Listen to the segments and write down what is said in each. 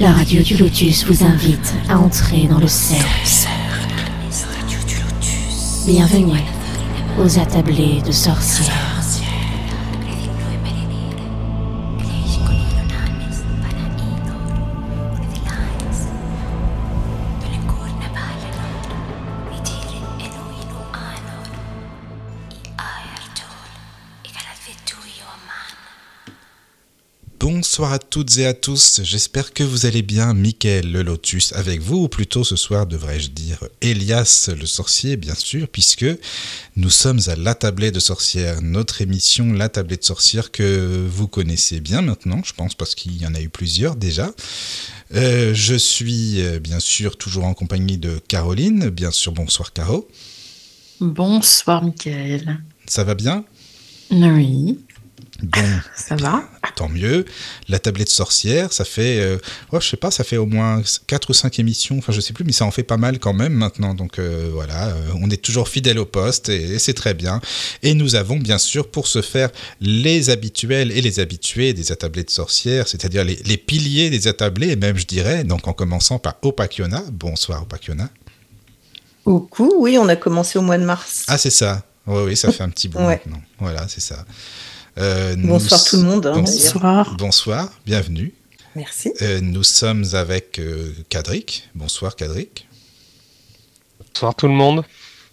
La radio du Lotus vous invite à entrer dans le cercle. Bienvenue aux attablés de sorcières. Bonsoir à toutes et à tous, j'espère que vous allez bien. Michael le Lotus avec vous, ou plutôt ce soir devrais-je dire Elias le sorcier, bien sûr, puisque nous sommes à La Tablée de Sorcière, notre émission La Tablée de Sorcière que vous connaissez bien maintenant, je pense, parce qu'il y en a eu plusieurs déjà. Euh, je suis euh, bien sûr toujours en compagnie de Caroline, bien sûr, bonsoir Caro. Bonsoir Michael. Ça va bien? Oui. Bon, ça va Tant mieux. La tablette sorcière, ça fait, euh, oh, je sais pas, ça fait au moins 4 ou 5 émissions, enfin je sais plus, mais ça en fait pas mal quand même maintenant. Donc euh, voilà, euh, on est toujours fidèle au poste et, c'est très bien. Et nous avons bien sûr pour ce faire les habituels et les habitués des attablés de sorcières, c'est-à-dire les, les, piliers des attablés, même je dirais, donc en commençant par Opakiona. Bonsoir Opakiona. Coucou, oui, on a commencé au mois de mars. Ah c'est ça. Oui, oui, ça fait un petit bout maintenant. Voilà, c'est ça. Euh, bonsoir tout le monde. Hein, bonsoir. Bonsoir, bienvenue. Merci. Euh, nous sommes avec euh. Bonsoir Cadric. Bonsoir tout le monde.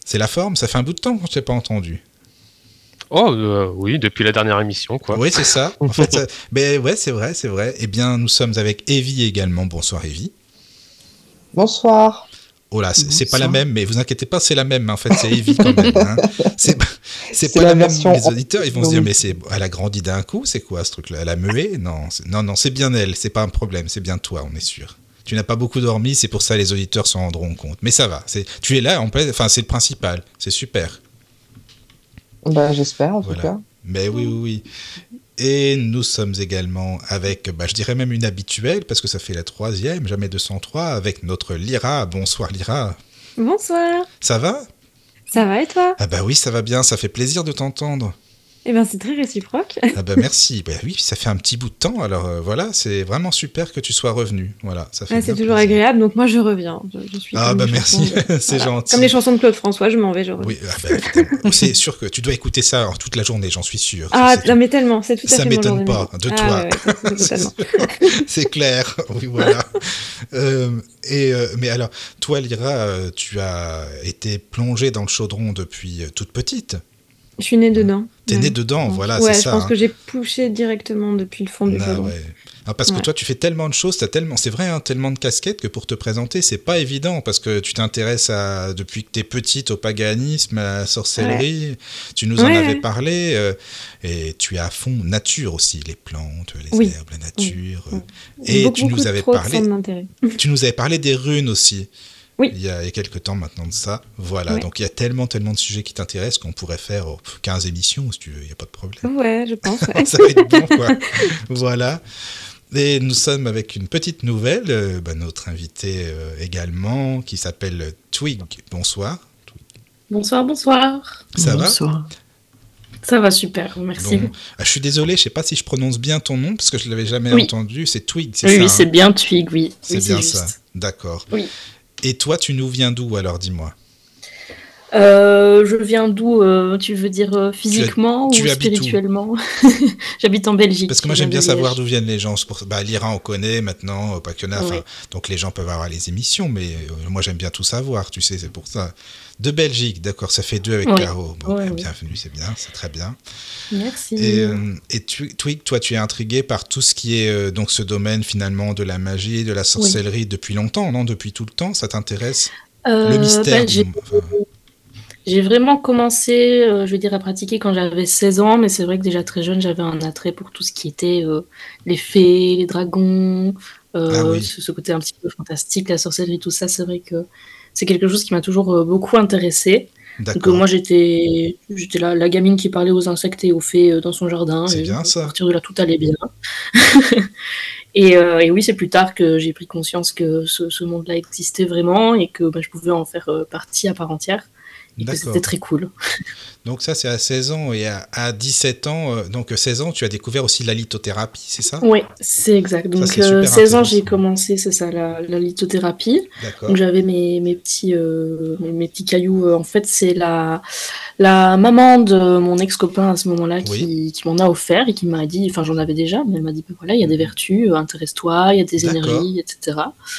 C'est la forme, ça fait un bout de temps qu'on ne s'est pas entendu. Oh oui, depuis la dernière émission, quoi. Oui, c'est ça. En fait, mais ouais, c'est vrai, c'est vrai. Eh bien, nous sommes avec Evie également. Bonsoir Evie. Bonsoir. Oh là, c'est pas la même, mais vous inquiétez pas, c'est la même. En fait, c'est Evie quand même. Hein. C'est pas la, même. Les auditeurs, ils vont se dire, mais c'est, elle a grandi d'un coup, c'est quoi ce truc-là? Elle a mué? Non, non, non, c'est bien elle. C'est pas un problème. C'est bien toi, on est sûr. Tu n'as pas beaucoup dormi, c'est pour ça les auditeurs s'en rendront compte. Mais ça va. C'est, tu es là, en. Enfin, c'est le principal. C'est super. Bah, j'espère en tout cas. Mais oui, oui, oui. Et nous sommes également avec, bah, je dirais même une habituelle, parce que ça fait la troisième, jamais 203, avec notre Lyra. Bonsoir Lyra. Bonsoir. Ça va? Ça va et toi? Ah bah oui, ça va bien, ça fait plaisir de t'entendre. Eh bien, c'est très réciproque. ah ben merci. Bah oui, ça fait un petit bout de temps. Alors euh, voilà, c'est vraiment super que tu sois revenu. Voilà, ça fait. Ah, c'est toujours agréable. Donc moi, je reviens. Je, suis. Ah bah merci, c'est gentil. Comme les chansons de Claude François, je m'en vais, je reviens. Oui, ah bah, c'est sûr que tu dois écouter ça toute la journée, j'en suis sûr. Ah non, mais tellement, c'est tout à fait. Ça m'étonne pas de toi. c'est clair. Oui, voilà. euh, et euh, mais alors, toi, Lyra, tu as été plongée dans le chaudron depuis toute petite. Je suis née dedans. T'es née dedans, voilà, c'est ça. je pense hein. que j'ai poussé directement depuis le fond du ah, ouais. ah, parce que toi, tu fais tellement de choses, as tellement, c'est vrai, hein, tellement de casquettes que pour te présenter, c'est pas évident parce que tu t'intéresses à depuis que t'es petite au paganisme, à la sorcellerie. Tu nous en avais parlé euh, et tu es à fond nature aussi, les plantes, les herbes, la nature. Euh, et tu nous avais parlé. tu nous avais parlé des runes aussi. Oui. Il y, a, quelques temps maintenant de ça. Voilà, donc il y a tellement, tellement de sujets qui t'intéressent qu'on pourrait faire 15 émissions, si tu veux, il n'y a pas de problème. Ouais, je pense. ça va être bon, quoi. voilà. Et nous sommes avec une petite nouvelle, euh, bah, notre invité euh, également, qui s'appelle Twig. Bonsoir. Bonsoir, bonsoir. Ça bonsoir. va ça va super, merci. Ah, je suis désolé, je ne sais pas si je prononce bien ton nom parce que je ne l'avais jamais entendu. C'est Twig, c'est oui, ça Oui, c'est bien Twig, oui. C'est bien ça. D'accord. Oui. Et toi, tu nous viens d'où alors, dis-moi? Euh, je viens d'où euh, Tu veux dire euh, physiquement ou spirituellement J'habite en Belgique. Parce que moi j'aime bien savoir d'où viennent les gens. Pour... Bah, L'Iran on connaît maintenant, Pakena, donc les gens peuvent avoir les émissions, mais moi j'aime bien tout savoir, tu sais, c'est pour ça. De Belgique, d'accord, ça fait deux avec Caro. Bon, bah, bienvenue, c'est bien, c'est très bien. Merci. Et, et Twig, toi tu es intrigué par tout ce qui est donc ce domaine finalement de la magie, de la sorcellerie depuis longtemps, non? Depuis tout le temps, ça t'intéresse? Le mystère. Ben, j'ai vraiment commencé, euh, je veux dire, à pratiquer quand j'avais 16 ans, mais c'est vrai que déjà très jeune, j'avais un attrait pour tout ce qui était euh, les fées, les dragons, euh, ah ce, côté un petit peu fantastique, la sorcellerie, tout ça. C'est vrai que c'est quelque chose qui m'a toujours beaucoup intéressé. Donc moi j'étais j'étais la, la, gamine qui parlait aux insectes et aux fées dans son jardin. C'est bien ça. À partir de là tout allait bien. et, et, oui c'est plus tard que j'ai pris conscience que ce, ce monde-là existait vraiment et que bah, je pouvais en faire partie à part entière. C'était très cool. Donc ça, c'est à 16 ans et à, 17 ans, euh, donc 16 ans, tu as découvert aussi la lithothérapie, c'est ça? Oui, c'est exact. Donc 16 ans, j'ai commencé, c'est ça, la, lithothérapie. Donc j'avais mes, mes, petits, mes, petits cailloux. En fait, c'est la, la maman de mon ex-copain à ce moment-là qui, qui m'en a offert et qui m'a dit, enfin j'en avais déjà, mais elle m'a dit, ben voilà, il y a des vertus, intéresse-toi, il y a des énergies, etc.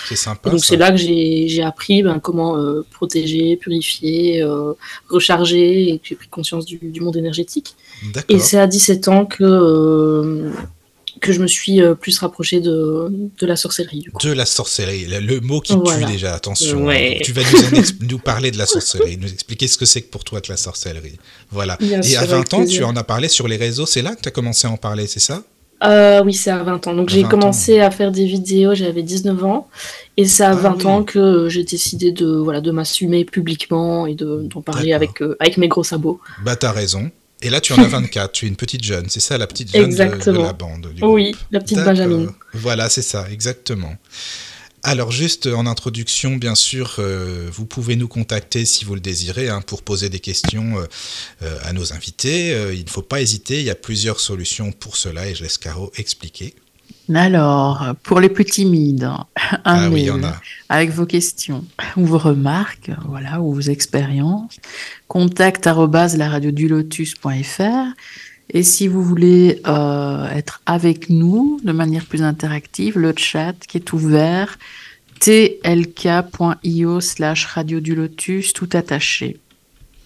C'est sympa. donc c'est là que j'ai appris ben, comment protéger, purifier, recharger et que j'ai pris conscience du, monde énergétique. Et c'est à 17 ans que, euh, que je me suis euh, plus rapprochée de, de la sorcellerie. De la sorcellerie, le mot qui tue déjà, attention. Hein. Tu vas nous, parler de la sorcellerie, nous expliquer ce que c'est que pour toi que la sorcellerie. Voilà. Et à 20 ans, tu en as parlé sur les réseaux, c'est là que tu as commencé à en parler, c'est ça? Euh, oui, c'est à 20 ans. Donc j'ai commencé à faire des vidéos, j'avais 19 ans. Et c'est à 20 ah ans que j'ai décidé de, voilà, de m'assumer publiquement et d'en parler avec, euh, avec mes gros sabots. Bah t'as raison. Et là tu en as 24, tu es une petite jeune, c'est ça la petite jeune de, la bande Oui, la petite Benjamin. Voilà, c'est ça, exactement. Alors juste en introduction, bien sûr, euh, vous pouvez nous contacter si vous le désirez hein, pour poser des questions euh, euh, à nos invités. il ne faut pas hésiter, il y a plusieurs solutions pour cela et je laisse Caro expliquer. Alors, pour les plus timides, un ah mail avec vos questions ou vos remarques, voilà, ou vos expériences, contact lotus.fr. Et si vous voulez être avec nous de manière plus interactive, le chat qui est ouvert tlk.io slash radio du lotus, tout attaché.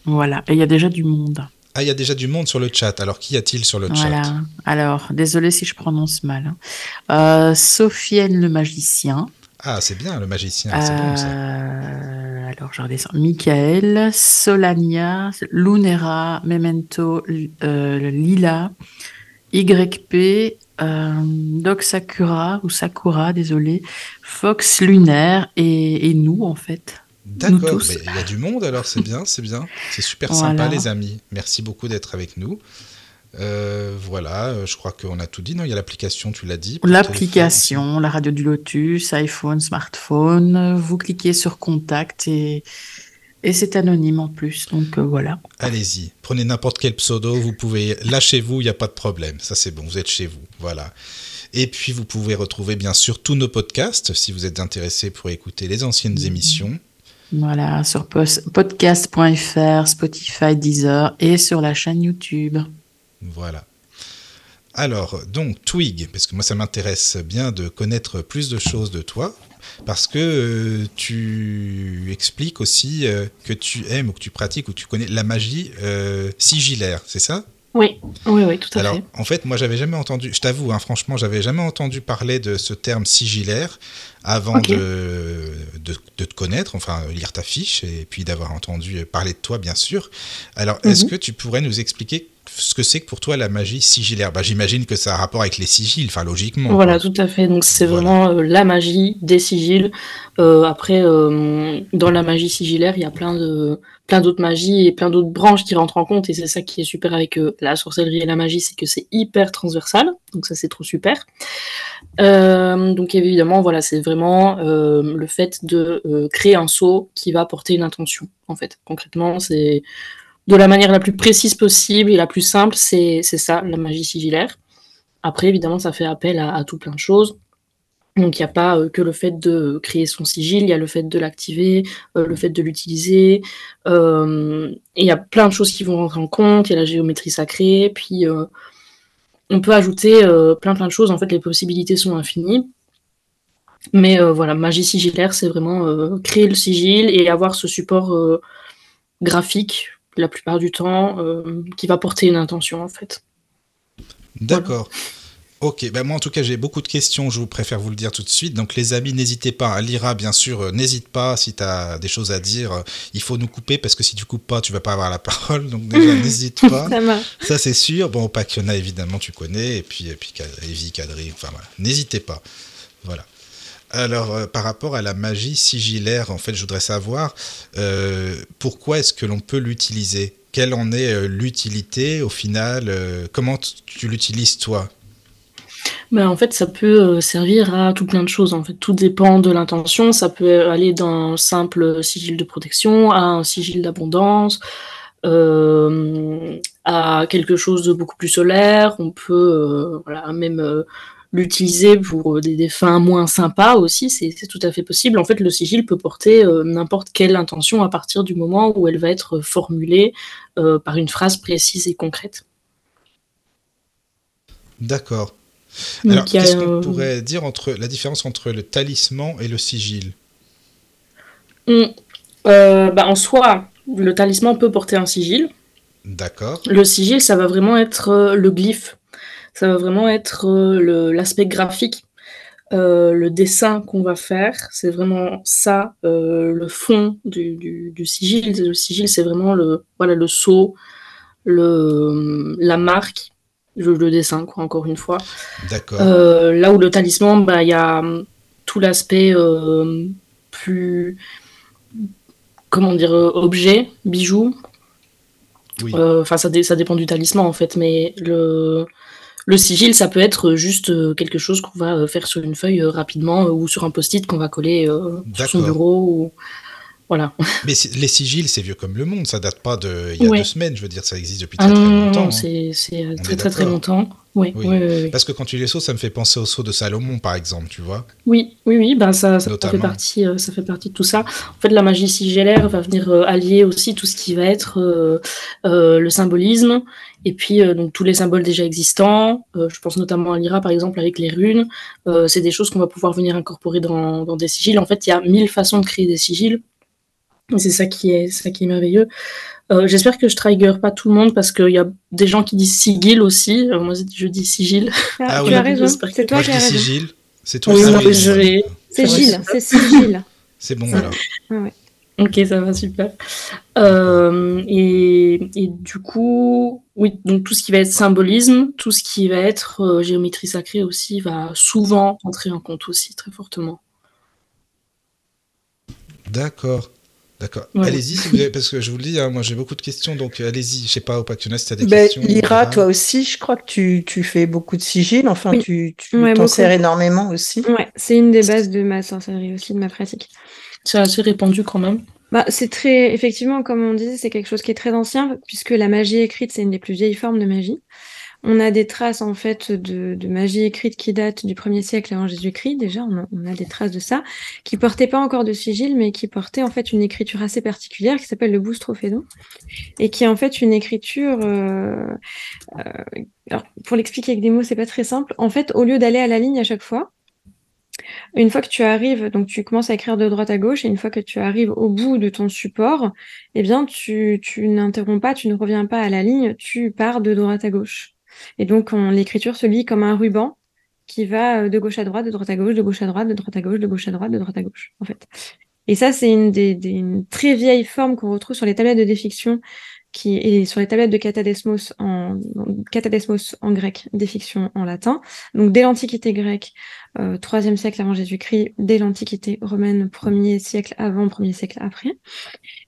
Voilà, et il y a déjà du monde. Ah, il y a déjà du monde sur le chat. Alors, qu'y a-t-il sur le voilà. chat Alors, désolé si je prononce mal. Hein. Euh, Sophienne le magicien. Ah, c'est bien, le magicien. C'est bon, ça. Euh, alors, je redescends. Michael, Solania, Lunera, Memento, euh, Lila, YP, euh, Doc Sakura, ou Sakura, désolé, Fox Lunaire et, nous, en fait. D'accord, il y a du monde alors, c'est bien, c'est bien. C'est super sympa, les amis. Merci beaucoup d'être avec nous. Euh, voilà, euh, je crois qu'on a tout dit. Non, il y a l'application, tu l'as dit. L'application, la radio du Lotus, iPhone, smartphone. Vous cliquez sur Contact et et c'est anonyme en plus, donc euh, voilà. Allez-y, prenez n'importe quel pseudo, vous pouvez, lâchez vous, il n'y a pas de problème, ça c'est bon, vous êtes chez vous, voilà. Et puis vous pouvez retrouver bien sûr tous nos podcasts si vous êtes intéressé pour écouter les anciennes mmh. émissions. Voilà, sur podcast.fr, Spotify, Deezer et sur la chaîne YouTube. Voilà. Alors, donc, Twig, parce que moi ça m'intéresse bien de connaître plus de choses de toi parce que euh, tu expliques aussi euh, que tu aimes ou que tu pratiques ou que tu connais la magie euh, sigillaire, c'est ça? Oui, oui, oui, tout à Alors, En fait, moi, j'avais jamais entendu, je t'avoue, hein, franchement, j'avais jamais entendu parler de ce terme sigillaire avant de, de, te connaître, enfin, lire ta fiche et puis d'avoir entendu parler de toi, bien sûr. Alors, est-ce mhm. que tu pourrais nous expliquer ce que c'est que pour toi la magie sigillaire bah, J'imagine que ça a rapport avec les sigils, enfin logiquement. Voilà, tout à fait. Donc c'est vraiment euh, la magie des sigils. Euh, après, euh, dans la magie sigillaire, il y a plein de plein d'autres magies et plein d'autres branches qui rentrent en compte. Et c'est ça qui est super avec la sorcellerie et la magie, c'est que c'est hyper transversal. Donc ça c'est trop super. donc évidemment, voilà, c'est vraiment le fait de créer un sceau qui va porter une intention. En fait, concrètement, c'est de la manière la plus précise possible et la plus simple, c'est ça, la magie sigillaire. Après, évidemment, ça fait appel à, tout plein de choses. Donc, il n'y a pas euh, que le fait de créer son sigil, il y a le fait de l'activer, euh, le fait de l'utiliser. Euh, il y a plein de choses qui vont rentrer en compte. Il y a la géométrie sacrée. Puis, on peut ajouter plein plein de choses. En fait, les possibilités sont infinies. Mais voilà, magie sigillaire, c'est vraiment créer le sigil et avoir ce support graphique la plupart du temps, euh, qui va porter une intention en fait. D'accord. Ok, ben moi en tout cas j'ai beaucoup de questions, je vous préfère vous le dire tout de suite. Donc les amis, n'hésitez pas, à Lyra bien sûr, euh, n'hésite pas si tu as des choses à dire. Euh, il faut nous couper parce que si tu coupes pas, tu vas pas avoir la parole. Donc déjà n'hésite pas. Ça, c'est sûr. Bon, Pakiona évidemment tu connais, et puis, et puis Evie, Kadri, enfin voilà. N'hésitez pas. Voilà. Alors, euh, par rapport à la magie sigillaire, en fait, je voudrais savoir euh, pourquoi est-ce que l'on peut l'utiliser? Quelle en est euh, l'utilité au final Comment tu l'utilises toi? Ben, En fait, ça peut servir à tout plein de choses. En fait, tout dépend de l'intention. Ça peut aller d'un simple sigil de protection à un sigil d'abondance, à quelque chose de beaucoup plus solaire. On peut voilà, même l'utiliser pour euh, des, fins moins sympas aussi, c'est tout à fait possible. En fait, le sigil peut porter euh, n'importe quelle intention à partir du moment où elle va être formulée euh, par une phrase précise et concrète. D'accord. Alors, qu'est-ce qu'on pourrait dire entre la différence entre le talisman et le sigil? Bah, En soi, le talisman peut porter un sigil. D'accord. Le sigil, ça va vraiment être le glyphe ça va vraiment être euh, l'aspect graphique, euh, le dessin qu'on va faire. C'est vraiment ça, euh, le fond du, sigil. Le sigil, c'est vraiment le, voilà, le sceau, le, la marque, le, dessin, quoi, encore une fois. D'accord. là où le talisman, bah, il y a hum, tout l'aspect plus comment dire, objet, bijou. Enfin, ça, ça, dépend du talisman en fait, mais le, le sigil, ça peut être juste euh, quelque chose qu'on va euh, faire sur une feuille euh, rapidement ou sur un post-it qu'on va coller sur son bureau. Ou... Voilà. Mais les sigils, c'est vieux comme le monde, ça date pas de il y a deux semaines, je veux dire, ça existe depuis ah très, très longtemps. Hein. c'est très très très longtemps. Oui, oui. Parce que quand tu les sauts, ça me fait penser au saut de Salomon, par exemple, tu vois. Oui, oui, oui, ben ça, ça, fait partie, euh, ça fait partie de tout ça. En fait, la magie sigillaire va venir euh, allier aussi tout ce qui va être euh, le symbolisme, et puis donc tous les symboles déjà existants. je pense notamment à l'IRA, par exemple, avec les runes. c'est des choses qu'on va pouvoir venir incorporer dans, dans des sigils. En fait, il y a mille façons de créer des sigils. C'est ça qui est, ça qui est merveilleux. Euh, j'espère que je trigger pas tout le monde parce qu'il y a des gens qui disent sigil aussi. Euh, moi, je dis sigil. Ah, ah tu as raison. C'est toi qui as raison. sigil. C'est toi oui, qui C'est Gilles. C'est sigil. C'est bon alors. ouais. Ok, ça va super. Euh, et, et, du coup, oui, donc tout ce qui va être symbolisme, tout ce qui va être géométrie sacrée aussi va souvent entrer en compte aussi très fortement. D'accord. D'accord. Allez-y, parce que je vous le dis, hein, moi j'ai beaucoup de questions, donc allez-y. Je sais pas, Opactiona, si tu as des ben, questions. Lira, toi aussi, je crois que tu, tu fais beaucoup de sigil, enfin tu, tu t'en sers énormément aussi. Ouais, c'est une des bases de ma sorcellerie aussi, de ma pratique. C'est assez répandu quand même. Bah, c'est très, effectivement, comme on disait, c'est quelque chose qui est très ancien, puisque la magie écrite, c'est une des plus vieilles formes de magie. On a des traces en fait de, magie écrite qui date du 1er siècle avant Jésus-Christ. Déjà, on a, des traces de ça, qui portaient pas encore de sigil, mais qui portaient en fait une écriture assez particulière qui s'appelle le boustrophédon, et qui est en fait une écriture. Euh, euh, alors, pour l'expliquer avec des mots, c'est pas très simple. En fait, au lieu d'aller à la ligne à chaque fois, une fois que tu arrives, donc tu commences à écrire de droite à gauche, et une fois que tu arrives au bout de ton support, eh bien, tu, tu n'interromps pas, tu ne reviens pas à la ligne, tu pars de droite à gauche. Et donc, l'écriture se lit comme un ruban qui va euh, de gauche à droite, de droite à gauche, de gauche à droite, de droite à gauche, de gauche à droite, de droite à gauche, en fait. Et ça, c'est une des, très vieilles formes qu'on retrouve sur les tablettes de défiction qui est sur les tablettes de Catadesmos en, en grec, défiction en latin. Donc dès l'Antiquité grecque, euh, 3 siècle avant Jésus-Christ, dès l'Antiquité romaine, 1er siècle avant, 1er siècle après.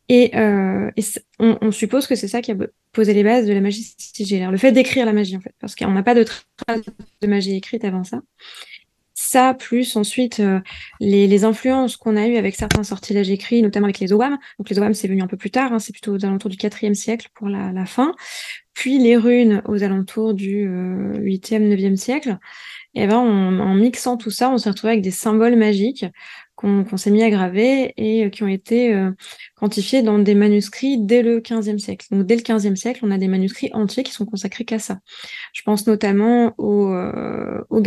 Et, euh, on, suppose que c'est ça qui a posé les bases de la magie sigillaire, le fait d'écrire la magie en fait, parce qu'on n'a pas de traces de magie écrite avant ça. Ça, plus ensuite euh, les, influences qu'on a eues avec certains sortilèges écrits, notamment avec les Ogham. Donc les Ogham, c'est venu un peu plus tard, hein, c'est plutôt aux alentours du 4e siècle pour la, fin. Puis les runes aux alentours du 8e, euh, 9e siècle. Et ben, en mixant tout ça, on s'est retrouvé avec des symboles magiques qu'on s'est mis à graver et euh, qui ont été quantifiés dans des manuscrits dès le 15e siècle. Donc dès le 15e siècle, on a des manuscrits entiers qui sont consacrés qu'à ça. Je pense notamment au, euh, au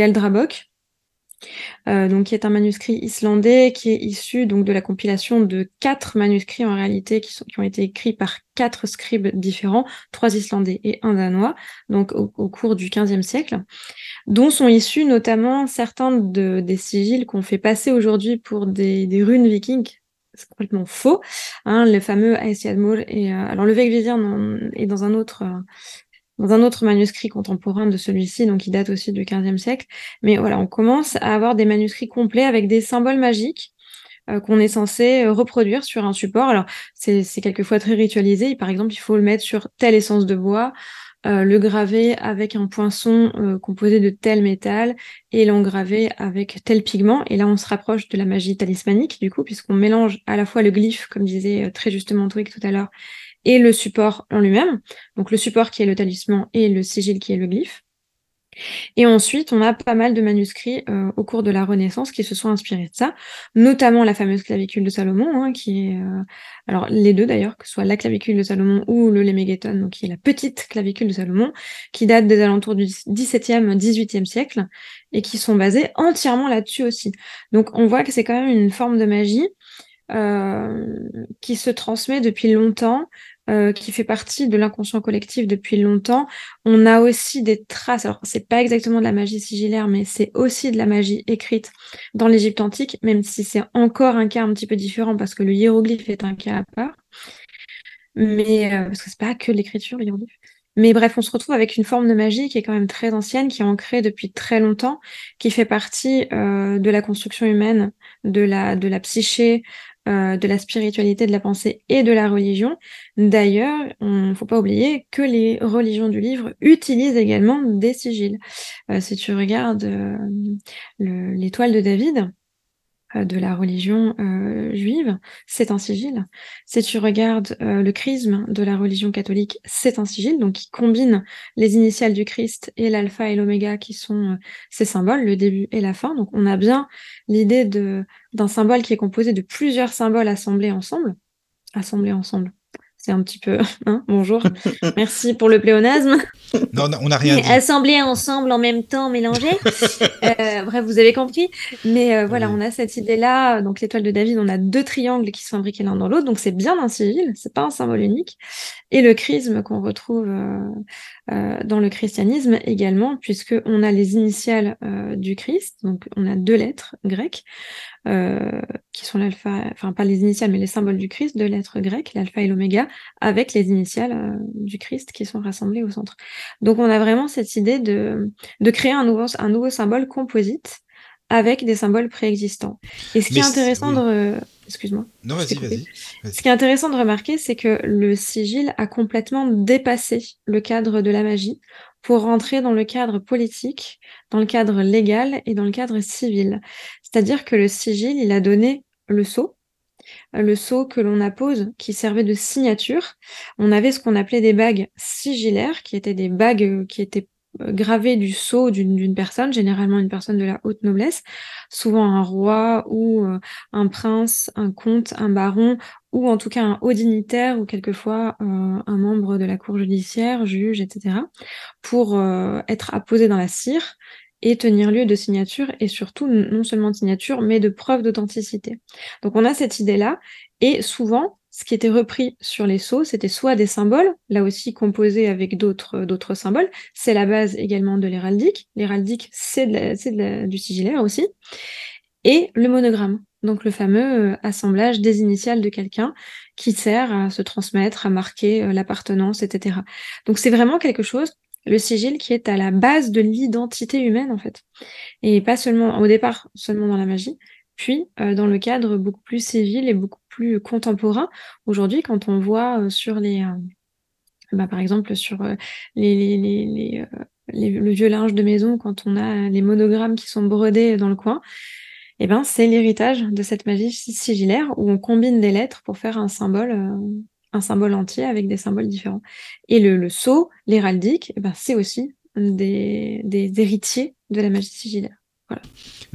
euh, donc, qui est un manuscrit islandais qui est issu donc de la compilation de quatre manuscrits en réalité qui, ont été écrits par quatre scribes différents, trois islandais et un danois, donc au, cours du XVe siècle, dont sont issus notamment certains de, des sigils qu'on fait passer aujourd'hui pour des, runes vikings, c'est complètement faux. Hein, le fameux Aesiadmur et euh, alors le Vegvizir est dans un autre euh, dans un autre manuscrit contemporain de celui-ci, donc qui date aussi du XVe siècle. Mais voilà, on commence à avoir des manuscrits complets avec des symboles magiques euh, qu'on est censé euh, reproduire sur un support. Alors, c'est quelquefois très ritualisé. Par exemple, il faut le mettre sur telle essence de bois, le graver avec un poinçon composé de tel métal et l'engraver avec tel pigment. Et là, on se rapproche de la magie talismanique, du coup, puisqu'on mélange à la fois le glyphe, comme disait très justement Twig tout à l'heure, et le support en lui-même. Donc le support qui est le talisman et le sigil qui est le glyphe. Et ensuite, on a pas mal de manuscrits euh, au cours de la Renaissance qui se sont inspirés de ça, notamment la fameuse clavicule de Salomon, hein, qui est, euh, alors les deux d'ailleurs, que ce soit la clavicule de Salomon ou le Lemégeton, donc qui est la petite clavicule de Salomon, qui date des alentours du XVIIe, XVIIIe siècle, et qui sont basés entièrement là-dessus aussi. Donc on voit que c'est quand même une forme de magie euh, qui se transmet depuis longtemps, euh, qui fait partie de l'inconscient collectif depuis longtemps. On a aussi des traces, alors c'est pas exactement de la magie sigillaire, mais c'est aussi de la magie écrite dans l'Égypte antique, même si c'est encore un cas un petit peu différent parce que le hiéroglyphe est un cas à part. Mais euh, parce que c'est pas que l'écriture, le hiéroglyphe. Mais bref, on se retrouve avec une forme de magie qui est quand même très ancienne, qui est ancrée depuis très longtemps, qui fait partie euh, de la construction humaine, de la, de la psyché, euh, de la spiritualité, de la pensée et de la religion. D'ailleurs, il ne faut pas oublier que les religions du livre utilisent également des sigils. Euh, si tu regardes euh, l'étoile de David, de la religion euh, juive, c'est un sigil. Si tu regardes euh, le chrisme de la religion catholique, c'est un sigil, donc qui combine les initiales du Christ et l'alpha et l'oméga qui sont ces symboles, le début et la fin. Donc on a bien l'idée d'un symbole qui est composé de plusieurs symboles assemblés ensemble. Assemblés ensemble c'est un petit peu. Hein, bonjour. Merci pour le pléonasme. Non, on n'a rien dit. Assemblés ensemble en même temps, mélangés. Euh, bref, vous avez compris. Mais euh, voilà, on a cette idée-là. Donc, l'étoile de David, on a deux triangles qui sont imbriqués l'un dans l'autre. Donc, c'est bien un civil. C'est pas un symbole unique. Et le chrisme qu'on retrouve euh, dans le christianisme également, puisque on a les initiales du Christ. Donc, on a deux lettres grecques. Euh, qui sont l'alpha, enfin pas les initiales, mais les symboles du Christ, de lettres grecques, l'alpha et l'oméga, avec les initiales euh, du Christ qui sont rassemblées au centre. Donc on a vraiment cette idée de, de créer un nouveau, un nouveau symbole composite avec des symboles préexistants. Et ce qui est intéressant de... Excuse-moi. Non, vas-y, vas-y. ce qui est intéressant de remarquer, c'est que le sigil a complètement dépassé le cadre de la magie pour rentrer dans le cadre politique, dans le cadre légal et dans le cadre civil. C'est-à-dire que le sigil, il a donné le sceau, le sceau que l'on appose, qui servait de signature. On avait ce qu'on appelait des bagues sigillaires, qui étaient des bagues qui étaient gravées du sceau d'une personne, généralement une personne de la haute noblesse, souvent un roi ou euh, un prince, un comte, un baron, ou en tout cas un haut dignitaire ou quelquefois euh, un membre de la cour judiciaire, juge, etc., pour euh, être apposé dans la cire et tenir lieu de signature et surtout non seulement de signature mais de preuve d'authenticité. Donc on a cette idée-là et souvent ce qui était repris sur les sceaux, c'était soit des symboles, là aussi composés avec d'autres d'autres symboles. C'est la base également de l'héraldique. L'héraldique, c'est du sigillaire aussi. Et le monogramme donc le fameux euh, assemblage des initiales de quelqu'un qui sert à se transmettre, à marquer euh, l'appartenance, etc. Donc c'est vraiment quelque chose, le sigil, qui est à la base de l'identité humaine en fait. Et pas seulement, au départ, seulement dans la magie, puis euh, dans le cadre beaucoup plus civil et beaucoup plus contemporain. Aujourd'hui, quand on voit sur les... bah, par exemple, sur les, le vieux linge de maison, quand on a les monogrammes qui sont brodés dans le coin, eh ben, c'est l'héritage de cette magie sigillaire où on combine des lettres pour faire un symbole, euh, un symbole entier avec des symboles différents. Et le, sceau, l'héraldique, eh ben, c'est aussi des, des héritiers de la magie sigillaire.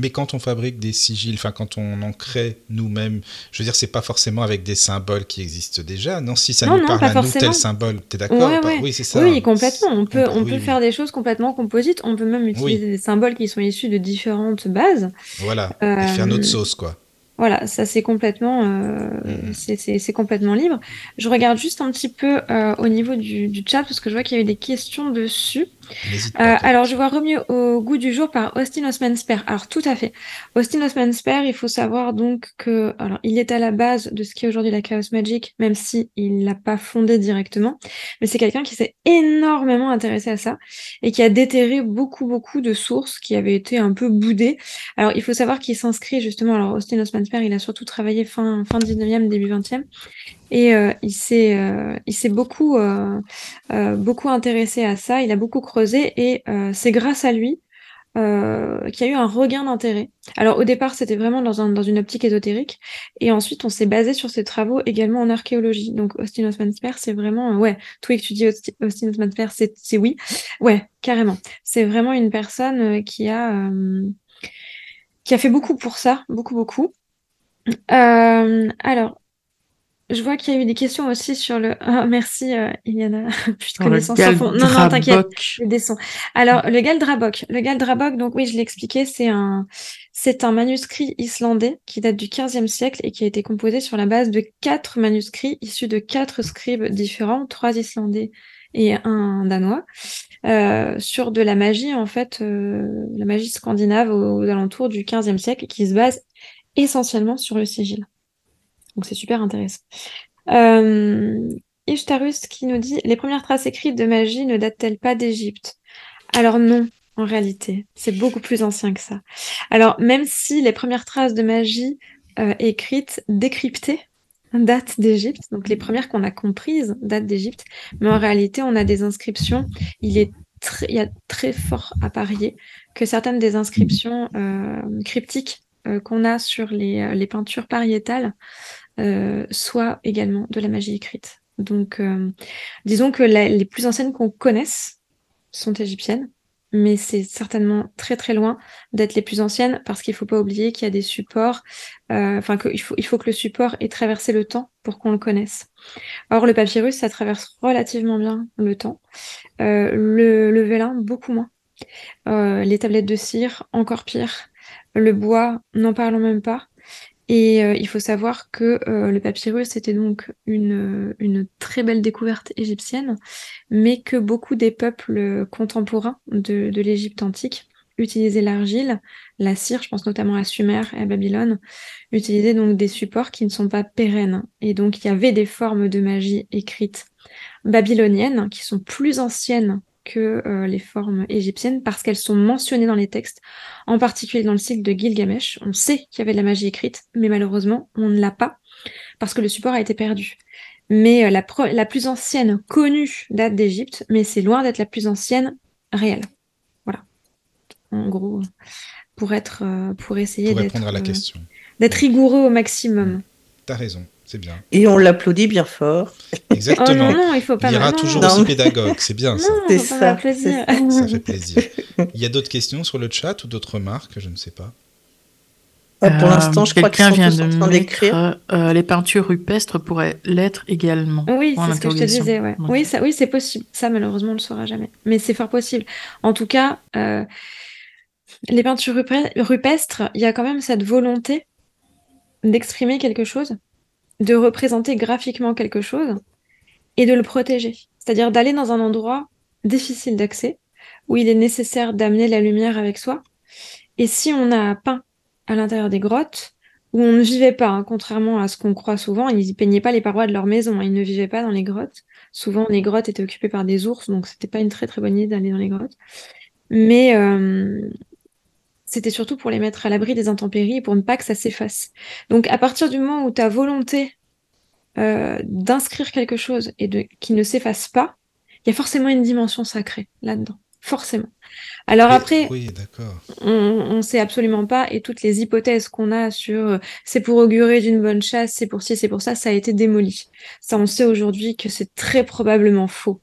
Mais quand on fabrique des sigils, enfin quand on en crée nous-mêmes, je veux dire, c'est pas forcément avec des symboles qui existent déjà. Non, si ça nous parle à nous tel symbole, t'es d'accord Oui, c'est ça. Oui, complètement. On peut, on, peut faire des choses complètement composites. On peut même utiliser des symboles qui sont issus de différentes bases. Voilà. Et faire notre euh, sauce, quoi. Voilà, ça c'est complètement, euh, mmh. c'est complètement libre. Je regarde juste un petit peu euh, au niveau du, du, chat parce que je vois qu'il y a eu des questions dessus. Euh, alors, je vois remis au goût du jour par Austin Osman Spare. Alors, tout à fait. Austin Osman Spare, il faut savoir donc que, alors, il est à la base de ce qui est aujourd'hui la Chaos Magic, même si il l'a pas fondé directement. Mais c'est quelqu'un qui s'est énormément intéressé à ça et qui a déterré beaucoup, beaucoup de sources qui avaient été un peu boudées. Alors, il faut savoir qu'il s'inscrit justement, alors, Austin Osman Spare, il a surtout travaillé fin, fin 19e, début 20e Et il s'est il s'est beaucoup beaucoup intéressé à ça. Il a beaucoup creusé et c'est grâce à lui euh, qui a eu un regain d'intérêt. Alors au départ, c'était vraiment dans, un, dans une optique ésotérique, et ensuite on s'est basé sur ses travaux également en archéologie. Donc Austin Osman Spare, c'est vraiment, euh, ouais, que tu dis Austin Osman Spare, c'est oui, ouais, carrément. C'est vraiment une personne euh, qui a qui a fait beaucoup pour ça, beaucoup beaucoup. alors, je vois qu'il y a eu des questions aussi sur le. Ah, merci, euh, Iliana. Plus de connaissances Non, non, t'inquiète. Alors, le Galdrabok. Le Galdrabok, donc oui, je l'ai expliqué, c'est un, c'est un manuscrit islandais qui date du 15e siècle et qui a été composé sur la base de quatre manuscrits issus de quatre scribes différents, trois islandais et un danois, euh, sur de la magie, en fait, euh, la magie scandinave aux, aux alentours du 15e siècle qui se base essentiellement sur le sigil. Donc c'est super intéressant. Euh, Ishtarus qui nous dit Les premières traces écrites de magie ne datent-elles pas d'Égypte? Alors non, en réalité, c'est beaucoup plus ancien que ça. Alors même si les premières traces de magie euh, écrites, décryptées, datent d'Égypte, donc les premières qu'on a comprises datent d'Égypte, mais en réalité on a des inscriptions, il est y a très fort à parier que certaines des inscriptions euh, cryptiques qu'on a sur les peintures pariétales euh, soit également de la magie écrite. Donc, euh, disons que les plus anciennes qu'on connaisse sont égyptiennes, mais c'est certainement très très loin d'être les plus anciennes parce qu'il ne faut pas oublier qu'il y a des supports, euh, enfin qu'il faut, il faut que le support ait traversé le temps pour qu'on le connaisse. Or, le papyrus, ça traverse relativement bien le temps. le, le vélin, beaucoup moins. les tablettes de cire, encore pire. Le bois, n'en parlons même pas. Et euh, il faut savoir que euh, le papyrus était donc une, une, très belle découverte égyptienne, mais que beaucoup des peuples contemporains de, de l'Égypte antique utilisaient l'argile, la cire, je pense notamment à Sumer et à Babylone, utilisaient donc des supports qui ne sont pas pérennes. Et donc il y avait des formes de magie écrites babyloniennes qui sont plus anciennes que euh, les formes égyptiennes parce qu'elles sont mentionnées dans les textes, en particulier dans le cycle de Gilgamesh. On sait qu'il y avait de la magie écrite, mais malheureusement, on ne l'a pas parce que le support a été perdu. Mais euh, la, la, plus ancienne connue date d'Égypte, mais c'est loin d'être la plus ancienne réelle. Voilà. En gros, pour être, euh, pour essayer d'être, d'être rigoureux au maximum. T'as raison. C'est bien. Et on l'applaudit bien fort. Exactement. Oh non, il faut pas. Il ira toujours aussi pédagogue, c'est bien ça. C'est ça. Plaisir. Ça fait plaisir. Il y a d'autres quesres sur le chat ou d'autres remarques, je ne sais pas. Euh, pour l'instant, je crois qu'ils vient de d'écrire. Euh, les peintures rupestres pourraient l'être également. Oui, c'est ce que je te disais. Ouais. Oui, ça, oui, c'est possible. Ça, malheureusement, on ne le saura jamais. Mais c'est fort possible. En tout cas, euh, les peintures rupestres, il y a quand même cette volonté d'exprimer quelque chose de représenter graphiquement quelque chose et de le protéger. C'est-à-dire d'aller dans un endroit difficile d'accès, où il est nécessaire d'amener la lumière avec soi. Et si on a peint à l'intérieur des grottes, où on ne vivait pas, hein, contrairement à ce qu'on croit souvent, ils ne peignaient pas les parois de leur maison, hein, ils ne vivaient pas dans les grottes. Souvent, les grottes étaient occupées par des ours, donc c'était pas une très très bonne idée d'aller dans les grottes. Mais euh, c'était surtout pour les mettre à l'abri des intempéries et pour ne pas que ça s'efface. Donc à partir du moment où ta volonté euh, d'inscrire quelque chose et de qui ne s'efface pas, il y a forcément une dimension sacrée là-dedans. Forcément. Alors après, on ne sait absolument pas, et toutes les hypothèses qu'on a sur euh, c'est pour augurer d'une bonne chasse, c'est pour ci, c'est pour ça, ça a été démoli. Ça, on sait aujourd'hui que c'est très probablement faux.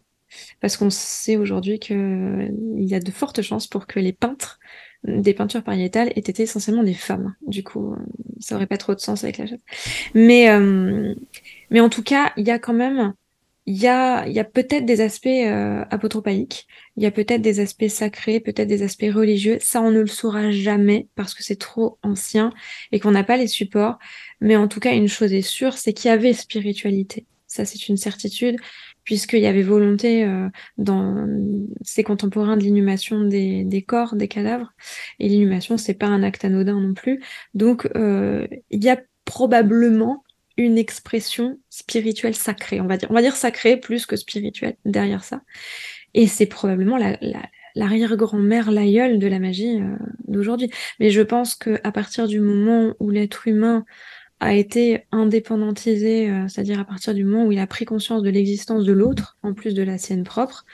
Parce qu'on sait aujourd'hui qu'il y a de fortes chances pour que les peintres des peintures pariétales aient été essentiellement des femmes. Du coup, ça aurait pas trop de sens avec la chasse. Mais, euh, mais en tout cas, il y a quand même, il y a, y a peut-être des aspects euh, apotropaïques, il y a peut-être des aspects sacrés, peut-être des aspects religieux. Ça, on ne le saura jamais parce que c'est trop ancien et qu'on n'a pas les supports. Mais en tout cas, une chose est sûre, c'est qu'il y avait spiritualité. Ça, c'est une certitude puisqu'il y avait volonté euh, dans ces contemporains de l'inhumation des, corps, des cadavres. Et l'inhumation, c'est pas un acte anodin non plus. Donc, euh, il y a probablement une expression spirituelle sacrée, on va dire. On va dire sacrée plus que spirituelle derrière ça. Et c'est probablement la, l'arrière-grand-mère, l'aïeul de la magie euh, d'aujourd'hui. Mais je pense que à partir du moment où l'être humain a été indépendantisé, euh, c'est-à-dire à partir du moment où il a pris conscience de l'existence de l'autre, en plus de la sienne propre,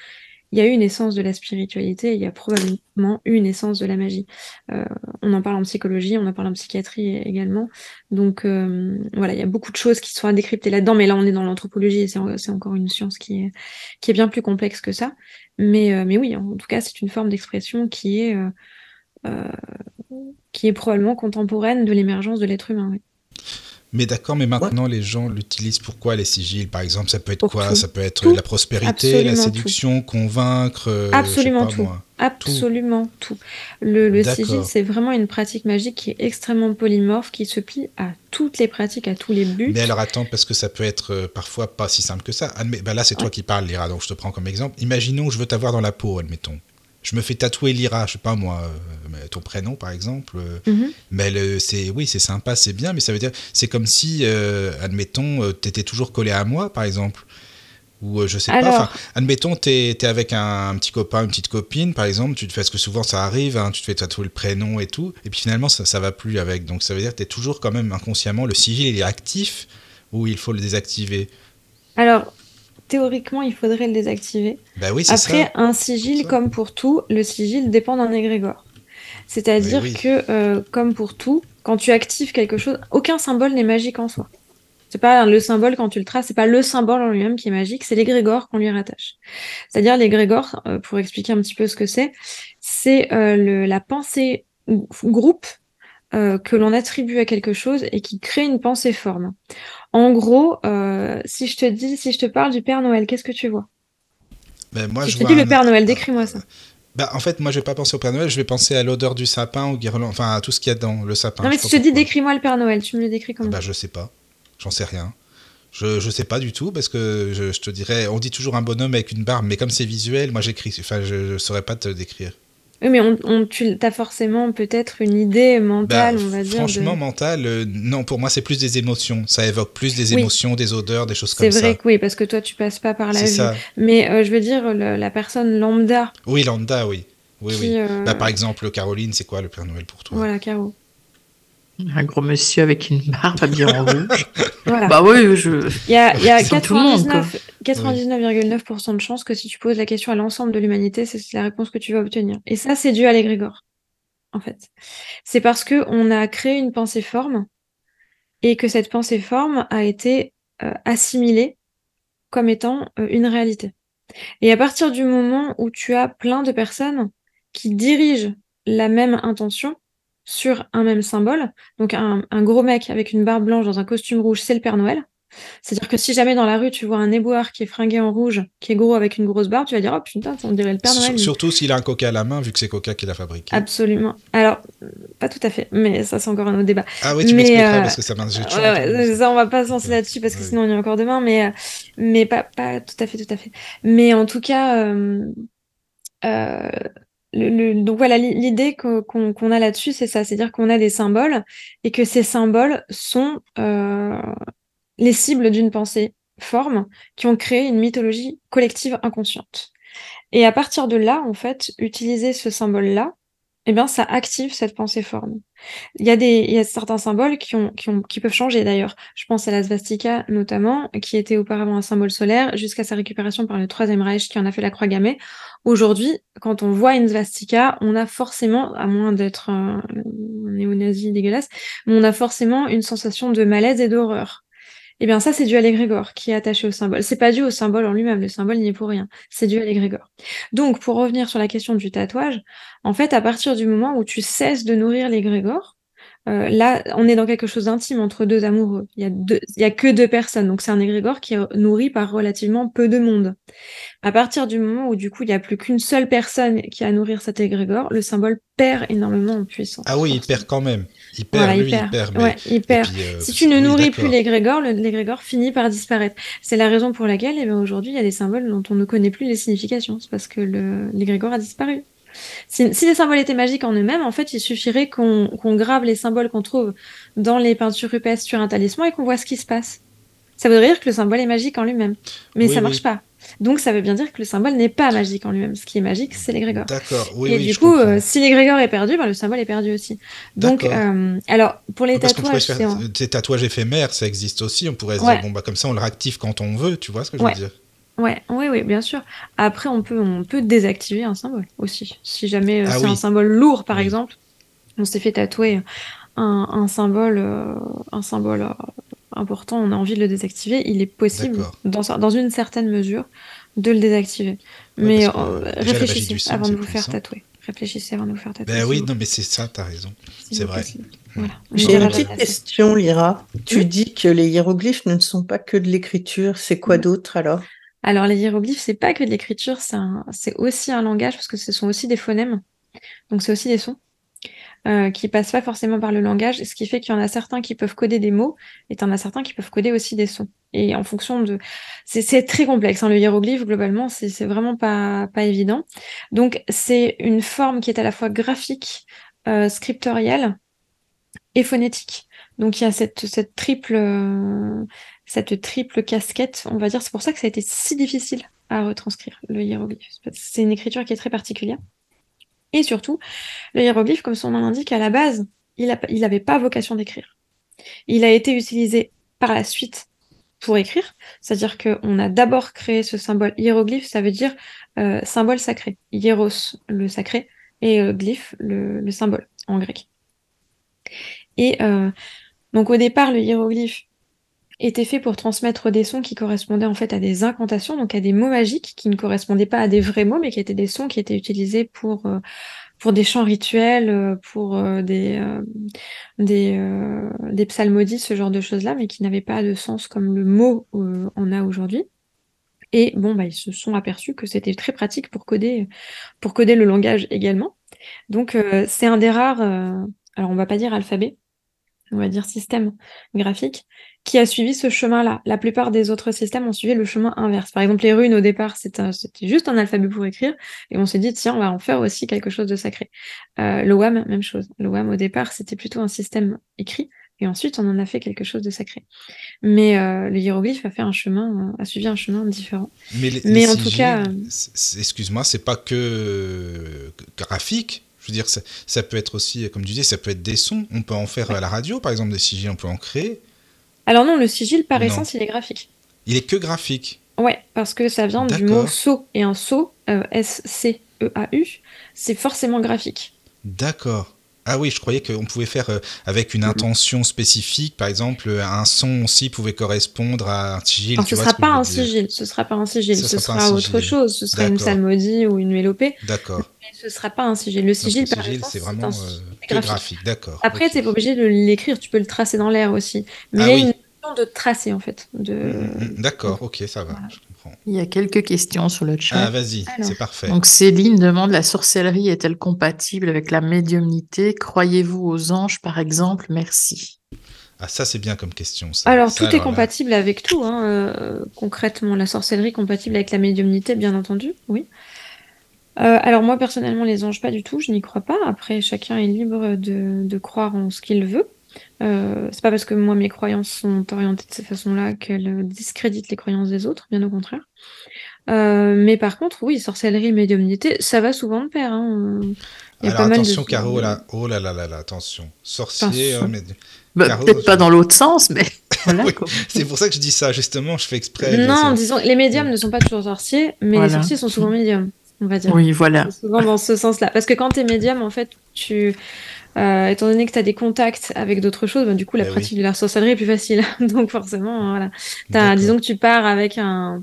il y a eu une essence de la spiritualité, il y a probablement eu une essence de la magie. Euh, on en parle en psychologie, on en parle en psychiatrie également. Donc euh, voilà, il y a beaucoup de choses qui sont à décrypter là-dedans, mais là on est dans l'anthropologie et c'est encore une science qui est, qui est bien plus complexe que ça. Mais, euh, mais oui, en tout cas, c'est une forme d'expression qui est, qui est probablement contemporaine de l'émergence de l'être humain. Mais d'accord, mais maintenant les gens l'utilisent pourquoi les sigils? Par exemple, ça peut être quoi? Ça peut être la prospérité, la séduction, convaincre. Euh, Absolument tout. Absolument tout. Le, sigil, c'est vraiment une pratique magique qui est extrêmement polymorphe, qui se plie à toutes les pratiques, à tous les buts. Mais alors attends, parce que ça peut être euh, parfois pas si simple que ça. bah là, c'est toi qui parles, Lyra, donc je te prends comme exemple. Imaginons que je veux t'avoir dans la peau, admettons je me fais tatouer Lyra, je sais pas moi, euh, ton prénom par exemple. Euh, mhm. Mais c'est oui, c'est sympa, c'est bien, mais ça veut dire c'est comme si, euh, admettons, tu étais toujours collé à moi par exemple. Ou je sais pas, admettons, tu es, avec un, petit copain, une petite copine, par exemple, tu te fais, ce que souvent ça arrive, hein, tu te fais tatouer le prénom et tout, et puis finalement ça, ça va plus avec. Donc ça veut dire que tu es toujours quand même inconsciemment, le sigil il est actif ou il faut le désactiver? Alors, théoriquement, il faudrait le désactiver. Bah oui, Après, un sigil, comme pour tout, le sigil dépend d'un égrégore. C'est-à-dire que, euh, comme pour tout, quand tu actives quelque chose, aucun symbole n'est magique en soi. C'est pas le symbole quand tu le traces, c'est pas le symbole en lui-même qui est magique, c'est l'égrégore qu'on lui rattache. C'est-à-dire l'égrégore, euh, pour expliquer un petit peu ce que c'est, c'est euh, la pensée groupe que l'on attribue à quelque chose et qui crée une pensée forme. En gros, euh, si je te dis, si je te parle du Père Noël, qu'est-ce que tu vois? Ben, moi, si je, te dis le Père Noël, décris-moi ça. Bah, en fait, moi, je vais pas penser au Père Noël, je vais penser à l'odeur du sapin, ou guirlande, enfin à tout ce qu'il y a dans le sapin. Non, mais si je te dis décris-moi le Père Noël, tu me le décris comment? Bah, je sais pas. J'en sais rien. Je, je sais pas du tout, parce que je, te dirais, on dit toujours un bonhomme avec une barbe, mais comme c'est visuel, moi j'écris, enfin, je, ne saurais pas te décrire. Oui, mais on, tu as forcément peut-être une idée mentale, bah, on va dire. Franchement, mentale, euh, non, pour moi, c'est plus des émotions. Ça évoque plus des émotions, des odeurs, des choses comme ça. C'est vrai que oui, parce que toi, tu passes pas par la vue. Mais euh, je veux dire, la personne lambda. Oui, lambda, oui. Oui, oui. Euh, bah, par exemple, Caroline, c'est quoi le Père Noël pour toi? Voilà, Caro. Un gros monsieur avec une barbe habillée en rouge. Bah oui, je. Il y a, y a 99,9% de chances que si tu poses la question à l'ensemble de l'humanité, c'est la réponse que tu vas obtenir. Et ça, c'est dû à l'égrégore, en fait. C'est parce que on a créé une pensée forme et que cette pensée forme a été euh, assimilée comme étant euh, une réalité. Et à partir du moment où tu as plein de personnes qui dirigent la même intention, sur un même symbole. Donc un, gros mec avec une barbe blanche dans un costume rouge, c'est le Père Noël. C'est-à-dire que si jamais dans la rue tu vois un éboueur qui est fringué en rouge, qui est gros avec une grosse barbe, tu vas dire oh putain, on dirait le Père Noël. Surtout s'il a un coca à la main, vu que c'est Coca qui l'a fabriqué. Absolument. Alors, pas tout à fait, mais ça c'est encore un autre débat. Ah oui, tu m'expliqueras euh, parce que ça m'a ouais, Ça, on va pas se lancer là-dessus parce que sinon on y est encore demain, mais, euh, mais pas, pas tout à fait, tout à fait. Mais en tout cas, euh, euh donc voilà, l'idée qu'on a là-dessus, c'est ça, c'est-à-dire qu'on a des symboles et que ces symboles sont euh, les cibles d'une pensée forme qui ont créé une mythologie collective inconsciente. Et à partir de là, en fait, utiliser ce symbole-là, eh bien, ça active cette pensée forme. Il y a des, il y a certains symboles qui ont, qui ont, qui peuvent changer d'ailleurs. Je pense à la svastika notamment, qui était auparavant un symbole solaire jusqu'à sa récupération par le Troisième Reich, qui en a fait la croix gammée. Aujourd'hui, quand on voit une svastika, on a forcément, à moins d'être un, néo-nazi dégueulasse, on a forcément une sensation de malaise et d'horreur. Eh bien, ça, c'est dû à l'égrégore qui est attaché au symbole. C'est pas dû au symbole en lui-même. Le symbole n'y est pour rien. C'est dû à l'égrégore. Donc, pour revenir sur la question du tatouage, en fait, à partir du moment où tu cesses de nourrir l'égrégore, euh, là, on est dans quelque chose d'intime entre deux amoureux. Il y a deux, il y a que deux personnes, donc c'est un égrégore qui est nourri par relativement peu de monde. À partir du moment où du coup il n'y a plus qu'une seule personne qui a à nourrir cet égrégore, le symbole perd énormément en puissance. Ah oui, il perd quand même. Il perd, lui, il perd. Ouais, il perd. Euh, si tu ne nourris plus l'égrégore, l'égrégore finit par disparaître. C'est la raison pour laquelle, eh ben, aujourd'hui, il y a des symboles dont on ne connaît plus les significations. C'est parce que l'égrégore a disparu. Si, les symboles étaient magiques en eux-mêmes, en fait, il suffirait qu'on grave les symboles qu'on trouve dans les peintures rupestres sur un talisman et qu'on voit ce qui se passe. Ça voudrait dire que le symbole est magique en lui-même. Mais ça marche pas. Donc ça veut bien dire que le symbole n'est pas magique en lui-même. Ce qui est magique, c'est l'égrégore. D'accord, oui, Et oui, du coup, euh, si l'égrégore est perdu, ben, le symbole est perdu aussi. Donc, euh, alors, pour les Parce tatouages, faire des tatouages éphémères, ça existe aussi. On pourrait se Ouais. dire, bon, bah, comme ça, on le réactive quand on veut, tu vois ce que je Ouais. veux dire? Ouais, oui, oui, bien sûr. Après, on peut, on peut désactiver un symbole aussi. Si jamais euh, Ah c'est oui. un symbole lourd, par Oui. exemple, on s'est fait tatouer un, un symbole, euh, un symbole euh, important, on a envie de le désactiver, il est possible, dans, dans une certaine mesure, de le désactiver. Ouais, Mais que, euh, réfléchissez sang, avant de vous faire tatouer. Réfléchissez avant de vous faire tatouer. Ben si oui, vous- non, mais c'est ça, t'as raison. si c'est vrai. Voilà. J'ai une petite question, Lyra. Tu Oui. dis que les hiéroglyphes ne sont pas que de l'écriture. C'est quoi d'autre alors? Alors, les hiéroglyphes, c'est pas que de l'écriture, c'est aussi un langage, parce que ce sont aussi des phonèmes. Donc, c'est aussi des sons euh, qui passent pas forcément par le langage, ce qui fait qu'il y en a certains qui peuvent coder des mots, et il y en a certains qui peuvent coder aussi des sons. Et en fonction de... C'est très complexe, hein, le hiéroglyphe, globalement, c'est vraiment pas, pas évident. Donc, c'est une forme qui est à la fois graphique, euh, scriptorielle et phonétique. Donc, il y a cette, cette triple... euh, cette triple casquette, on va dire. C'est pour ça que ça a été si difficile à retranscrire, le hiéroglyphe. C'est une écriture qui est très particulière. Et surtout, le hiéroglyphe, comme son nom l'indique, à la base, il n'avait pas vocation d'écrire. Il a été utilisé par la suite pour écrire, c'est-à-dire qu'on a d'abord créé ce symbole hiéroglyphe, ça veut dire euh, symbole sacré. Hieros, le sacré, et euh, glyphe, le, le symbole, en grec. Et euh, donc au départ, le hiéroglyphe était fait pour transmettre des sons qui correspondaient en fait à des incantations, donc à des mots magiques qui ne correspondaient pas à des vrais mots, mais qui étaient des sons qui étaient utilisés pour, euh, pour des chants rituels, euh, pour euh, des, des, des psalmodies, ce genre de choses-là, mais qui n'avaient pas de sens comme le mot en a aujourd'hui. Et bon, bah, ils se sont aperçus que c'était très pratique pour coder, pour coder le langage également. Donc c'est un des rares, alors on va pas dire alphabet, on va dire système graphique, qui a suivi ce chemin-là. La plupart des autres systèmes ont suivi le chemin inverse. Par exemple, les runes, au départ, c'était juste un alphabet pour écrire, et on s'est dit, tiens, on va en faire aussi quelque chose de sacré. Euh, le WAM, même chose. Le WAM, au départ, c'était plutôt un système écrit, et ensuite, on en a fait quelque chose de sacré. Mais euh, le hiéroglyphe a fait un chemin, a suivi un chemin différent. Mais, les, Mais les en sigils, tout cas, excuse-moi, c'est pas que graphique. Je veux dire, ça, ça, peut être aussi, comme tu disais, ça peut être des sons. On peut en faire ouais. à la radio, par exemple, des sigils, on peut en créer. Alors non, le sigil, par non. essence, il est graphique. Il est que graphique Ouais, parce que ça vient du mot sceau. Et un sceau, euh, S-C-E-A-U, c'est forcément graphique. D'accord. Ah oui, je croyais qu'on pouvait faire euh, avec une intention spécifique, par exemple, un son aussi pouvait correspondre à un sigil. Alors, ce ne sera pas un sigil, ce sera pas un sigil, ce, ce sera, sera autre chose, ce sera une psalmodie ou une mélopée. D'accord. Mais ce ne sera pas un sigil. Le sigil, Donc, par sigil, exemple, c'est vraiment un... euh, que graphique, graphique. d'accord. Après, okay. tu n'es pas obligé de l'écrire, tu peux le tracer dans l'air aussi. Mais ah, il y a oui. une notion de tracer, en fait. De... Mmh, d'accord, ok, ça va, voilà. Comprends. Il y a quelques questions sur le chat. Ah, vas-y, c'est parfait. Donc, Céline demande la sorcellerie est-elle compatible avec la médiumnité? Croyez-vous aux anges, par exemple? Merci. Ah, ça, c'est bien comme question. Ça. Alors, ça, tout alors, est compatible là... avec tout. Hein, euh, concrètement, la sorcellerie compatible avec la médiumnité, bien entendu, oui. Euh, alors, moi, personnellement, les anges, pas du tout. Je n'y crois pas. Après, chacun est libre de, de croire en ce qu'il veut. Euh, c'est pas parce que moi mes croyances sont orientées de cette façon-là qu'elles discréditent les croyances des autres, bien au contraire. Euh, mais par contre, oui, sorcellerie, médiumnité, ça va souvent de pair. Hein. Il y a Alors pas attention, mal de... Caro, là, oh là là là là, attention, sorcier, euh, médi... bah, peut-être pas dans l'autre sens, mais voilà. oui, c'est pour ça que je dis ça, justement, je fais exprès. Non, disons, les médiums ne sont pas toujours sorciers, mais voilà. les sorciers sont souvent médiums, on va dire. Oui, voilà. Souvent dans ce sens-là, parce que quand tu es médium, en fait, tu euh, étant donné que tu as des contacts avec d'autres choses, bah, du coup, la Eh pratique oui. de la sorcellerie est plus facile. Donc, forcément, voilà. As, disons que tu pars avec un,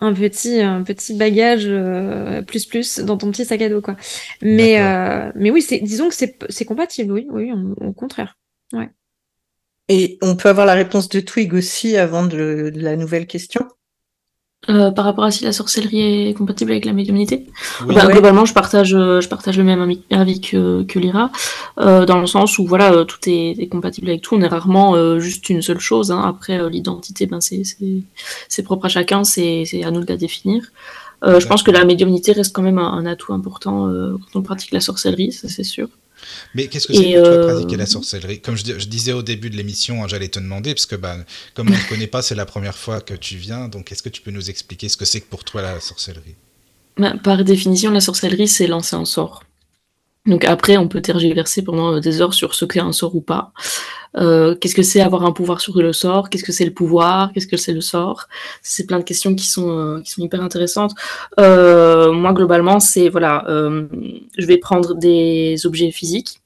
un, petit, un petit bagage euh, plus plus dans ton petit sac à dos, quoi. Mais, euh, mais oui, disons que c'est compatible, oui, oui, au contraire. Ouais. Et on peut avoir la réponse de Twig aussi avant de, de la nouvelle question? Euh, par rapport à si la sorcellerie est compatible avec la médiumnité. Oui, bah, ouais. Globalement, je partage, je partage le même avis que, que Lyra, euh, dans le sens où voilà, euh, tout est, est, compatible avec tout. On est rarement euh, juste une seule chose. Hein. Après, euh, l'identité, ben, c'est propre à chacun, c'est à nous de la définir. Euh, je pense que la médiumnité reste quand même un, un atout important quand on pratique la sorcellerie, ça c'est sûr. Mais qu'est-ce que c'est que tu as pratiqué la sorcellerie? Comme je, disais au début de l'émission, hein, j'allais te demander, parce que bah, comme on ne connaît pas, c'est la première fois que tu viens, donc est-ce que tu peux nous expliquer ce que c'est que pour toi la sorcellerie? Bah, Par définition, la sorcellerie, c'est lancer un sort. Donc après, on peut tergiverser pendant euh, des heures sur ce qu'est un sort ou pas. Euh, qu'est-ce que c'est avoir un pouvoir sur le sort? Qu'est-ce que c'est le pouvoir? Qu'est-ce que c'est le sort? C'est plein de questions qui sont, euh, qui sont hyper intéressantes. moi, globalement, c'est voilà, je vais prendre des objets physiques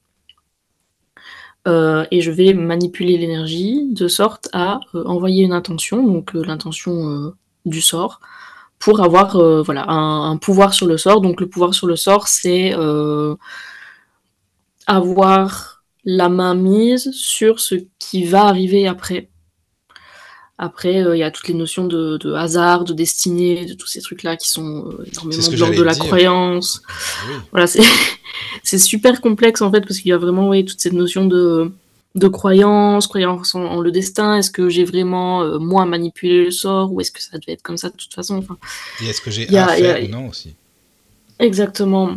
et je vais manipuler l'énergie de sorte à envoyer une intention, donc l'intention du sort, pour avoir voilà un, pouvoir sur le sort. Donc le pouvoir sur le sort, c'est avoir la main mise sur ce qui va arriver après. Après, euh, il y a toutes les notions de, hasard, de destinée, de tous ces trucs-là qui sont euh, énormément de l'ordre de la croyance. Ah voilà, c'est super complexe en fait, parce qu'il y a vraiment oui, toute cette notion de, de croyance, croyance en, le destin. Est-ce que j'ai vraiment, euh, moi, manipulé le sort, ou est-ce que ça devait être comme ça de toute façon? Enfin, Et est-ce que j'ai à faire ou non aussi? Exactement.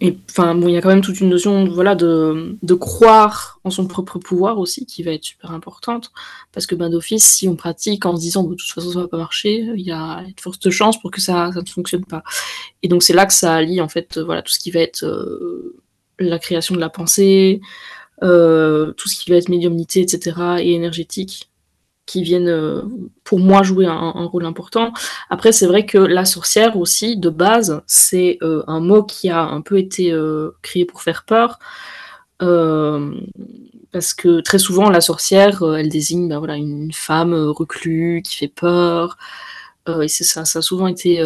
Et enfin, bon, il y a quand même toute une notion voilà, de, de, croire en son propre pouvoir aussi qui va être super importante. Parce que ben, d'office, si on pratique en se disant de toute façon ça va pas marcher, il y a de fortes chances pour que ça, ça ne fonctionne pas. Et donc c'est là que ça allie en fait voilà, tout ce qui va être euh, la création de la pensée, euh, tout ce qui va être médiumnité, etc. et énergétique qui viennent euh, pour moi jouer un, rôle important. Après, c'est vrai que la sorcière aussi, de base, c'est euh, un mot qui a un peu été euh, créé pour faire peur. parce que très souvent, la sorcière, elle désigne ben, voilà, une femme reclue qui fait peur. et ça, ça, a souvent été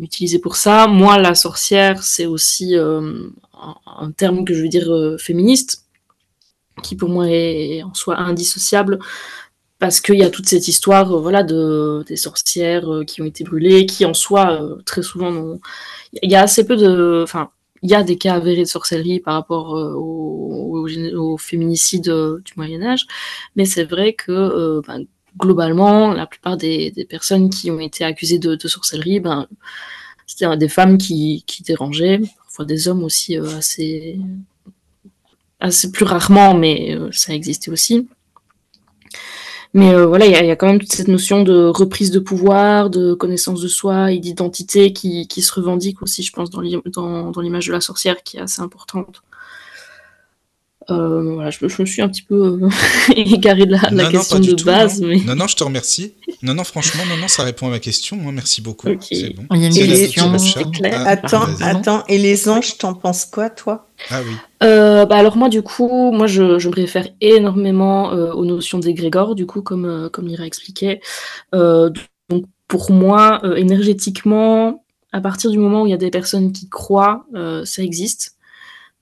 utilisé pour ça. Moi, la sorcière, c'est aussi un, terme que je veux dire féministe, qui pour moi est en soi indissociable parce qu'il y a toute cette histoire euh, voilà, de, des sorcières euh, qui ont été brûlées, qui en soi, euh, très souvent, il y a assez peu de... Enfin, il y a des cas avérés de sorcellerie par rapport au, au, féminicide du Moyen Âge, mais c'est vrai que ben, globalement, la plupart des, personnes qui ont été accusées de, de sorcellerie, ben, c'était des femmes qui, qui, dérangeaient, parfois des hommes aussi assez, assez plus rarement, mais ça existait aussi. Mais euh, voilà, il y, a quand même toute cette notion de reprise de pouvoir, de connaissance de soi et d'identité qui, qui, se revendique aussi, je pense, dans l'image de la sorcière, qui est assez importante. Euh, voilà, je, me suis un petit peu euh, égaré de la, question de base. Non. Mais... non, non, je te remercie. Non, non, franchement, non, non, ça répond à ma question. Moi, merci beaucoup. C'est bon. Il y a une question. Ah, attends, attends. Et les anges, t'en penses quoi, toi? Ah oui. Euh, bah alors moi, du coup, moi, je, je me réfère énormément aux notions d'égrégore, du coup, comme, comme Ira expliquait. donc, pour moi, énergétiquement, à partir du moment où il y a des personnes qui croient, ça existe.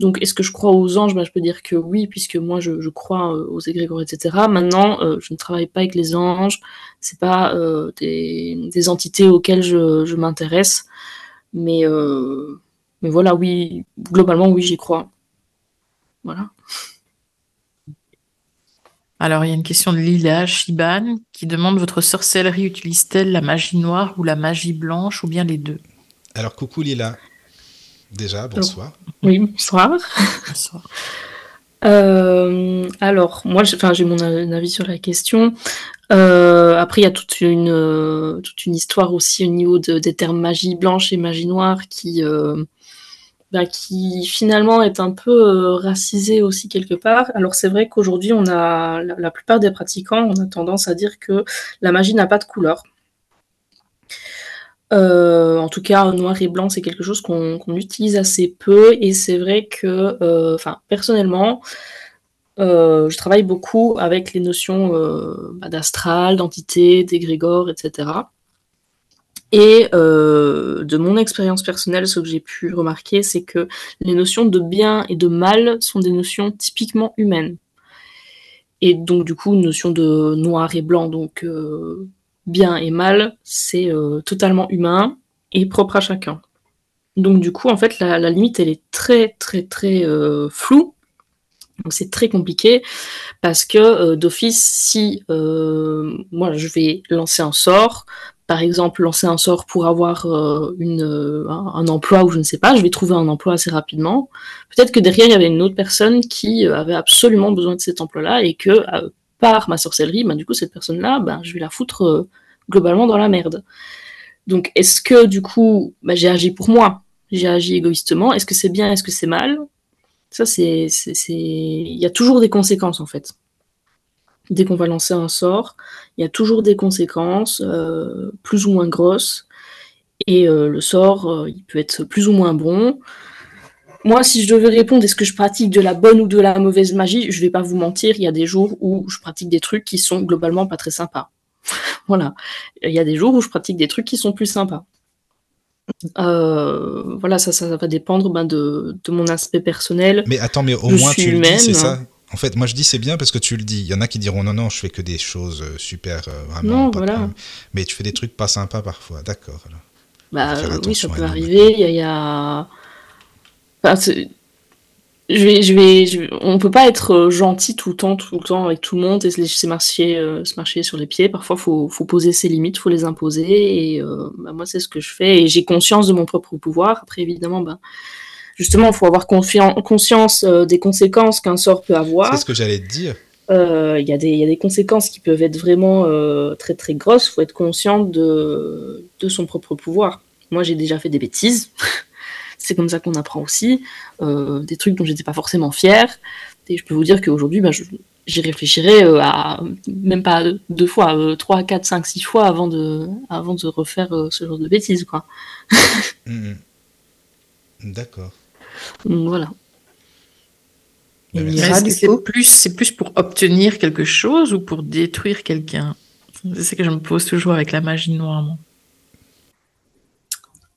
Donc, est-ce que je crois aux anges? Bah, Je peux dire que oui, puisque moi, je, crois euh, aux égrégores, etc. Maintenant, euh, je ne travaille pas avec les anges. C'est pas euh, des, entités auxquelles je, m'intéresse. Mais, mais voilà, oui, globalement, oui, j'y crois. Voilà. Alors, il y a une question de Lila Shiban qui demande Votre sorcellerie utilise-t-elle la magie noire ou la magie blanche ou bien les deux? Alors, coucou Lila. Déjà, bonsoir. Oui, bonsoir. Bonsoir. Euh, alors, moi, j'ai mon avis sur la question. Euh, après, il y a toute une, euh, toute une histoire aussi au niveau des termes magie blanche et magie noire qui, bah, qui finalement est un peu racisé aussi quelque part. Alors, c'est vrai qu'aujourd'hui, on a la, plupart des pratiquants, on a tendance à dire que la magie n'a pas de couleur. Euh, en tout cas, noir et blanc, c'est quelque chose qu'on utilise assez peu et c'est vrai que, euh, enfin, personnellement, euh, je travaille beaucoup avec les notions bah, d'astral, d'entité, d'égrégore, etc. Et de mon expérience personnelle, ce que j'ai pu remarquer, c'est que les notions de bien et de mal sont des notions typiquement humaines. Et donc, du coup, une notion de noir et blanc, donc bien et mal, c'est euh, totalement humain et propre à chacun. Donc du coup, en fait, la, limite, elle est très, très, très euh, floue. Donc c'est très compliqué parce que euh, d'office, si moi je vais lancer un sort, par exemple, lancer un sort pour avoir un, emploi ou je ne sais pas, je vais trouver un emploi assez rapidement. Peut-être que derrière, il y avait une autre personne qui avait absolument besoin de cet emploi-là et que, par ma sorcellerie, ben, du coup, cette personne-là, ben, je vais la foutre globalement dans la merde. Donc, est-ce que du coup, bah, j'ai agi pour moi, j'ai agi égoïstement Est-ce que c'est bien? Est-ce que c'est mal? Ça, c'est, il y a toujours des conséquences en fait. Dès qu'on va lancer un sort, il y a toujours des conséquences, euh, plus ou moins grosses, et euh, le sort, euh, il peut être plus ou moins bon. Moi, si je devais répondre, est-ce que je pratique de la bonne ou de la mauvaise magie, je vais pas vous mentir, il y a des jours où je pratique des trucs qui sont globalement pas très sympas. voilà. Il y a des jours où je pratique des trucs qui sont plus sympas. Euh, voilà, ça, ça va dépendre ben, de, mon aspect personnel. Mais attends, mais au moins tu le dis, c'est ça? En fait, moi je dis c'est bien parce que tu le dis. Il y en a qui diront non, non, je fais que des choses euh, super, euh, vraiment. voilà. Mais tu fais des trucs pas sympas parfois, d'accord. Bah oui, ça peut arriver. Il y a. je vais, je vais, on peut pas être euh, gentil tout le temps, tout le temps avec tout le monde et se laisser marcher, euh, se marcher sur les pieds. Parfois, faut, faut poser ses limites, faut les imposer. Et euh, bah, moi, c'est ce que je fais. Et j'ai conscience de mon propre pouvoir. Après, évidemment, bah, justement, il faut avoir conscience des conséquences qu'un sort peut avoir. C'est ce que j'allais te dire. Il y, a des conséquences qui peuvent être vraiment très très grosses. Il faut être conscient de, de son propre pouvoir. Moi, j'ai déjà fait des bêtises. c'est comme ça qu'on apprend aussi, euh, des trucs dont j'étais pas forcément fière. Et je peux vous dire qu'aujourd'hui, bah, j'y réfléchirai euh, à même pas deux fois, euh, trois, quatre, cinq, six fois avant de, avant de refaire ce genre de bêtises, quoi. Mmh, mmh. D'accord. voilà. c'est plus, c'est plus pour obtenir quelque chose ou pour détruire quelqu'un? C'est ce que je me pose toujours avec la magie noire.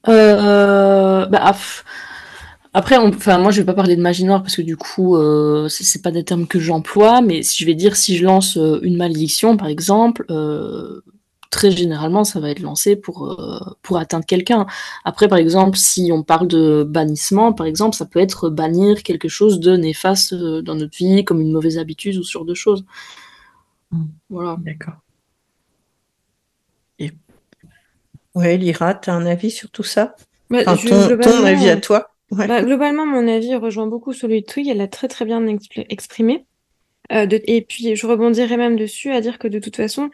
Euh, bah, après, enfin, moi, je vais pas parler de magie noire parce que du coup, euh, c'est pas des termes que j'emploie, mais si je vais dire si je lance euh, une malédiction, par exemple, euh, très généralement, ça va être lancé pour, pour atteindre quelqu'un. Après, par exemple, si on parle de bannissement, par exemple, ça peut être bannir quelque chose de néfaste dans notre vie, comme une mauvaise habitude ou ce genre de choses. Mmh. Voilà. D'accord. Oui, Lyra, tu as un avis sur tout ça? Bah, ton, avis à toi bah, Globalement, mon avis rejoint beaucoup celui de Twig. Elle l'a très très bien exprimé. Euh, et puis, je rebondirais même dessus à dire que de toute façon,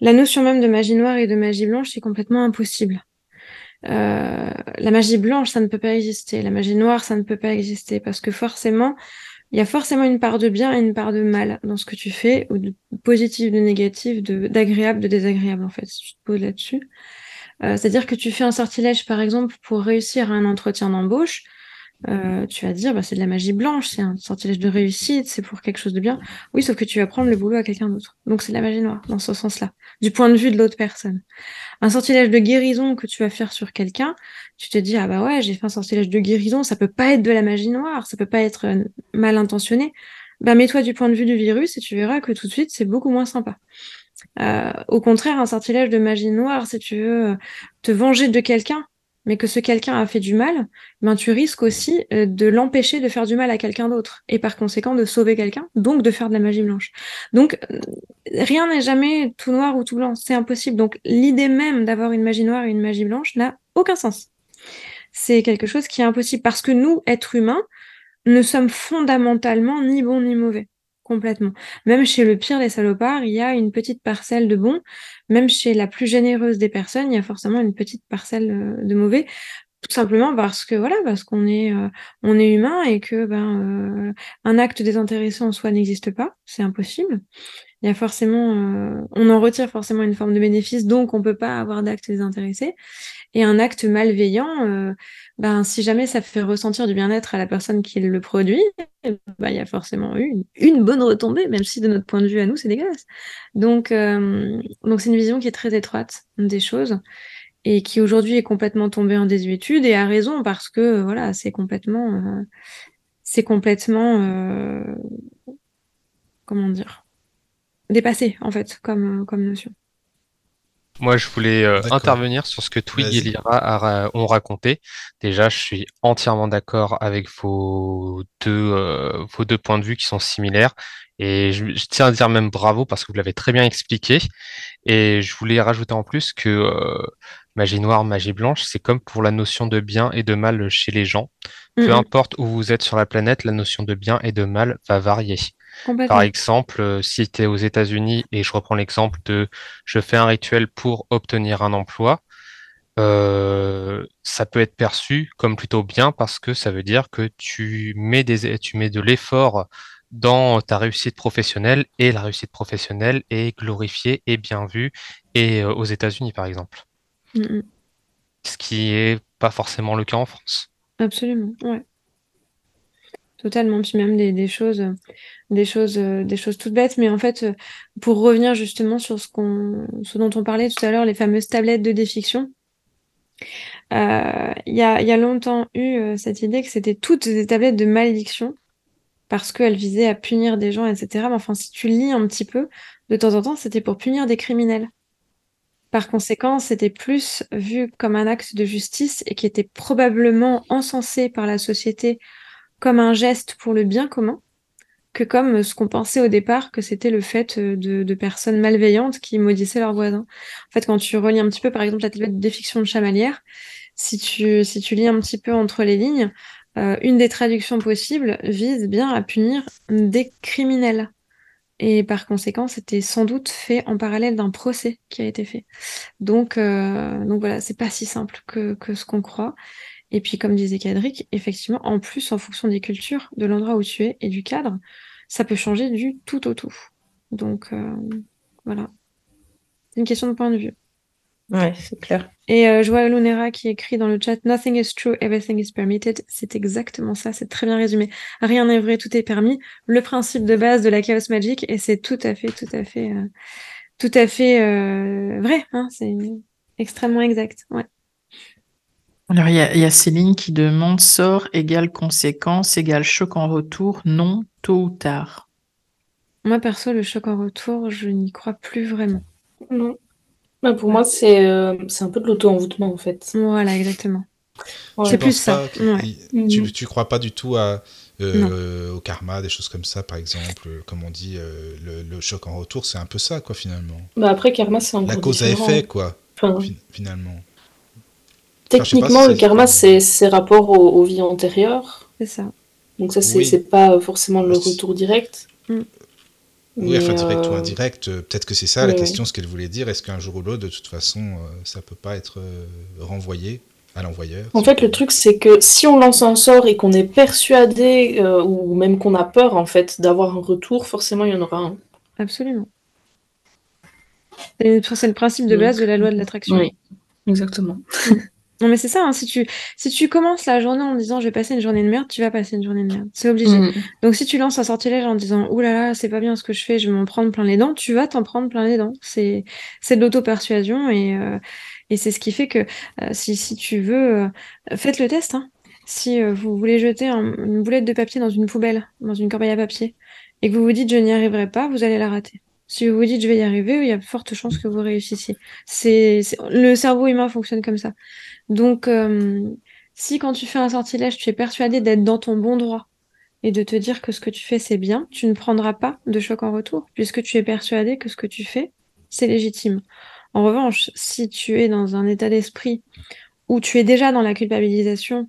la notion même de magie noire et de magie blanche, c'est complètement impossible. Euh, la magie blanche, ça ne peut pas exister. La magie noire, ça ne peut pas exister parce que forcément, il y a forcément une part de bien et une part de mal dans ce que tu fais, ou de positif, de négatif, d'agréable, de, désagréable en fait, si tu te poses là-dessus. Euh, c'est-à-dire que tu fais un sortilège, par exemple, pour réussir un entretien d'embauche. Euh, tu vas dire, bah, c'est de la magie blanche, c'est un sortilège de réussite, c'est pour quelque chose de bien. Oui, sauf que tu vas prendre le boulot à quelqu'un d'autre. Donc c'est de la magie noire, dans ce sens-là, du point de vue de l'autre personne. Un sortilège de guérison que tu vas faire sur quelqu'un, tu te dis, ah bah ouais, j'ai fait un sortilège de guérison, ça peut pas être de la magie noire, ça peut pas être euh, mal intentionné. Bah mets-toi du point de vue du virus et tu verras que tout de suite, c'est beaucoup moins sympa. Euh, au contraire, un sortilège de magie noire, si tu veux euh, te venger de quelqu'un, mais que ce quelqu'un a fait du mal, ben tu risques aussi euh, de l'empêcher de faire du mal à quelqu'un d'autre, et par conséquent de sauver quelqu'un, donc de faire de la magie blanche. Donc rien n'est jamais tout noir ou tout blanc, c'est impossible. Donc l'idée même d'avoir une magie noire et une magie blanche n'a aucun sens. C'est quelque chose qui est impossible parce que nous, êtres humains, ne sommes fondamentalement ni bons ni mauvais complètement. Même chez le pire des salopards, il y a une petite parcelle de bon. Même chez la plus généreuse des personnes, il y a forcément une petite parcelle euh, de mauvais. Tout simplement parce que voilà, parce qu'on est euh, on est humain et que ben euh, un acte désintéressé en soi n'existe pas, c'est impossible. Forcément, on en retire forcément une forme de bénéfice, donc on peut pas avoir d'acte désintéressé. Et un acte malveillant, ben, si jamais ça fait ressentir du bien-être à la personne qui le produit, ben, il y a forcément eu une, bonne retombée, même si de notre point de vue à nous, c'est dégueulasse. Donc, euh, donc c'est une vision qui est très étroite des choses et qui aujourd'hui est complètement tombée en désuétude et a raison parce que voilà, c'est complètement, euh, c'est complètement, euh, comment dire, dépassé en fait comme, comme notion. Moi, je voulais euh, intervenir sur ce que Twig et Lyra ont raconté. Déjà, je suis entièrement d'accord avec vos deux, euh, vos deux points de vue qui sont similaires. Et je, tiens à dire même bravo parce que vous l'avez très bien expliqué. Et je voulais rajouter en plus que euh, magie noire, magie blanche, c'est comme pour la notion de bien et de mal chez les gens. Peu importe où vous êtes sur la planète, la notion de bien et de mal va varier. Par exemple, euh, si tu es aux États-Unis et je reprends l'exemple de je fais un rituel pour obtenir un emploi, euh, ça peut être perçu comme plutôt bien parce que ça veut dire que tu mets, des, tu mets de l'effort dans ta réussite professionnelle et la réussite professionnelle est glorifiée et bien vue et euh, aux États-Unis par exemple. Ce qui est pas forcément le cas en France. Absolument, ouais. Totalement, puis même des, choses, des choses, des choses toutes bêtes. Mais en fait, pour revenir justement sur ce qu'on, ce dont on parlait tout à l'heure, les fameuses tablettes de défiction. Euh, il y, a, y a longtemps eu euh, cette idée que c'était toutes des tablettes de malédiction parce qu'elles visaient à punir des gens, etc. Mais enfin, si tu lis un petit peu, de temps en temps, c'était pour punir des criminels. Par conséquent, c'était plus vu comme un acte de justice et qui était probablement encensé par la société comme un geste pour le bien commun que comme ce qu'on pensait au départ que c'était le fait euh, de, personnes malveillantes qui maudissaient leurs voisins. En fait, quand tu relis un petit peu, par exemple, la défiction de Chamalière, si tu, si tu lis un petit peu entre les lignes, euh, une des traductions possibles vise bien à punir des criminels. Et par conséquent, c'était sans doute fait en parallèle d'un procès qui a été fait. Donc, euh, donc voilà, c'est pas si simple que, que ce qu'on croit. Et puis, comme disait Cadric, effectivement, en plus, en fonction des cultures, de l'endroit où tu es et du cadre, ça peut changer du tout au tout. Donc, euh, voilà. C'est une question de point de vue. Ouais, c'est clair. Et euh, je vois Lunera qui écrit dans le chat Nothing is true, everything is permitted. C'est exactement ça, c'est très bien résumé. Rien n'est vrai, tout est permis. Le principe de base de la chaos magic, et c'est tout à fait, tout à fait, euh, tout à fait vrai. Hein c'est extrêmement exact. Ouais. Alors, il y, a, Céline qui demande sort égale conséquence égale choc en retour, non, tôt ou tard. Moi, perso, le choc en retour, je n'y crois plus vraiment. Non. Bah, pour moi, c'est euh, un peu de l'auto-envoûtement, en fait. Voilà, exactement. c'est plus ça. Mhm. Tu, ne crois pas du tout à, euh, au karma, des choses comme ça, par exemple, comme on dit, euh, le, choc en retour, c'est un peu ça, quoi, finalement. Bah après, karma, c'est encore La cause à effet, quoi, finalement. Techniquement, le karma, c'est ses rapports aux, vies antérieures. C'est ça. Donc ça, c'est pas forcément le retour direct. Mm. Oui, enfin direct ou euh, indirect, euh, peut-être que c'est ça la question, ce qu'elle voulait dire. Est-ce qu'un jour ou l'autre, de toute façon, euh, ça peut pas être renvoyé à l'envoyeur? En fait, le truc, c'est que si on lance un sort et qu'on est persuadé, ou même qu'on a peur, en fait, d'avoir un retour, forcément, il y en aura un. Absolument. C'est le principe de base de la loi de l'attraction. Oui, exactement. Non, mais c'est ça, hein, si, tu, si tu commences la journée en disant je vais passer une journée de merde, tu vas passer une journée de merde. C'est obligé. Mm. Donc si tu lances un sortilège en disant ouh là là, c'est pas bien ce que je fais, je vais m'en prendre plein les dents, tu vas t'en prendre plein les dents. C'est de l'auto-persuasion et, euh, et c'est ce qui fait que euh, si, si tu veux, euh, faites le test. Hein. Si vous voulez jeter une boulette de papier dans une poubelle, dans une corbeille à papier, et que vous vous dites je n'y arriverai pas, vous allez la rater. Si vous vous dites je vais y arriver, il y a de fortes chances que vous réussissiez. C'est le cerveau humain fonctionne comme ça. Donc, euh, si quand tu fais un sortilège, tu es persuadé d'être dans ton bon droit et de te dire que ce que tu fais c'est bien, tu ne prendras pas de choc en retour, puisque tu es persuadé que ce que tu fais, c'est légitime. En revanche, si tu es dans un état d'esprit où tu es déjà dans la culpabilisation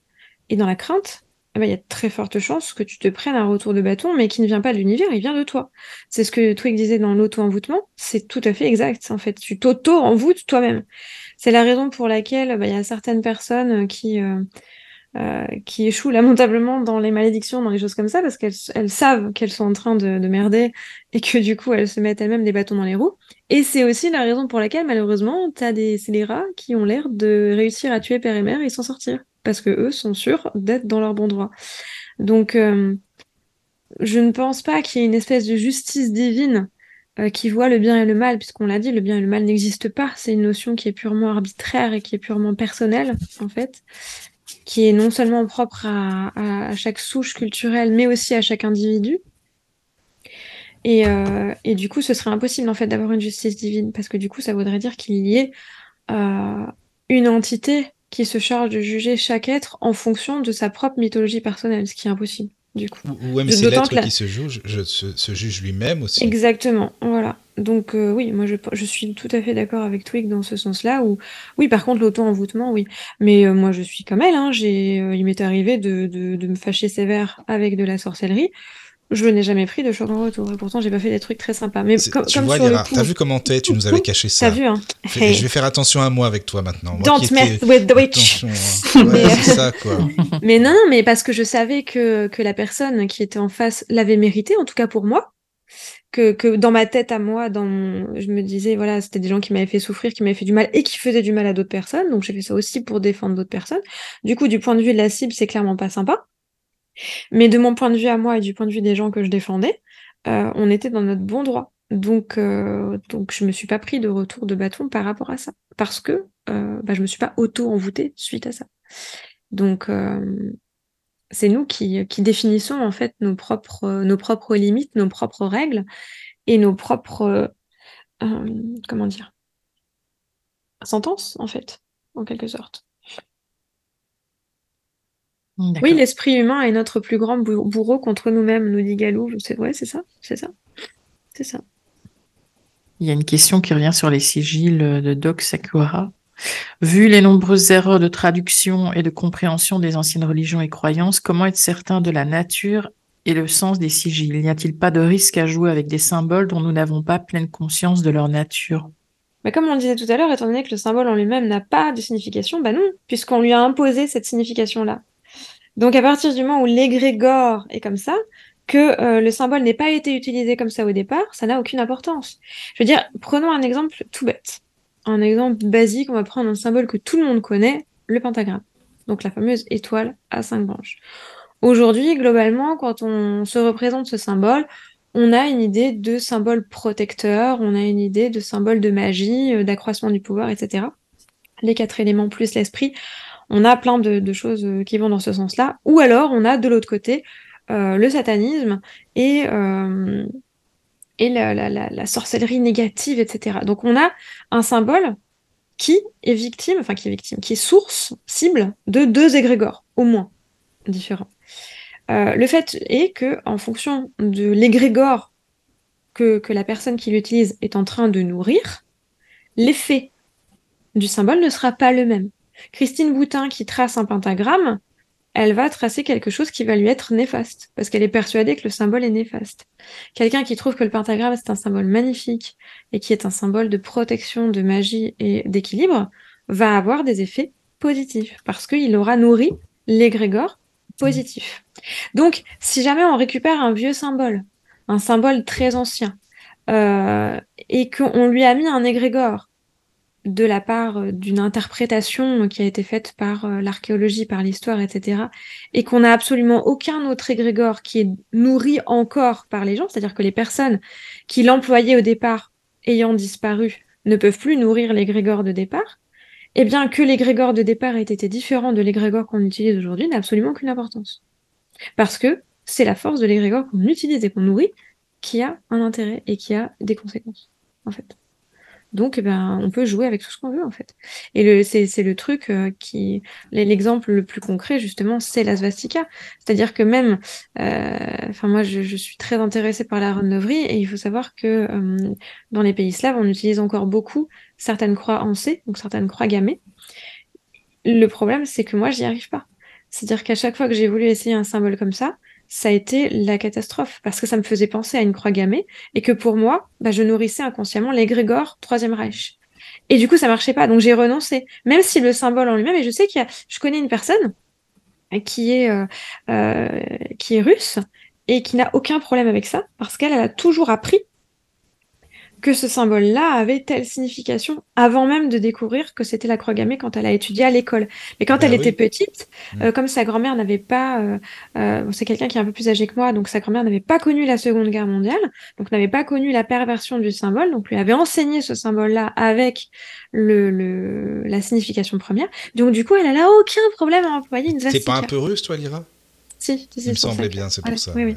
et dans la crainte, eh ben, il y a très fortes chances que tu te prennes un retour de bâton, mais qui ne vient pas de l'univers, il vient de toi. C'est ce que Twig disait dans l'auto-envoûtement, c'est tout à fait exact. En fait, tu t'auto-envoûtes toi-même. C'est la raison pour laquelle bah, il y a certaines personnes euh, qui, euh, euh, qui échouent lamentablement dans les malédictions, dans les choses comme ça, parce qu'elles savent qu'elles sont en train de, de, merder et que du coup elles se mettent elles-mêmes des bâtons dans les roues. Et c'est aussi la raison pour laquelle malheureusement t'as des scélérats qui ont l'air de réussir à tuer père et mère et s'en sortir, parce que eux sont sûrs d'être dans leur bon droit. Donc je ne pense pas qu'il y ait une espèce de justice divine euh, qui voit le bien et le mal, puisqu'on l'a dit, le bien et le mal n'existent pas. C'est une notion qui est purement arbitraire et qui est purement personnelle, en fait, qui est non seulement propre à, chaque souche culturelle, mais aussi à chaque individu. Et, et, du coup, ce serait impossible en fait d'avoir une justice divine, parce que du coup, ça voudrait dire qu'il y ait une entité qui se charge de juger chaque être en fonction de sa propre mythologie personnelle, ce qui est impossible. Du coup. Ou même si l'être qui se juge, je, se, juge lui-même aussi. Exactement, voilà. Donc euh, oui, moi je, je, suis tout à fait d'accord avec Twig dans ce sens-là. Ou oui, par contre l'auto-envoûtement, oui. Mais euh, moi je suis comme elle. Hein, j'ai, euh, il m'est arrivé de, de, de, me fâcher sévère avec de la sorcellerie je n'ai jamais pris de choc en retour. Et pourtant, j'ai pas fait des trucs très sympas. Mais comme, tu vois, t'as vu comment t'es Tu nous avais caché ça. T'as vu, hein Je vais faire attention à moi avec toi maintenant. Moi Don't mess with the witch. Hein. c'est ça, quoi. mais non, mais parce que je savais que, que la personne qui était en face l'avait mérité, en tout cas pour moi. Que, que dans ma tête à moi, dans je me disais, voilà, c'était des gens qui m'avaient fait souffrir, qui m'avaient fait du mal et qui faisaient du mal à d'autres personnes. Donc j'ai fait ça aussi pour défendre d'autres personnes. Du coup, du point de vue de la cible, c'est clairement pas sympa. Mais de mon point de vue à moi et du point de vue des gens que je défendais, euh, on était dans notre bon droit. Donc, euh, donc je me suis pas pris de retour de bâton par rapport à ça, parce que euh, bah, je me suis pas auto-envoûtée suite à ça. Donc, euh, c'est nous qui, définissons en fait nos propres, limites, nos propres règles et nos propres, comment dire, sentences en fait, en quelque sorte. Oui, l'esprit humain est notre plus grand bourreau contre nous-mêmes, nous dit Galou. Ouais, c'est ça, c'est ça, c'est ça. Il y a une question qui revient sur les sigils de Doc Sakura. Vu les nombreuses erreurs de traduction et de compréhension des anciennes religions et croyances, comment être certain de la nature et le sens des sigils? N'y a-t-il pas de risque à jouer avec des symboles dont nous n'avons pas pleine conscience de leur nature? Mais comme on le disait tout à l'heure, étant donné que le symbole en lui-même n'a pas de signification, bah non, puisqu'on lui a imposé cette signification-là. Donc à partir du moment où l'égrégore est comme ça, que euh, le symbole n'ait pas été utilisé comme ça au départ, ça n'a aucune importance. Je veux dire, prenons un exemple tout bête. Un exemple basique, on va prendre un symbole que tout le monde connaît, le pentagramme. Donc la fameuse étoile à cinq branches. Aujourd'hui, globalement, quand on se représente ce symbole, on a une idée de symbole protecteur, on a une idée de symbole de magie, euh, d'accroissement du pouvoir, etc. Les quatre éléments plus l'esprit on a plein de, choses euh, qui vont dans ce sens-là. Ou alors, on a de l'autre côté euh, le satanisme et, euh, et la, sorcellerie négative, etc. Donc, on a un symbole qui est victime, enfin qui est victime, qui est source, cible de deux égrégores, au moins, différents. le fait est que, en fonction de l'égrégore que, que la personne qui l'utilise est en train de nourrir, l'effet du symbole ne sera pas le même. Christine Boutin qui trace un pentagramme, elle va tracer quelque chose qui va lui être néfaste, parce qu'elle est persuadée que le symbole est néfaste. Quelqu'un qui trouve que le pentagramme c'est un symbole magnifique et qui est un symbole de protection, de magie et d'équilibre, va avoir des effets positifs, parce qu'il aura nourri l'égrégore positif. Donc, si jamais on récupère un vieux symbole, un symbole très ancien, euh, et qu'on lui a mis un égrégore de la part euh, d'une interprétation qui a été faite par euh, l'archéologie, par l'histoire, etc., et qu'on n'a absolument aucun autre égrégore qui est nourri encore par les gens, c'est-à-dire que les personnes qui l'employaient au départ ayant disparu ne peuvent plus nourrir l'égrégore de départ, eh bien que l'égrégore de départ ait été différent de l'égrégore qu'on utilise aujourd'hui n'a absolument aucune importance. Parce que c'est la force de l'égrégore qu'on utilise et qu'on nourrit qui a un intérêt et qui a des conséquences, en fait. Donc, eh ben, on peut jouer avec tout ce qu'on veut, en fait. Et c'est, le truc euh, qui, l'exemple le plus concret, justement, c'est la svastika. C'est-à-dire que même, euh, enfin, moi, je, suis très intéressée par la renouverie et il faut savoir que euh, dans les pays slaves, on utilise encore beaucoup certaines croix en C, donc certaines croix gammées. Le problème, c'est que moi, j'y arrive pas. C'est-à-dire qu'à chaque fois que j'ai voulu essayer un symbole comme ça, ça a été la catastrophe parce que ça me faisait penser à une croix gammée et que pour moi, bah, je nourrissais inconsciemment l'égrégore Troisième Reich. Et du coup, ça marchait pas, donc j'ai renoncé. Même si le symbole en lui-même, et je sais qu'il y a, je connais une personne qui est euh, euh, qui est russe et qui n'a aucun problème avec ça parce qu'elle a toujours appris que ce symbole-là avait telle signification avant même de découvrir que c'était la croix gammée quand elle a étudié à l'école. Mais quand bah elle était petite, mm. euh, comme sa grand-mère n'avait pas, euh, euh, c'est quelqu'un qui est un peu plus âgé que moi, donc sa grand-mère n'avait pas connu la Seconde Guerre mondiale, donc n'avait pas connu la perversion du symbole, donc lui avait enseigné ce symbole-là avec le, le, la signification première. Donc du coup, elle n'a aucun problème à employer une C'est pas un peu russe, toi, Lyra? Si, Il me semblait bien, c'est pour ça. Oui, oui.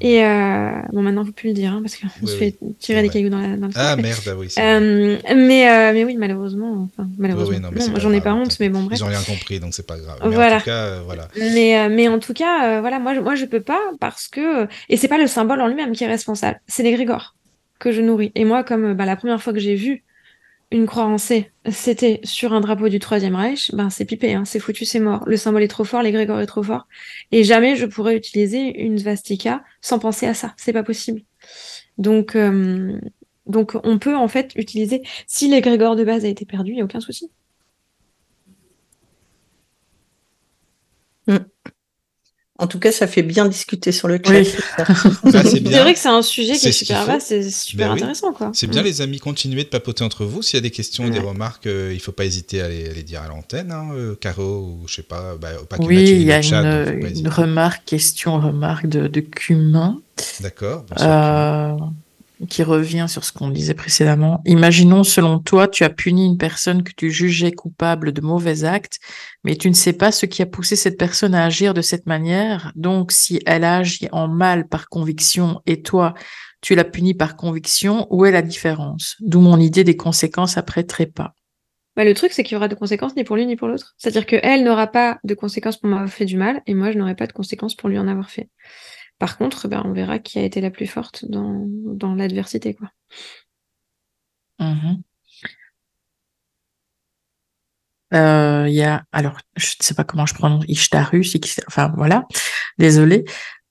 Et euh, bon, maintenant, il ne faut plus le dire, hein, parce qu'on se fait tirer des cailloux dans, la, dans le Ah merde, ah oui. Euh, mais, euh, mais oui, malheureusement. Enfin, malheureusement. j'en ai pas honte, mais bon, bref. Ils n'ont rien compris, donc c'est pas grave. Mais voilà. En tout cas, voilà. Mais, mais en tout cas, voilà, moi, moi, je peux pas parce que. Et c'est pas le symbole en lui-même qui est responsable, c'est l'égrégore que je nourris. Et moi, comme bah, la première fois que j'ai vu une croix en C, c'était sur un drapeau du Troisième Reich, ben c'est pipé, hein, c'est foutu, c'est mort. Le symbole est trop fort, l'égrégore est trop fort. Et jamais je pourrais utiliser une svastika sans penser à ça. C'est pas possible. Donc, euh, on peut en fait utiliser. Si l'égrégore de base a été perdu, il n'y a aucun souci. Mm. En tout cas, ça fait bien discuter sur le chat. c'est vrai que c'est un sujet qui est, super vaste, c'est super ben intéressant. C'est bien, mm. les amis, continuez de papoter entre vous. S'il y a des questions ou des remarques, euh, il ne faut pas hésiter à les, dire à l'antenne. Hein, euh, Caro, ou je sais pas, bah, pas Oui, il y a une, remarque, question, remarque de, de Cumin. D'accord. Euh, qui revient sur ce qu'on disait précédemment. Imaginons, selon toi, tu as puni une personne que tu jugeais coupable de mauvais actes, mais tu ne sais pas ce qui a poussé cette personne à agir de cette manière. Donc, si elle a agi en mal par conviction et toi, tu l'as puni par conviction, où est la différence? D'où mon idée des conséquences après trépas. Bah, le truc, c'est qu'il y aura de conséquences ni pour lui ni pour l'autre. C'est-à-dire qu'elle n'aura pas de conséquences pour m'avoir fait du mal, et moi, je n'aurai pas de conséquences pour lui en avoir fait. Par contre, ben, on verra qui a été la plus forte dans, dans l'adversité. quoi. Mmh euh, il y a, alors, je ne sais pas comment je prononce, Ishtarus, enfin voilà, désolé,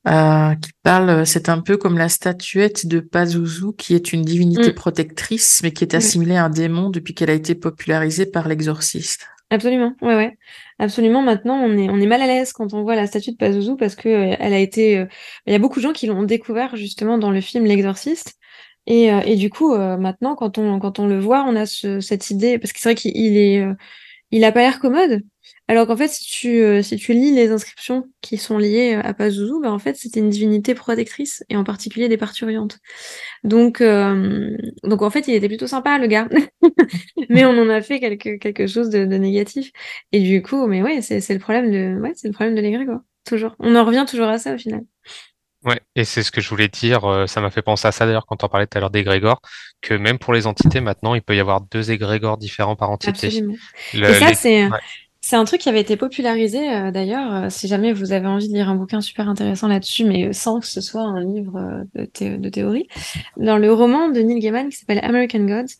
euh, qui parle, c'est un peu comme la statuette de Pazuzu, qui est une divinité mmh. protectrice, mais qui est assimilée à un démon depuis qu'elle a été popularisée par l'exorciste. Absolument, ouais, ouais. Absolument. Maintenant, on est, mal à l'aise quand on voit la statue de Pazuzu parce que euh, elle a été. Euh, il y a beaucoup de gens qui l'ont découvert justement dans le film L'Exorciste. Et, euh, du coup, maintenant, quand on, quand on le voit, on a ce, cette idée parce que c'est vrai qu'il est, il a pas l'air commode. Alors qu'en fait, si tu, si tu lis les inscriptions qui sont liées à Pazuzu, ben en fait, c'était une divinité protectrice et en particulier des parturiantes. Donc, donc en fait, il était plutôt sympa, le gars. mais on en a fait quelque, quelque chose de, de négatif. Et du coup, mais ouais, c'est le problème de, ouais, c'est le problème de l'égrégore. Toujours. On en revient toujours à ça au final. Ouais, et c'est ce que je voulais dire. ça m'a fait penser à ça d'ailleurs quand on parlait tout à l'heure d'égrégore, que même pour les entités maintenant, il peut y avoir deux égrégores différents par entité. Absolument. et ça, c'est c'est un truc qui avait été popularisé euh, d'ailleurs, euh, si jamais vous avez envie de lire un bouquin super intéressant là-dessus, mais sans que ce soit un livre euh, de, théorie. Dans le roman de Neil Gaiman qui s'appelle American Gods,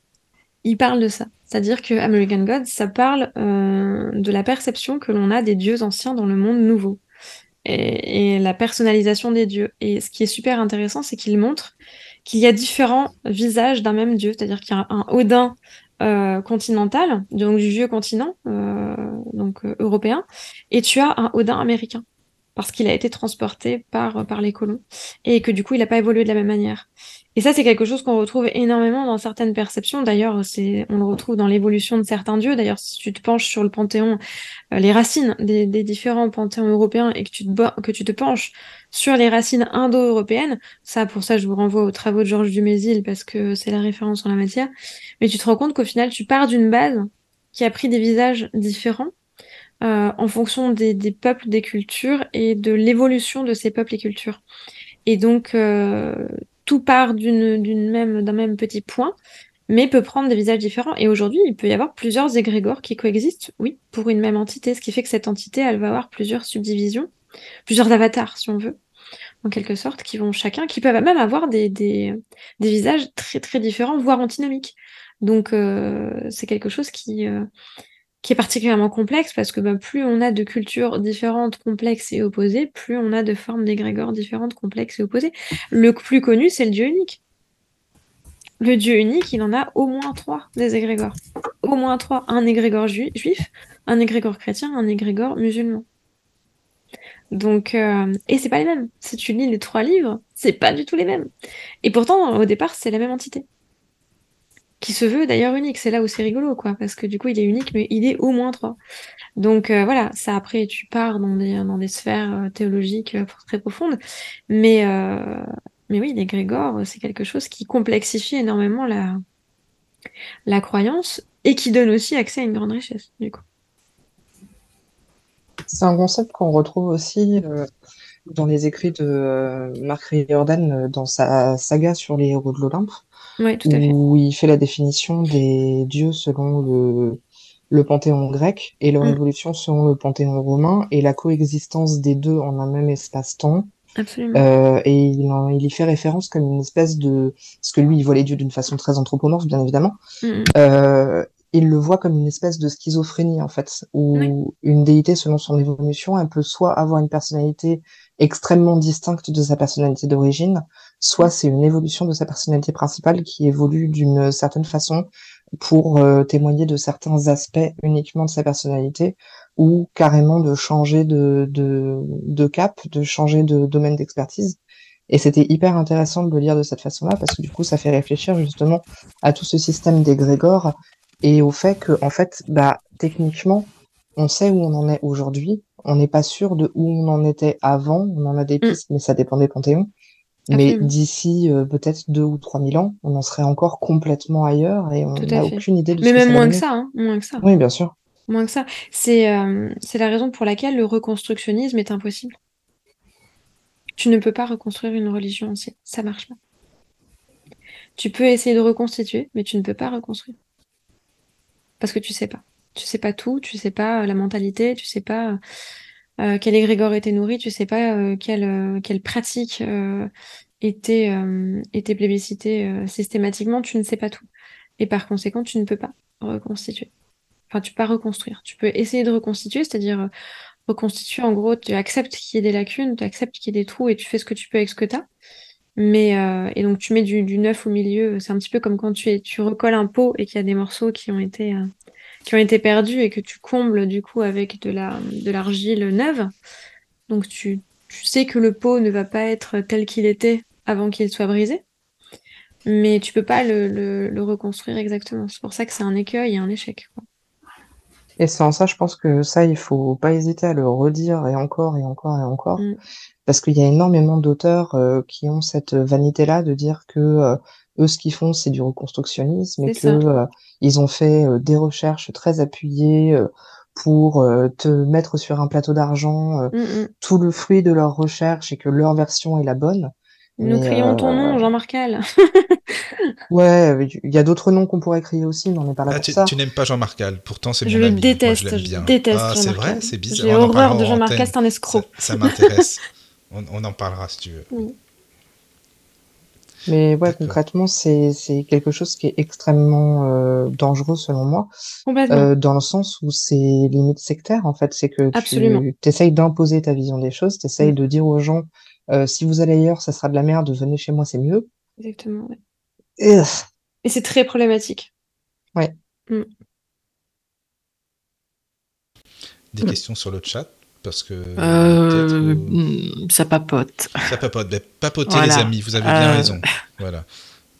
il parle de ça. C'est-à-dire que American Gods, ça parle de la perception que l'on a des dieux anciens dans le monde nouveau. Et, la personnalisation des dieux. Et ce qui est super intéressant, c'est qu'il montre qu'il y a différents visages d'un même dieu. C'est-à-dire qu'il y a un Odin euh, continental, donc du vieux continent, euh, donc euh, européen, et tu as un Odin américain parce qu'il a été transporté par, par les colons et que du coup il n'a pas évolué de la même manière. Et ça, c'est quelque chose qu'on retrouve énormément dans certaines perceptions. D'ailleurs, c'est, on le retrouve dans l'évolution de certains dieux. D'ailleurs, si tu te penches sur le panthéon, euh, les racines des, des, différents panthéons européens et que tu, te, que tu te penches sur les racines indo-européennes, ça, pour ça, je vous renvoie aux travaux de Georges Dumézil parce que c'est la référence en la matière. Mais tu te rends compte qu'au final, tu pars d'une base qui a pris des visages différents euh, en fonction des, des, peuples, des cultures et de l'évolution de ces peuples et cultures. Et donc, euh, tout part d'un même petit point, mais peut prendre des visages différents. Et aujourd'hui, il peut y avoir plusieurs égrégores qui coexistent, oui, pour une même entité, ce qui fait que cette entité, elle va avoir plusieurs subdivisions, plusieurs avatars, si on veut, en quelque sorte, qui vont chacun, qui peuvent même avoir des visages très très différents, voire antinomiques. Donc, euh, c'est quelque chose qui, euh, qui est particulièrement complexe parce que bah, plus on a de cultures différentes, complexes et opposées, plus on a de formes d'égrégores différentes, complexes et opposées. Le plus connu, c'est le dieu unique. Le dieu unique, il en a au moins trois des égrégores. Au moins trois. Un égrégore juif, un égrégore chrétien, un égrégore musulman. Donc, euh, et c'est pas les mêmes. Si tu lis les trois livres, c'est pas du tout les mêmes. Et pourtant, au départ, c'est la même entité qui se veut d'ailleurs unique. C'est là où c'est rigolo, quoi, parce que du coup, il est unique, mais il est au moins trois. Donc euh, voilà, ça après, tu pars dans des, sphères euh, théologiques euh, très profondes, mais, mais oui, les Grégor, c'est quelque chose qui complexifie énormément la, la croyance et qui donne aussi accès à une grande richesse, du coup. C'est un concept qu'on retrouve aussi dans les écrits de Marc Riordan dans sa saga sur les héros de l'Olympe, où il fait la définition des dieux selon le, le panthéon grec et leur mm. évolution selon le panthéon romain et la coexistence des deux en un même espace-temps. Euh, et il, il y fait référence comme une espèce de... Parce que lui, il voit les dieux d'une façon très anthropomorphe, bien évidemment. Mm. Euh, il le voit comme une espèce de schizophrénie, en fait, où une déité, selon son évolution, elle peut soit avoir une personnalité extrêmement distincte de sa personnalité d'origine, soit c'est une évolution de sa personnalité principale qui évolue d'une certaine façon pour euh, témoigner de certains aspects uniquement de sa personnalité ou carrément de changer de, de, de cap, de changer de domaine d'expertise. Et c'était hyper intéressant de le lire de cette façon-là parce que du coup, ça fait réfléchir justement à tout ce système d'égrégore et au fait que, en fait, bah, techniquement, on sait où on en est aujourd'hui. On n'est pas sûr de où on en était avant. On en a des mm. pistes, mais ça dépend des panthéons. Mais d'ici euh, peut-être deux ou trois mille ans, on en serait encore complètement ailleurs et on n'a aucune idée de Mais même moins que ça, hein, moins que ça. Oui, bien sûr. Moins que ça. C'est euh, c'est la raison pour laquelle le reconstructionnisme est impossible. Tu ne peux pas reconstruire une religion entière. Ça marche pas. Tu peux essayer de reconstituer, mais tu ne peux pas reconstruire. Parce que tu sais pas. Tu sais pas tout, tu sais pas euh, la mentalité, tu sais pas euh, quel égrégore était nourri, tu sais pas euh, quelle, euh, quelle pratique était, était plébiscitée systématiquement, tu ne sais pas tout. Et par conséquent, tu ne peux pas reconstituer. Enfin, tu peux pas reconstruire. Tu peux essayer de reconstituer, c'est-à-dire reconstituer, en gros, tu acceptes qu'il y ait des lacunes, tu acceptes qu'il y ait des trous et tu fais ce que tu peux avec ce que tu as. Mais, et donc, tu mets du, du neuf au milieu. C'est un petit peu comme quand tu, es, tu recolles un pot et qu'il y a des morceaux qui ont été qui ont été perdus et que tu combles du coup avec de la de l'argile neuve. Donc tu, tu, sais que le pot ne va pas être tel qu'il était avant qu'il soit brisé, mais tu peux pas le, le, reconstruire exactement. C'est pour ça que c'est un écueil et un échec. Et c'est en ça, je pense que ça, il faut pas hésiter à le redire et encore et encore et encore, mm. parce qu'il y a énormément d'auteurs euh, qui ont cette vanité-là de dire que euh, eux, ce qu'ils font, c'est du reconstructionnisme et que euh, ils ont fait euh, des recherches très appuyées euh, pour te mettre sur un plateau d'argent mmh, mmh. tout le fruit de leurs recherches et que leur version est la bonne. Nous crions ton nom, Jean-Marc ouais, il y a d'autres noms qu'on pourrait crier aussi, mais on n'est pas là ah, pour tu, ça. Tu n'aimes pas Jean-Marc Pourtant c'est je mon ami. Déteste, je, je déteste. Ah, c'est vrai, c'est bizarre. J'ai horreur de Jean-Marc c'est un escroc. Ça, m'intéresse. on, en parlera si tu veux. Mais ouais, concrètement, c'est quelque chose qui est extrêmement euh, dangereux selon moi, euh, dans le sens où c'est limite sectaire en fait. C'est que tu essayes d'imposer ta vision des choses, tu essayes mm. de dire aux gens euh, si vous allez ailleurs, ça sera de la merde, venez chez moi, c'est mieux. Exactement. Ouais. Et, c'est très problématique. Ouais. Mm. Des questions sur le chat parce que euh, hmm, ça papote. Ça papote. Ben, papotez les amis, vous avez bien euh, raison. Voilà.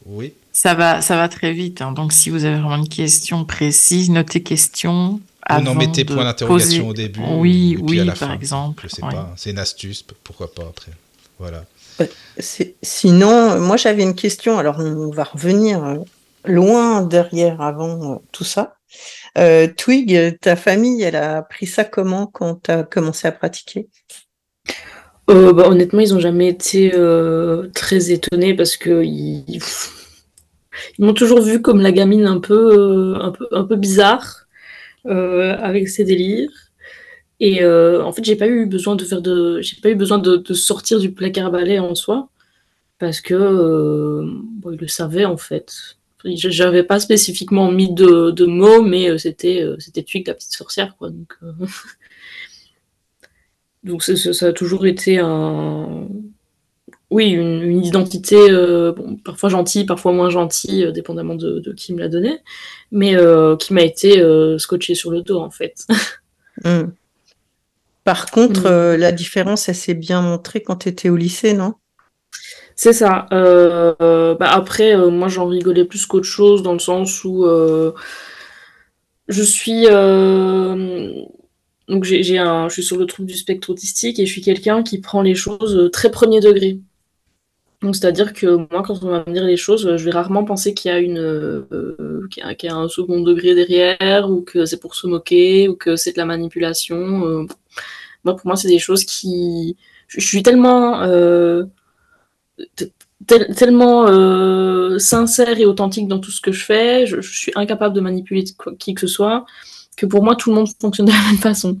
Oui. Ça va, ça va très vite. Hein. Donc si vous avez vraiment une question précise, notez question. En mettez point d'interrogation au début. Oui, oui, par exemple. Je sais pas. C'est une astuce, pourquoi pas après. Voilà. Euh, sinon, moi j'avais une question. Alors on va revenir loin derrière avant tout ça. Euh, Twig, ta famille, elle a pris ça comment quand tu as commencé à pratiquer? Euh, bah, Honnêtement, ils n'ont jamais été euh, très étonnés parce que ils, m'ont toujours vu comme la gamine un peu, un peu, un peu bizarre avec ses délires. Et en fait, j'ai pas eu besoin de faire de, j'ai pas eu besoin de, sortir du placard balai en soi parce que bon, ils le savaient en fait. J'avais pas spécifiquement mis de, mots, mais euh, c'était euh, c'était Twig la petite sorcière, quoi. Donc, euh, donc ça, a toujours été un, oui, une, identité, parfois gentille, parfois moins gentille, dépendamment de, qui me l'a donné, mais qui m'a été scotché sur le dos, en fait. Hmm. Par contre, hmm. la différence, elle s'est bien montrée quand tu étais au lycée, non? C'est ça. Euh, bah après, euh, moi j'en rigolais plus qu'autre chose dans le sens où euh, je suis donc j'ai un je suis sur le trouble du spectre autistique et je suis quelqu'un qui prend les choses très premier degré. Donc c'est-à-dire que moi quand on va me dire les choses, je vais rarement penser qu'il y a une qu'il y, a un second degré derrière ou que c'est pour se moquer ou que c'est de la manipulation. Moi pour moi c'est des choses qui je, suis tellement tellement euh, sincère et authentique dans tout ce que je fais, je, suis incapable de manipuler qui que ce soit, que pour moi tout le monde fonctionne de la même façon.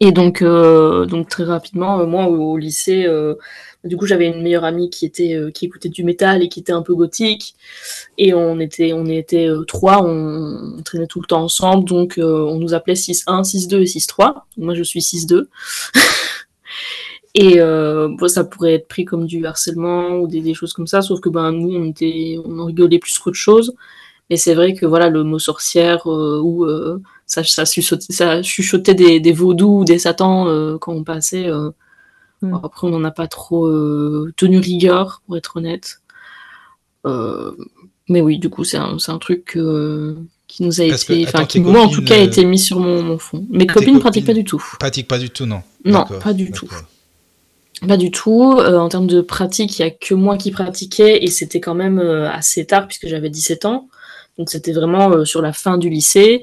Et donc, euh, donc très rapidement, euh, moi au, lycée, du coup j'avais une meilleure amie qui était qui écoutait du métal et qui était un peu gothique, et on était on était trois, on, traînait tout le temps ensemble, donc on nous appelait 6-1, 6-2 et 6-3. Moi je suis 6-2. Et euh, ça pourrait être pris comme du harcèlement ou des, choses comme ça, sauf que ben, nous, on, était, on en rigolait plus qu'autre chose. Mais c'est vrai que voilà, le mot sorcière euh, ou euh, ça, ça, chuchotait, ça chuchotait des, des vaudous ou des satans euh, quand on passait. Mm. Après, on n'en a pas trop tenu rigueur, pour être honnête. mais oui, du coup, c'est un, un, truc qui nous a été, enfin, qui moi en tout cas a été mis sur mon, mon fond. Mes copines ne pratiquent pas du tout. Pratiquent pas du tout, non. Non, pas du tout. Pas du tout. Euh, en termes de pratique, il n'y a que moi qui pratiquais et c'était quand même euh, assez tard puisque j'avais 17 ans. Donc c'était vraiment euh, sur la fin du lycée.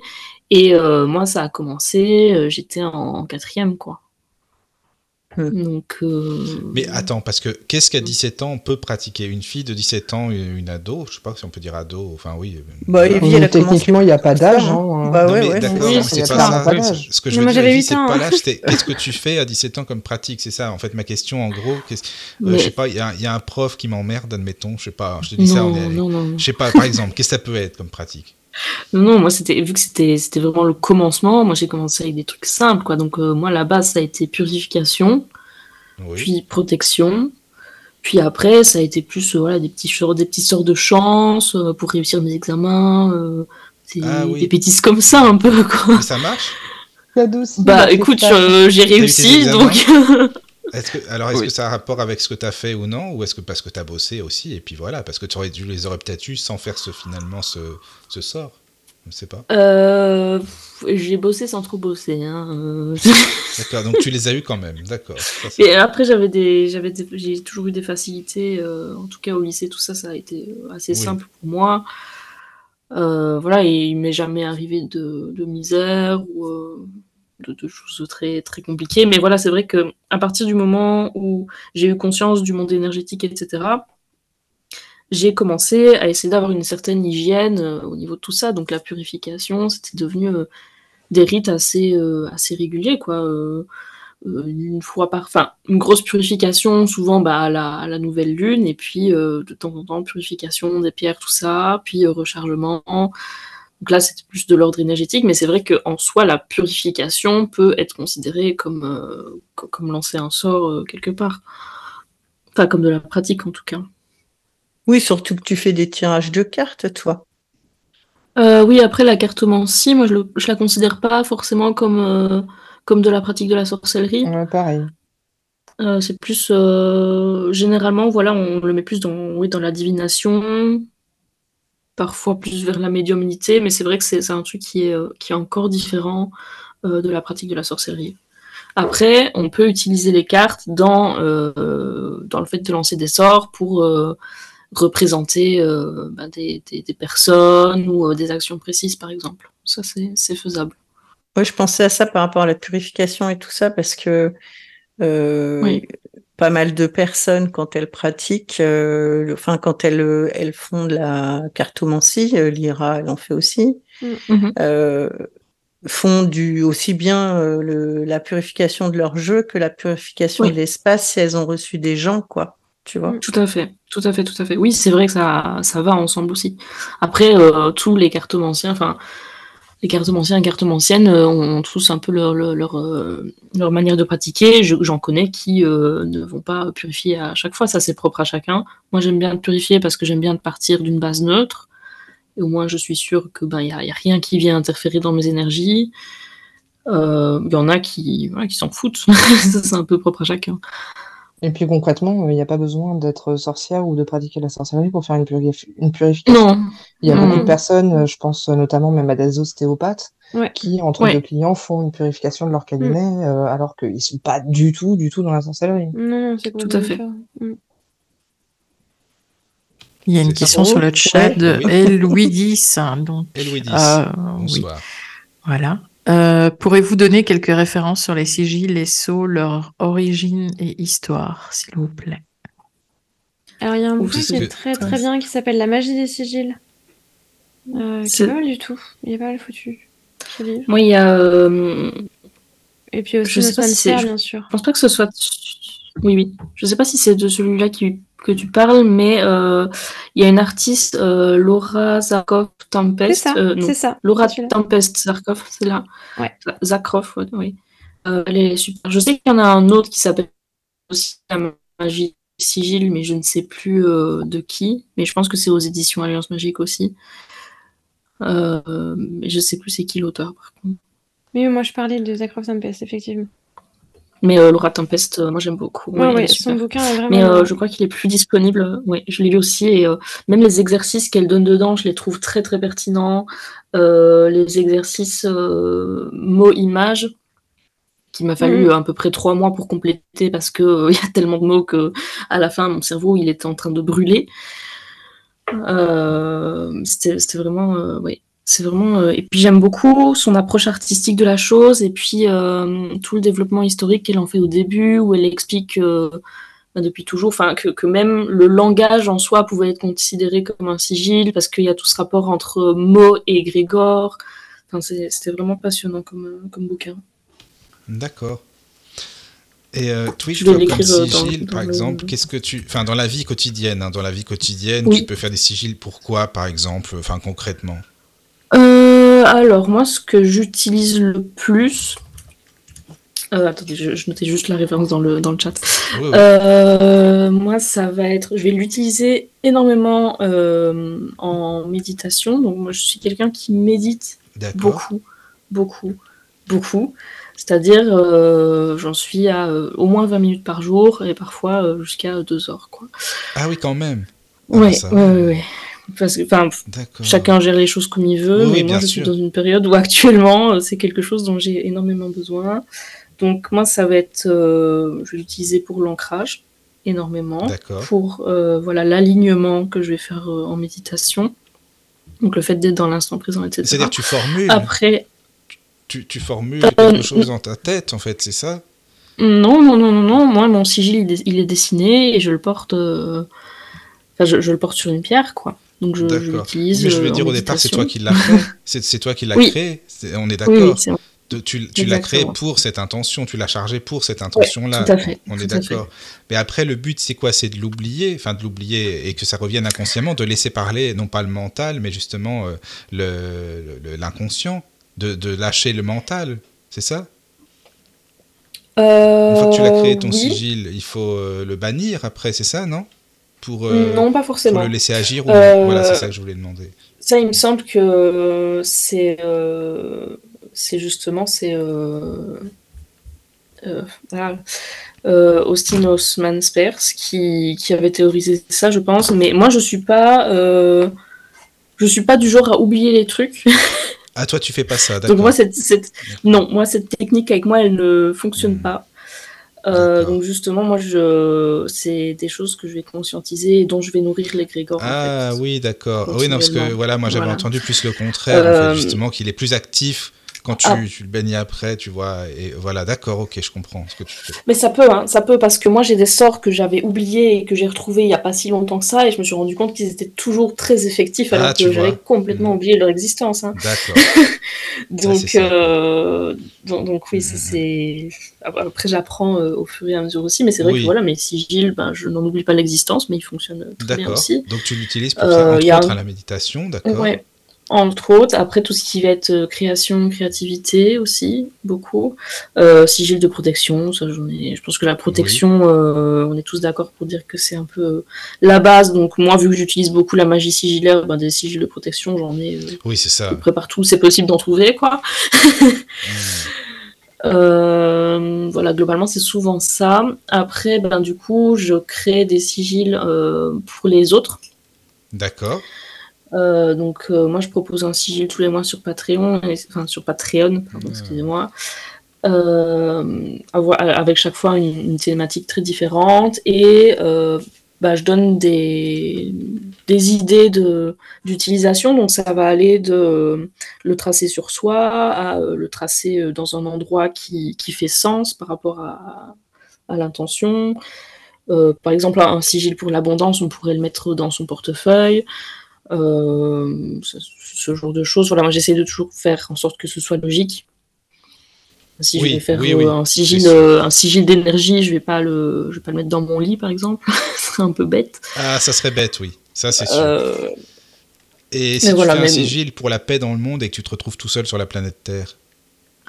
Et moi, ça a commencé, j'étais en quatrième, quoi. Donc, euh, Mais attends, parce que qu'est-ce qu'à 17 ans on peut pratiquer? Une fille de 17 ans, une ado, je sais pas si on peut dire ado, enfin oui. Bah, techniquement, il n'y a pas d'âge. Hein. Bah, ouais, ouais, d'accord, c'est pas, ça. Ce que je veux dire, c'est pas l'âge, c'est qu'est-ce que tu fais à 17 ans comme pratique? C'est ça, en fait, ma question, en gros. Euh, je sais pas, il y, a un prof qui m'emmerde, admettons, je sais pas, je te dis ça, je sais pas, par exemple, qu'est-ce que ça peut être comme pratique? Non, moi, c'était, vu que c'était, c'était vraiment le commencement, moi, j'ai commencé avec des trucs simples, quoi. Donc, euh, moi, la base, ça a été purification, puis protection. Puis après, ça a été plus, euh, voilà, des petits, des petits sorts de chance euh, pour réussir mes examens, des, ah bêtises comme ça, un peu, quoi. ça marche? Bah, écoute, j'ai réussi, donc. alors, est-ce que ça a un rapport avec ce que tu as fait ou non Ou est-ce que parce que tu as bossé aussi Et puis voilà, parce que tu aurais dû les aurais peut-être eu sans faire ce, finalement ce, ce sort? Je ne sais pas. Euh, j'ai bossé sans trop bosser. Hein. d'accord, donc tu les as eu quand même, d'accord. Et après, j'avais des, j'avais j'ai toujours eu des facilités. Euh, en tout cas, au lycée, tout ça, ça a été assez simple pour moi. Euh, voilà, et il m'est jamais arrivé de, de misère ou de, choses très, très compliquées. Mais voilà, c'est vrai que à partir du moment où j'ai eu conscience du monde énergétique, etc., j'ai commencé à essayer d'avoir une certaine hygiène euh, au niveau de tout ça. Donc la purification, c'était devenu euh, des rites assez, euh, assez réguliers, quoi. une fois par, enfin, une grosse purification, souvent bah, à, la, à la nouvelle lune, et puis de temps en temps purification des pierres, tout ça, puis rechargement, donc là, c'est plus de l'ordre énergétique, mais c'est vrai qu'en soi, la purification peut être considérée comme, euh, comme lancer un sort euh, quelque part. Enfin, comme de la pratique en tout cas. Oui, surtout que tu fais des tirages de cartes, toi. Euh, oui, après la cartomancie, moi je, ne la considère pas forcément comme, comme de la pratique de la sorcellerie. pareil. c'est plus généralement, voilà, on le met plus dans, oui, dans la divination, parfois plus vers la médiumnité, mais c'est vrai que c'est un truc qui est, euh, qui est encore différent euh, de la pratique de la sorcellerie. Après, on peut utiliser les cartes dans, euh, dans le fait de lancer des sorts pour représenter ben, des, des, personnes ou des actions précises, par exemple. Ça, c'est faisable. Oui, je pensais à ça par rapport à la purification et tout ça, parce que oui pas mal de personnes quand elles pratiquent, euh, enfin quand elles, euh, elles font de la cartomancie, euh, l'IRA elle en fait aussi, mm. mhm. font du aussi bien la purification de leur jeu que la purification de l'espace si elles ont reçu des gens quoi. Tu vois tout à fait, tout à fait, tout à fait. Oui, c'est vrai que ça, ça va ensemble aussi. Après, tous les cartomanciens, enfin, les cartomanciens et cartomanciennes euh, ont tous un peu leur, euh, manière de pratiquer. J'en connais qui euh, ne vont pas purifier à chaque fois, ça c'est propre à chacun. Moi j'aime bien purifier parce que j'aime bien partir d'une base neutre. Et au moins je suis sûre que ben il a, rien qui vient interférer dans mes énergies. Il y en a qui, qui s'en foutent. ça c'est un peu propre à chacun. Et puis concrètement, il n'y a pas besoin d'être sorcière ou de pratiquer la sorcellerie pour faire une, purification. Non. Il y a beaucoup de personnes, je pense notamment même à des ostéopathes, qui, entre deux clients, font une purification de leur cabinet, mm. euh, alors qu'ils ne sont pas du tout, du tout dans la sorcellerie. Non, c'est tout à fait. Mm. Il y a une question sur le chat de Louis X. Donc, Louis X. Euh, bonsoir. Voilà. Euh, pourrez-vous donner quelques références sur les sigils, les sceaux, leur origine et histoire, s'il vous plaît? Alors, il y a un bouquin qui est très très bien qui s'appelle La magie des sigils. Euh, qui est pas mal du tout. Il est pas mal foutu. Moi, il y a. Euh, et puis aussi, je sais pas si bien sûr. Je pense pas que ce soit. Oui, oui. Je sais pas si c'est de celui-là qui que tu parles, mais euh, il y a une artiste, euh, Laura Zarkov Tempest. C'est ça, euh, c'est ça. Laura Tempest Zarkov, c'est là. Ouais. Zarkov, oui. elle est super. Je sais qu'il y en a un autre qui s'appelle aussi La magie sigil, mais je ne sais plus de qui. Mais je pense que c'est aux éditions Alliance Magique aussi. mais je sais plus c'est qui l'auteur, par contre. Oui, moi je parlais de Zarkov Tempest, effectivement. Mais euh, Laura Tempest, euh, moi j'aime beaucoup. son bouquin est vraiment. Mais euh, je crois qu'il est plus disponible. Oui, je l'ai lu aussi. Et même les exercices qu'elle donne dedans, je les trouve très très pertinents. les exercices mots-images, qui m'a fallu mm. à peu près trois mois pour compléter parce qu'il il y a tellement de mots que à la fin mon cerveau il était en train de brûler. C'était vraiment. oui c'est vraiment euh, et puis j'aime beaucoup son approche artistique de la chose et puis euh, tout le développement historique qu'elle en fait au début où elle explique euh, bah, depuis toujours enfin que, même le langage en soi pouvait être considéré comme un sigil parce qu'il y a tout ce rapport entre mots et Grégor. Enfin, c'était vraiment passionnant comme, comme bouquin. D'accord. Et Twitch, comme sigil, par exemple, qu'est-ce que tu, enfin, dans la vie quotidienne, hein, dans la vie quotidienne, tu peux faire des sigils. Pourquoi, par exemple, enfin, concrètement? Euh, alors, moi, ce que j'utilise le plus. Euh, attendez, je, notais juste la référence dans le, dans le chat. Euh, moi, ça va être. Je vais l'utiliser énormément en méditation. Donc, moi, je suis quelqu'un qui médite beaucoup, beaucoup, beaucoup. C'est-à-dire, j'en suis à au moins 20 minutes par jour et parfois jusqu'à 2 heures. Quoi. Ah oui, quand même. oui, oui, oui. Parce que, enfin, chacun gère les choses comme il veut, mais moi je suis dans une période où actuellement euh, c'est quelque chose dont j'ai énormément besoin. Donc moi ça va être, euh, je vais l'utiliser pour l'ancrage énormément, pour euh, voilà l'alignement que je vais faire en méditation. Donc le fait d'être dans l'instant présent, etc. C'est-à-dire tu formules. Après. Tu, tu formules quelque chose dans ta tête en fait, c'est ça? Non non non non non. Moi mon sigil il est, dessiné et je le porte. Enfin, je, je, le porte sur une pierre, quoi. Donc je, l'utilise. Mais je veux dire, au départ, c'est toi qui l'as créé. C'est toi qui l'as créé. On est d'accord. tu, tu l'as créé pour cette intention, tu l'as chargé pour cette intention-là. On est d'accord. Mais après, le but, c'est quoi? C'est de l'oublier, enfin de l'oublier et que ça revienne inconsciemment, de laisser parler, non pas le mental, mais justement euh, l'inconscient, de, de, lâcher le mental. C'est ça? Euh, Une fois que tu l'as créé, ton sigil, il faut euh, le bannir après, c'est ça, non? Pour, euh, non, pas forcément. Pour le laisser agir ou euh, Voilà, c'est ça que je voulais demander. Ça, il me semble que c'est euh, c'est justement c'est Austin Osman Spers qui, qui, avait théorisé ça, je pense. Mais moi, je suis pas je suis pas du genre à oublier les trucs. ah, toi, tu fais pas ça, Donc moi, cette, cette... non, moi, cette technique avec moi, elle ne fonctionne hmm. pas. Euh, donc justement, moi, je, c'est des choses que je vais conscientiser et dont je vais nourrir les Grégor. Ah oui, d'accord. Oui, non, parce que voilà, moi j'avais entendu plus le contraire, en fait, euh, justement, qu'il est plus actif quand tu, ah. tu, le baignes après, tu vois, et voilà, d'accord, ok, je comprends ce que tu fais. Mais ça peut, hein, ça peut, parce que moi j'ai des sorts que j'avais oubliés et que j'ai retrouvés il n'y a pas si longtemps que ça, et je me suis rendu compte qu'ils étaient toujours très effectifs alors ah, que j'avais complètement mmh. oublié leur existence. Hein. D'accord. donc, euh, donc, donc, oui, ça mmh. c'est. Après, j'apprends euh, au fur et à mesure aussi, mais c'est vrai que voilà, mes sigils, ben, je n'en oublie pas l'existence, mais ils fonctionnent très bien aussi. Donc tu l'utilises pour euh, entre autres à la méditation, d'accord Ouais entre autres. Après, tout ce qui va être euh, création, créativité aussi, beaucoup. Euh, sigil de protection, ça, j'en ai... je pense que la protection, euh, on est tous d'accord pour dire que c'est un peu euh, la base. Donc, moi, vu que j'utilise beaucoup la magie sigillaire, ben, des sigils de protection, j'en ai oui, c'est ça. partout. C'est possible d'en trouver, quoi. voilà, globalement, c'est souvent ça. Après, ben, du coup, je crée des sigils pour les autres. D'accord. Euh, donc euh, moi je propose un sigil tous les mois sur Patreon, enfin sur Patreon, pardon, excusez-moi, euh, avec chaque fois une, thématique très différente et bah, je donne des, des idées d'utilisation. Donc ça va aller de le tracer sur soi à le tracer dans un endroit qui, qui fait sens par rapport à, à l'intention. par exemple, un sigil pour l'abondance, on pourrait le mettre dans son portefeuille. Euh, ce, genre de choses. Voilà, moi j'essaie de toujours faire en sorte que ce soit logique. Si je vais faire euh, un sigil, euh, un sigil d'énergie, je vais pas le, je vais pas le mettre dans mon lit par exemple. ce serait un peu bête. Ah, ça serait bête, oui. Ça c'est sûr. Et si tu fais un sigil pour la paix dans le monde et que tu te retrouves tout seul sur la planète Terre?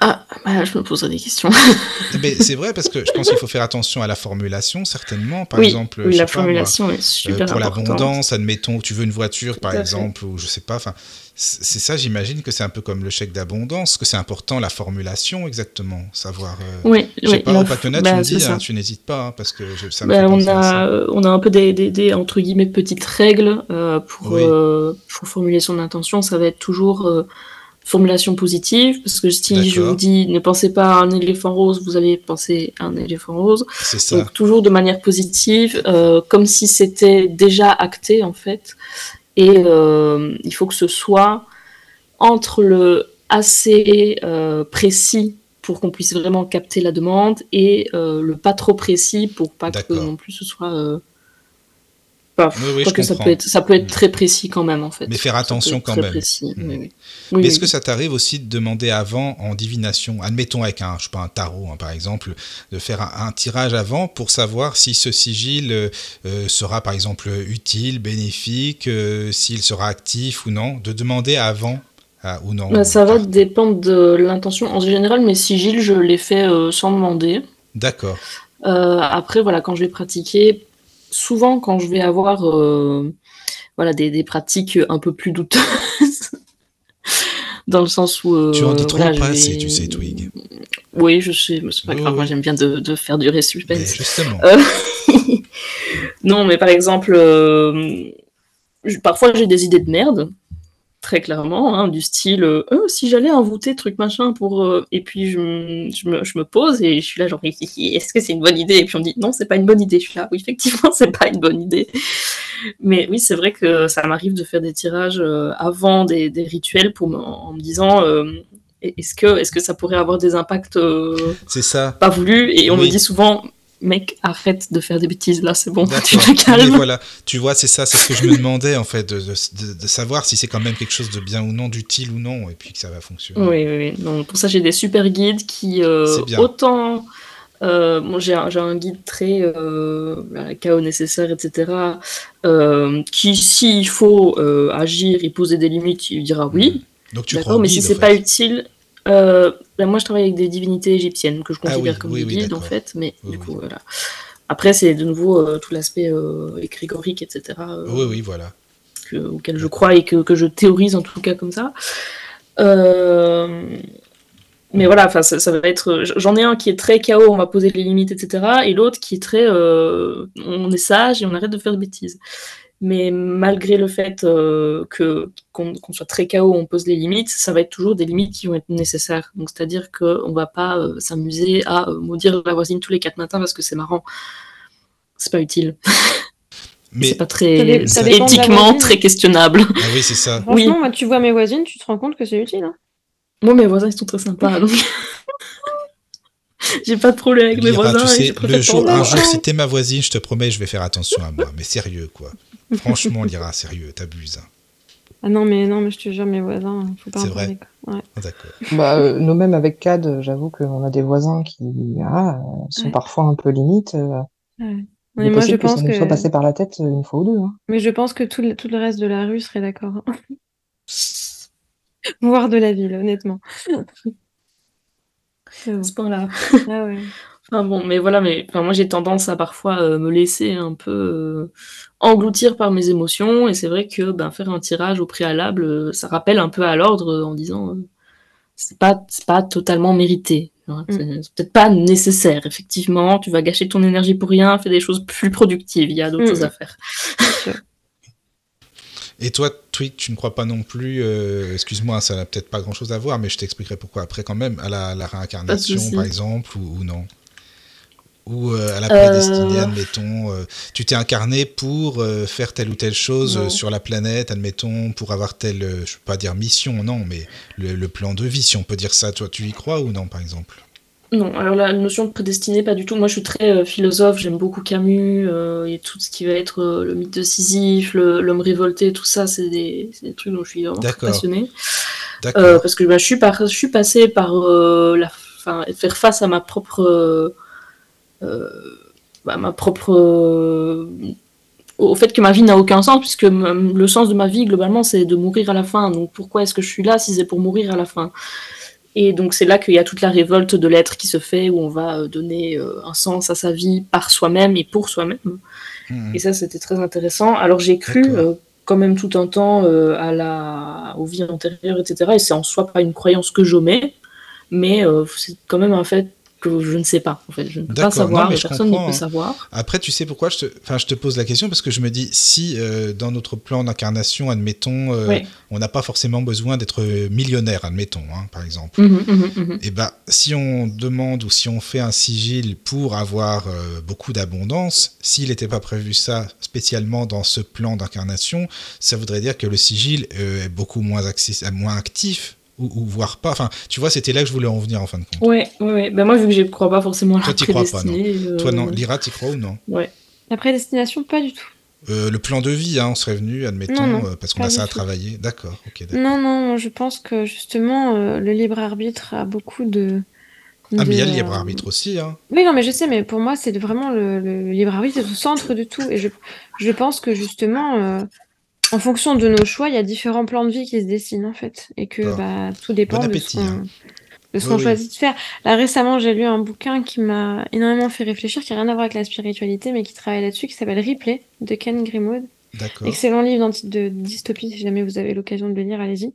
Ah, bah, je me poserai des questions. Mais c'est vrai parce que je pense qu'il faut faire attention à la formulation, certainement. Par oui, exemple, oui, la formulation est super Pour l'abondance, admettons, tu veux une voiture, par exemple, ou je sais pas. Enfin, c'est ça, j'imagine que c'est un peu comme le chèque d'abondance, que c'est important la formulation exactement, savoir. Euh, oui, je sais pas, au bah, tu me dis, hein, tu n'hésites pas, hein, parce que ça me bah, on a, on a un peu des, des, entre guillemets petites règles euh, pour, euh, pour formuler son intention. Ça va être toujours formulation positive, parce que si je vous dis ne pensez pas à un éléphant rose, vous allez penser à un éléphant rose. Ça. Donc toujours de manière positive, euh, comme si c'était déjà acté en fait. Et euh, il faut que ce soit entre le assez euh, précis pour qu'on puisse vraiment capter la demande et le pas trop précis pour pas que non plus ce soit que ça peut, être, ça peut être très précis quand même, en fait. Mais faire attention quand même. Mm. Mais est-ce que ça t'arrive aussi de demander avant en divination, admettons avec un, je sais pas, un tarot hein, par exemple, de faire un, tirage avant pour savoir si ce sigil euh, euh, sera par exemple utile, bénéfique, euh, s'il sera actif ou non, de demander avant ou non? Bah, Ça va dépendre de l'intention. En général, mes sigils, je les fais sans demander. D'accord. après, voilà, quand je vais pratiquer, souvent quand je vais avoir euh, voilà, des, pratiques un peu plus douteuses, dans le sens où... Euh, tu en dis trop pas assez, tu sais, Twig. Oui, je sais, mais c'est pas grave, moi j'aime bien de, faire du suspense. justement. Euh, non, mais par exemple, parfois j'ai des idées de merde, très clairement, hein, du style euh, oh, si j'allais envoûter truc machin pour. Euh, et puis je, me, je, me, pose et je suis là, genre, est-ce que c'est une bonne idée? Et puis on me dit non, c'est pas une bonne idée. Je suis là, oui, effectivement, c'est pas une bonne idée. Mais oui, c'est vrai que ça m'arrive de faire des tirages euh, avant des, des, rituels pour en me disant est-ce que, ça pourrait avoir des impacts c'est ça. pas voulus? Et on me dit souvent mec, arrête de faire des bêtises là, c'est bon, tu te calmes. voilà, tu vois, c'est ça, c'est ce que je me demandais en fait, de, savoir si c'est quand même quelque chose de bien ou non, d'utile ou non, et puis que ça va fonctionner. Oui, oui, oui. Donc, pour ça, j'ai des super guides qui, euh, autant. Euh, bon, j'ai un, un, guide très euh, chaos nécessaire, etc. Euh, qui, s'il faut agir et poser des limites, il dira oui. Donc tu D'accord, mais si c'est pas utile, euh, ben, moi, je travaille avec des divinités égyptiennes que je ah considère comme des guides, en fait. Mais du coup, voilà. Après, c'est de nouveau euh, tout l'aspect euh, écrigorique, etc. oui, oui, voilà. auquel je crois et que, que, je théorise en tout cas comme ça. Mais voilà, enfin, ça, ça, va être. J'en ai un qui est très chaos, on va poser les limites, etc. Et l'autre qui est très. on est sage et on arrête de faire de bêtises. Mais malgré le fait euh, que qu'on soit très chaos, on pose les limites, ça va être toujours des limites qui vont être nécessaires. Donc c'est-à-dire qu'on va pas euh, s'amuser à euh, maudire la voisine tous les quatre matins parce que c'est marrant. C'est pas utile. Mais c'est pas très éthiquement très questionnable. Ah oui, c'est ça. Franchement, oui. moi, tu vois mes voisines, tu te rends compte que c'est utile. Hein moi, mes voisins, ils sont très sympas. Donc... J'ai pas de problème avec mes voisins. Tu sais, le jour, un jour, si t'es ma voisine, je te promets, je vais faire attention à moi. Mais sérieux, quoi. Franchement, Lyra, sérieux, t'abuses. Hein. Ah non, mais non, mais je te jure, mes voisins, faut pas C'est vrai. Ouais. Ah, d'accord. Bah, euh, nous-mêmes avec CAD, j'avoue qu'on a des voisins qui ah, sont parfois un peu limites. Euh, ouais. Mais moi, je pense que ça nous soit passé par la tête une fois ou deux. Hein. Mais je pense que tout le, tout le reste de la rue serait d'accord. Voire de la ville, honnêtement. ce point-là. Ah ouais. Enfin bon, mais voilà, mais enfin, moi j'ai tendance à parfois euh, me laisser un peu euh, engloutir par mes émotions, et c'est vrai que ben, faire un tirage au préalable, euh, ça rappelle un peu à l'ordre en disant c'est pas, pas totalement mérité. Hein, mm. C'est peut-être pas nécessaire, effectivement, tu vas gâcher ton énergie pour rien, fais des choses plus productives, il y a d'autres mm. choses à faire. Et toi, Twig, tu ne crois pas non plus, euh, excuse-moi, ça n'a peut-être pas grand-chose à voir, mais je t'expliquerai pourquoi après quand même, à la, réincarnation par exemple, ou, non? Ou à la prédestinée, admettons, tu t'es incarné pour faire telle ou telle chose sur la planète, admettons, pour avoir telle, je ne veux pas dire mission, non, mais le, le, plan de vie, si on peut dire ça, toi, tu y crois ou non, par exemple? Non, alors la notion de prédestiné, pas du tout. Moi, je suis très euh, philosophe, j'aime beaucoup Camus, euh, et tout ce qui va être euh, le mythe de Sisyphe, l'homme révolté, tout ça, c'est des, des, trucs dont je suis vraiment passionnée. parce que bah, je, suis par, je suis passée par la, fin, faire face à ma propre... Bah, ma propre au fait que ma vie n'a aucun sens, puisque le sens de ma vie, globalement, c'est de mourir à la fin. Donc pourquoi est-ce que je suis là si c'est pour mourir à la fin? Et donc c'est là qu'il y a toute la révolte de l'être qui se fait, où on va euh, donner euh, un sens à sa vie par soi-même et pour soi-même. Hmm. Et ça, c'était très intéressant. Alors j'ai cru euh, quand même tout un temps à la... aux vies antérieures, etc. Et c'est en soi pas une croyance que j'omets, mais c'est quand même un fait que je ne sais pas. En fait, je ne peux pas savoir, personne ne peut hein. savoir. Après, tu sais pourquoi je te, enfin, je te pose la question parce que je me dis si euh, dans notre plan d'incarnation, admettons, euh, on n'a pas forcément besoin d'être millionnaire, admettons, hein, par exemple. Mhm, mhm, mhm. Et eh ben, si on demande ou si on fait un sigil pour avoir euh, beaucoup d'abondance, s'il n'était pas prévu ça spécialement dans ce plan d'incarnation, ça voudrait dire que le sigil est beaucoup moins, moins actif ou, voire pas. Enfin, tu vois, c'était là que je voulais en venir en fin de compte. Ouais, ouais, ouais. Ben moi, vu que je ne crois pas forcément à la Toi, crois pas, non euh, Toi, non. Lyra, y crois ou non? Ouais. La prédestination, pas du tout. Euh, le plan de vie, hein, on serait venu, admettons, euh, parce qu'on a ça à travailler. D'accord, ok. Non, non, je pense que justement, le libre arbitre a beaucoup de. Ah, mais il y a le libre arbitre aussi. Hein. Oui, non, mais je sais, mais pour moi, c'est vraiment le, libre arbitre, c'est au centre de tout. Et je, je pense que justement, en fonction de nos choix, il y a différents plans de vie qui se dessinent en fait, et que bah, tout dépend de ce qu'on hein. choisit de faire. Là récemment, j'ai lu un bouquin qui m'a énormément fait réfléchir, qui n'a rien à voir avec la spiritualité, mais qui travaille là-dessus, qui s'appelle Replay de Ken Grimwood. Excellent livre de dystopie, si jamais vous avez l'occasion de le lire, allez-y.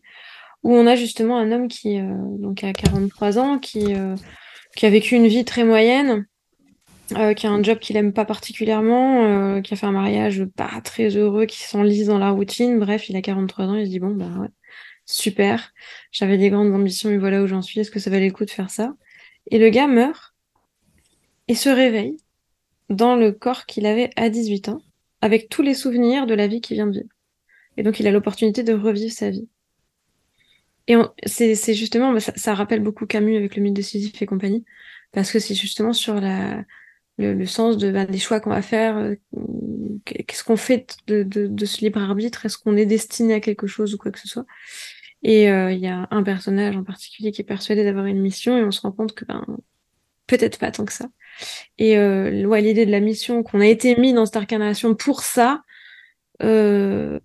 Où on a justement un homme qui euh, donc a 43 ans, qui, euh, qui a vécu une vie très moyenne, euh, qui a un job qu'il aime pas particulièrement, euh, qui a fait un mariage pas très heureux, qui s'enlise dans la routine. Bref, il a 43 ans, il se dit bon bah ouais, super, j'avais des grandes ambitions et voilà où j'en suis. Est-ce que ça valait le coup de faire ça? Et le gars meurt et se réveille dans le corps qu'il avait à 18 ans, avec tous les souvenirs de la vie qu'il vient de vivre. Et donc il a l'opportunité de revivre sa vie. Et c'est justement, bah, ça, ça, rappelle beaucoup Camus avec le mythe de Sisyphe et compagnie, parce que c'est justement sur la, le, sens de, ben, des choix qu'on va faire, euh, qu'est-ce qu'on fait de, de, de, ce libre arbitre, est-ce qu'on est destiné à quelque chose ou quoi que ce soit? Et euh, il y a un personnage en particulier qui est persuadé d'avoir une mission et on se rend compte que ben peut-être pas tant que ça. Et euh, l'idée de la mission qu'on a été mis dans cette incarnation pour ça, euh,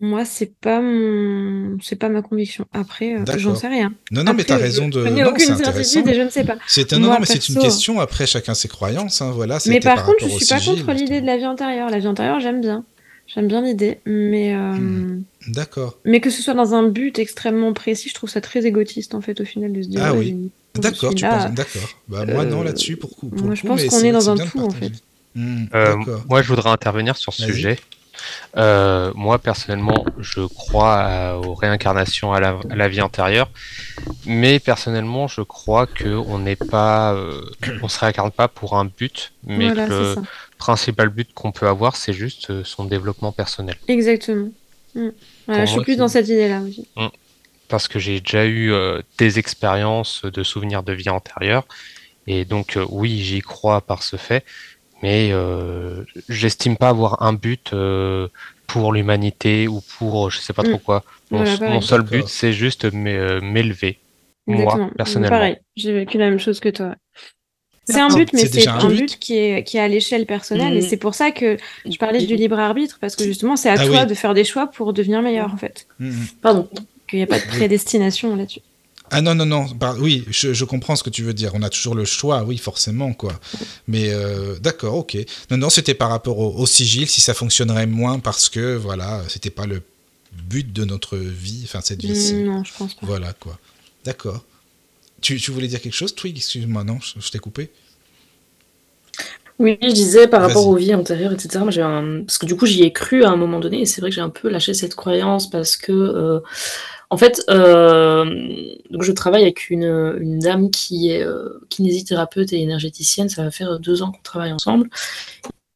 moi, c'est pas mon, c'est pas ma conviction. Après, euh, j'en sais rien. Non, non, mais tu as raison de. Je aucune certitude et je ne sais pas. C'est un non, mais c'est une question. Après, chacun ses croyances. Hein, voilà. Mais par, contre, je suis pas contre l'idée de la vie antérieure. La vie antérieure, j'aime bien. J'aime bien l'idée, mais. Euh, hmm. D'accord. Mais que ce soit dans un but extrêmement précis, je trouve ça très égotiste en fait au final de se dire. Ah oui. D'accord, tu penses. D'accord. Bah, moi non là-dessus pour, pour Moi, je pense qu'on est dans un tout en fait. Hmm, euh, moi, je voudrais intervenir sur ce sujet. Euh, moi, personnellement, je crois aux réincarnations à la, vie antérieure, mais personnellement, je crois qu'on n'est pas, euh, on se réincarne pas pour un but, mais que le principal but qu'on peut avoir, c'est juste euh, son développement personnel. Exactement. Mm. je suis plus dans cette idée-là aussi. Mm. Parce que j'ai déjà eu des expériences de souvenirs de vie antérieure, et donc oui, j'y crois par ce fait mais euh, j'estime pas avoir un but euh, pour l'humanité ou pour je sais pas trop mm. quoi. Mon, seul but, c'est juste euh, m'élever. Moi, personnellement. Pareil, j'ai vécu la même chose que toi. C'est un but, mais c'est un but, qui, est, qui est à l'échelle personnelle. Et mm. c'est pour ça que je parlais du libre arbitre, parce que justement, c'est à ah toi de faire des choix pour devenir meilleur, en fait. Mm, Pardon. Qu'il n'y a pas de prédestination là-dessus. Ah non, non, non, oui, je, comprends ce que tu veux dire. On a toujours le choix, oui, forcément, quoi. Mais euh, d'accord, ok. Non, non, c'était par rapport au, sigil, si ça fonctionnerait moins parce que, voilà, c'était pas le but de notre vie, enfin, cette vie-ci. Non, je pense pas. Voilà, quoi. D'accord. Tu, voulais dire quelque chose, Twig? Excuse-moi, non, je, t'ai coupé. Oui, je disais par rapport aux vies antérieures, etc. Parce que du coup, j'y ai cru à un moment donné, et c'est vrai que j'ai un peu lâché cette croyance parce que. Euh, En fait, euh, donc je travaille avec une, dame qui est euh, kinésithérapeute et énergéticienne. Ça va faire deux ans qu'on travaille ensemble.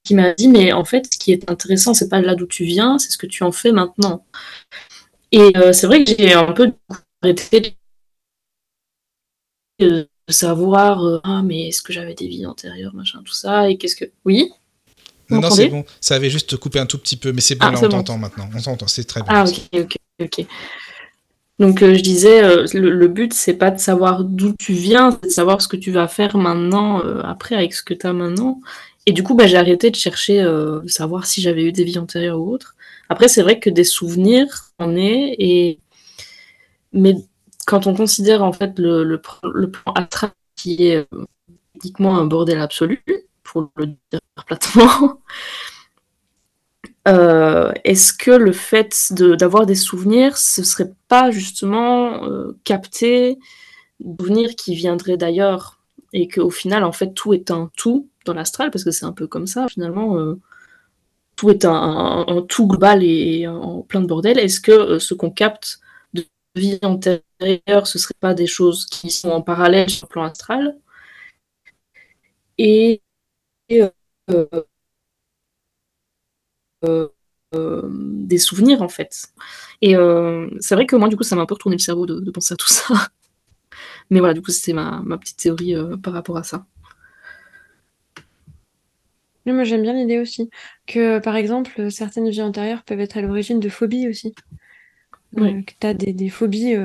Qui m'a dit, mais en fait, ce qui est intéressant, c'est pas là d'où tu viens, c'est ce que tu en fais maintenant. Et euh, c'est vrai que j'ai un peu arrêté de savoir, ah, mais est-ce que j'avais des vies antérieures, machin, tout ça, et qu'est-ce que. Oui? Non, non, c'est bon. Ça avait juste coupé un tout petit peu, mais c'est bon, ah, là, on t'entend maintenant. On t'entend, c'est très bien. Ah, ok, ok, ok. Donc euh, je disais, euh, le, but c'est pas de savoir d'où tu viens, c'est de savoir ce que tu vas faire maintenant, euh, après avec ce que tu as maintenant. Et du coup, bah, j'ai arrêté de chercher, savoir si j'avais eu des vies antérieures ou autres. Après, c'est vrai que des souvenirs, on est, et mais quand on considère en fait le, le, le plan astral qui est uniquement un bordel absolu, pour le dire platement, euh, est-ce que le fait d'avoir des souvenirs, ce serait pas justement euh, capter souvenirs qui viendraient d'ailleurs et qu'au final, en fait, tout est un tout dans l'astral, parce que c'est un peu comme ça, finalement, euh, tout est un, tout global et, en plein de bordel. Est-ce que ce qu'on capte de vie antérieure, ce serait pas des choses qui sont en parallèle sur le plan astral? Et euh, euh, des souvenirs en fait. Et euh, c'est vrai que moi du coup ça m'a un peu retourné le cerveau de, penser à tout ça. Mais voilà, du coup c'était ma, petite théorie par rapport à ça. moi j'aime bien l'idée aussi que par exemple certaines vies antérieures peuvent être à l'origine de phobies aussi. que tu as des, phobies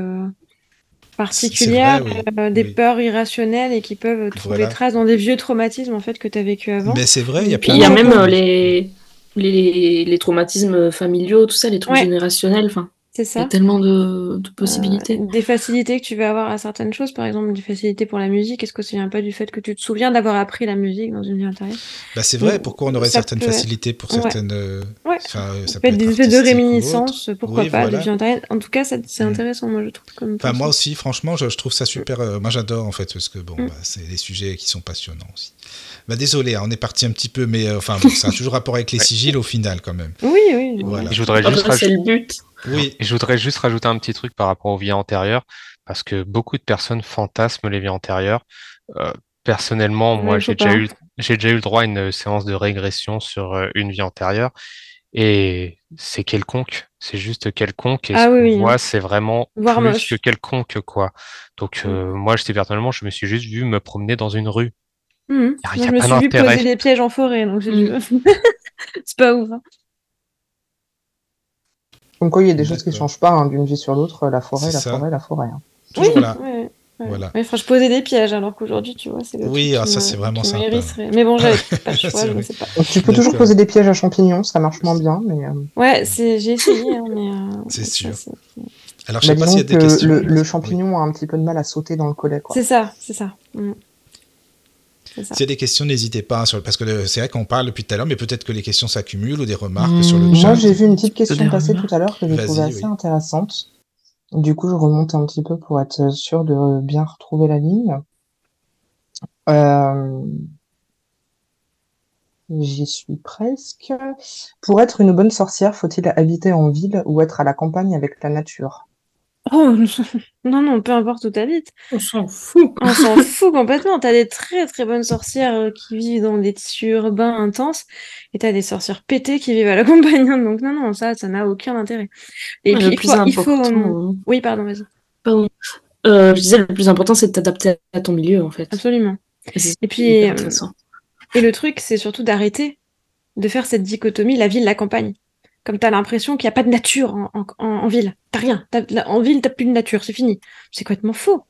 particulières, des peurs irrationnelles et qui peuvent trouver trace dans des vieux traumatismes en fait que tu as vécu avant. Mais c'est vrai, il y a plein Il y a même les les, les, traumatismes familiaux, tout ça, les trucs générationnels. Enfin, c'est ça. Il y a tellement de, de possibilités. Euh, des facilités que tu vas avoir à certaines choses, par exemple, des facilités pour la musique. Est-ce que ça vient pas du fait que tu te souviens d'avoir appris la musique dans une vie antérieure? Bah, C'est vrai, pourquoi on aurait certaines facilités pour certaines. Ouais. Euh, ça, peut être des effets de réminiscence, pourquoi pas, de vie antérieure. En tout cas, c'est mm. intéressant, moi, je trouve. Comme enfin, moi aussi, franchement, je, trouve ça super. Euh, moi, j'adore, en fait, parce que bon, mm. bah, c'est des sujets qui sont passionnants aussi. Bah, désolé, hein, on est parti un petit peu, mais enfin, ça a toujours rapport avec les sigils au final, quand même. Oui, oui. Je voudrais juste rajouter... le but. Oui. je voudrais juste rajouter un petit truc par rapport aux vies antérieures, parce que beaucoup de personnes fantasment les vies antérieures. Euh, personnellement, moi, j'ai déjà eu, j'ai déjà eu le droit à une séance de régression sur euh, une vie antérieure, et c'est quelconque. C'est juste quelconque. Et ah, oui, moi, c'est vraiment plus que quelconque, quoi. Donc, euh, moi, j'étais personnellement, je me suis juste vu me promener dans une rue. Mmh. je me suis vu poser des pièges en forêt, donc mmh. c'est pas ouf. Hein. Comme quoi, il y a des choses qui ne changent pas hein, d'une vie sur l'autre, la forêt, la forêt, la forêt. Hein. Toujours là. Voilà. Mais je posais des pièges alors qu'aujourd'hui, tu vois, c'est Oui, ah, ça c'est vraiment ça. Mais bon, j'avais pas le choix, je ne sais pas. Tu peux toujours poser des pièges à champignons, ça marche moins bien. Mais, euh, Ouais, j'ai essayé, hein, mais. Euh, c'est sûr. Alors, je sais bah, pas s'il y a des questions. Le, le champignon a un petit peu de mal à sauter dans le collet. C'est ça, c'est ça. Mm. S'il y a des questions, n'hésitez pas, sur, parce que c'est vrai qu'on parle depuis tout à l'heure, mais peut-être que les questions s'accumulent ou des remarques sur le mmh. chat. Moi, j'ai vu une petite question passer tout à l'heure que j'ai trouvée assez intéressante. Du coup, je remonte un petit peu pour être sûr de bien retrouver la ligne. Euh, j'y suis presque. Pour être une bonne sorcière, faut-il habiter en ville ou être à la campagne avec la nature? Oh non, non, peu importe où t'habites. On s'en fout. On s'en fout complètement. T'as des très très bonnes sorcières euh, qui vivent dans des tissus urbains intenses et t'as des sorcières pétées qui vivent à la campagne. Donc non, non, ça, ça n'a aucun intérêt. Et puis, le plus il faut, important... Euh, oui, pardon, vas-y. Pardon. Euh, je disais, le plus important, c'est de t'adapter à ton milieu, en fait. Absolument. Et, puis, et le truc, c'est surtout d'arrêter de faire cette dichotomie, la ville, la campagne comme tu as l'impression qu'il n'y a pas de nature en, en, en ville. T'as rien. en ville, t'as plus de nature, c'est fini. C'est complètement faux.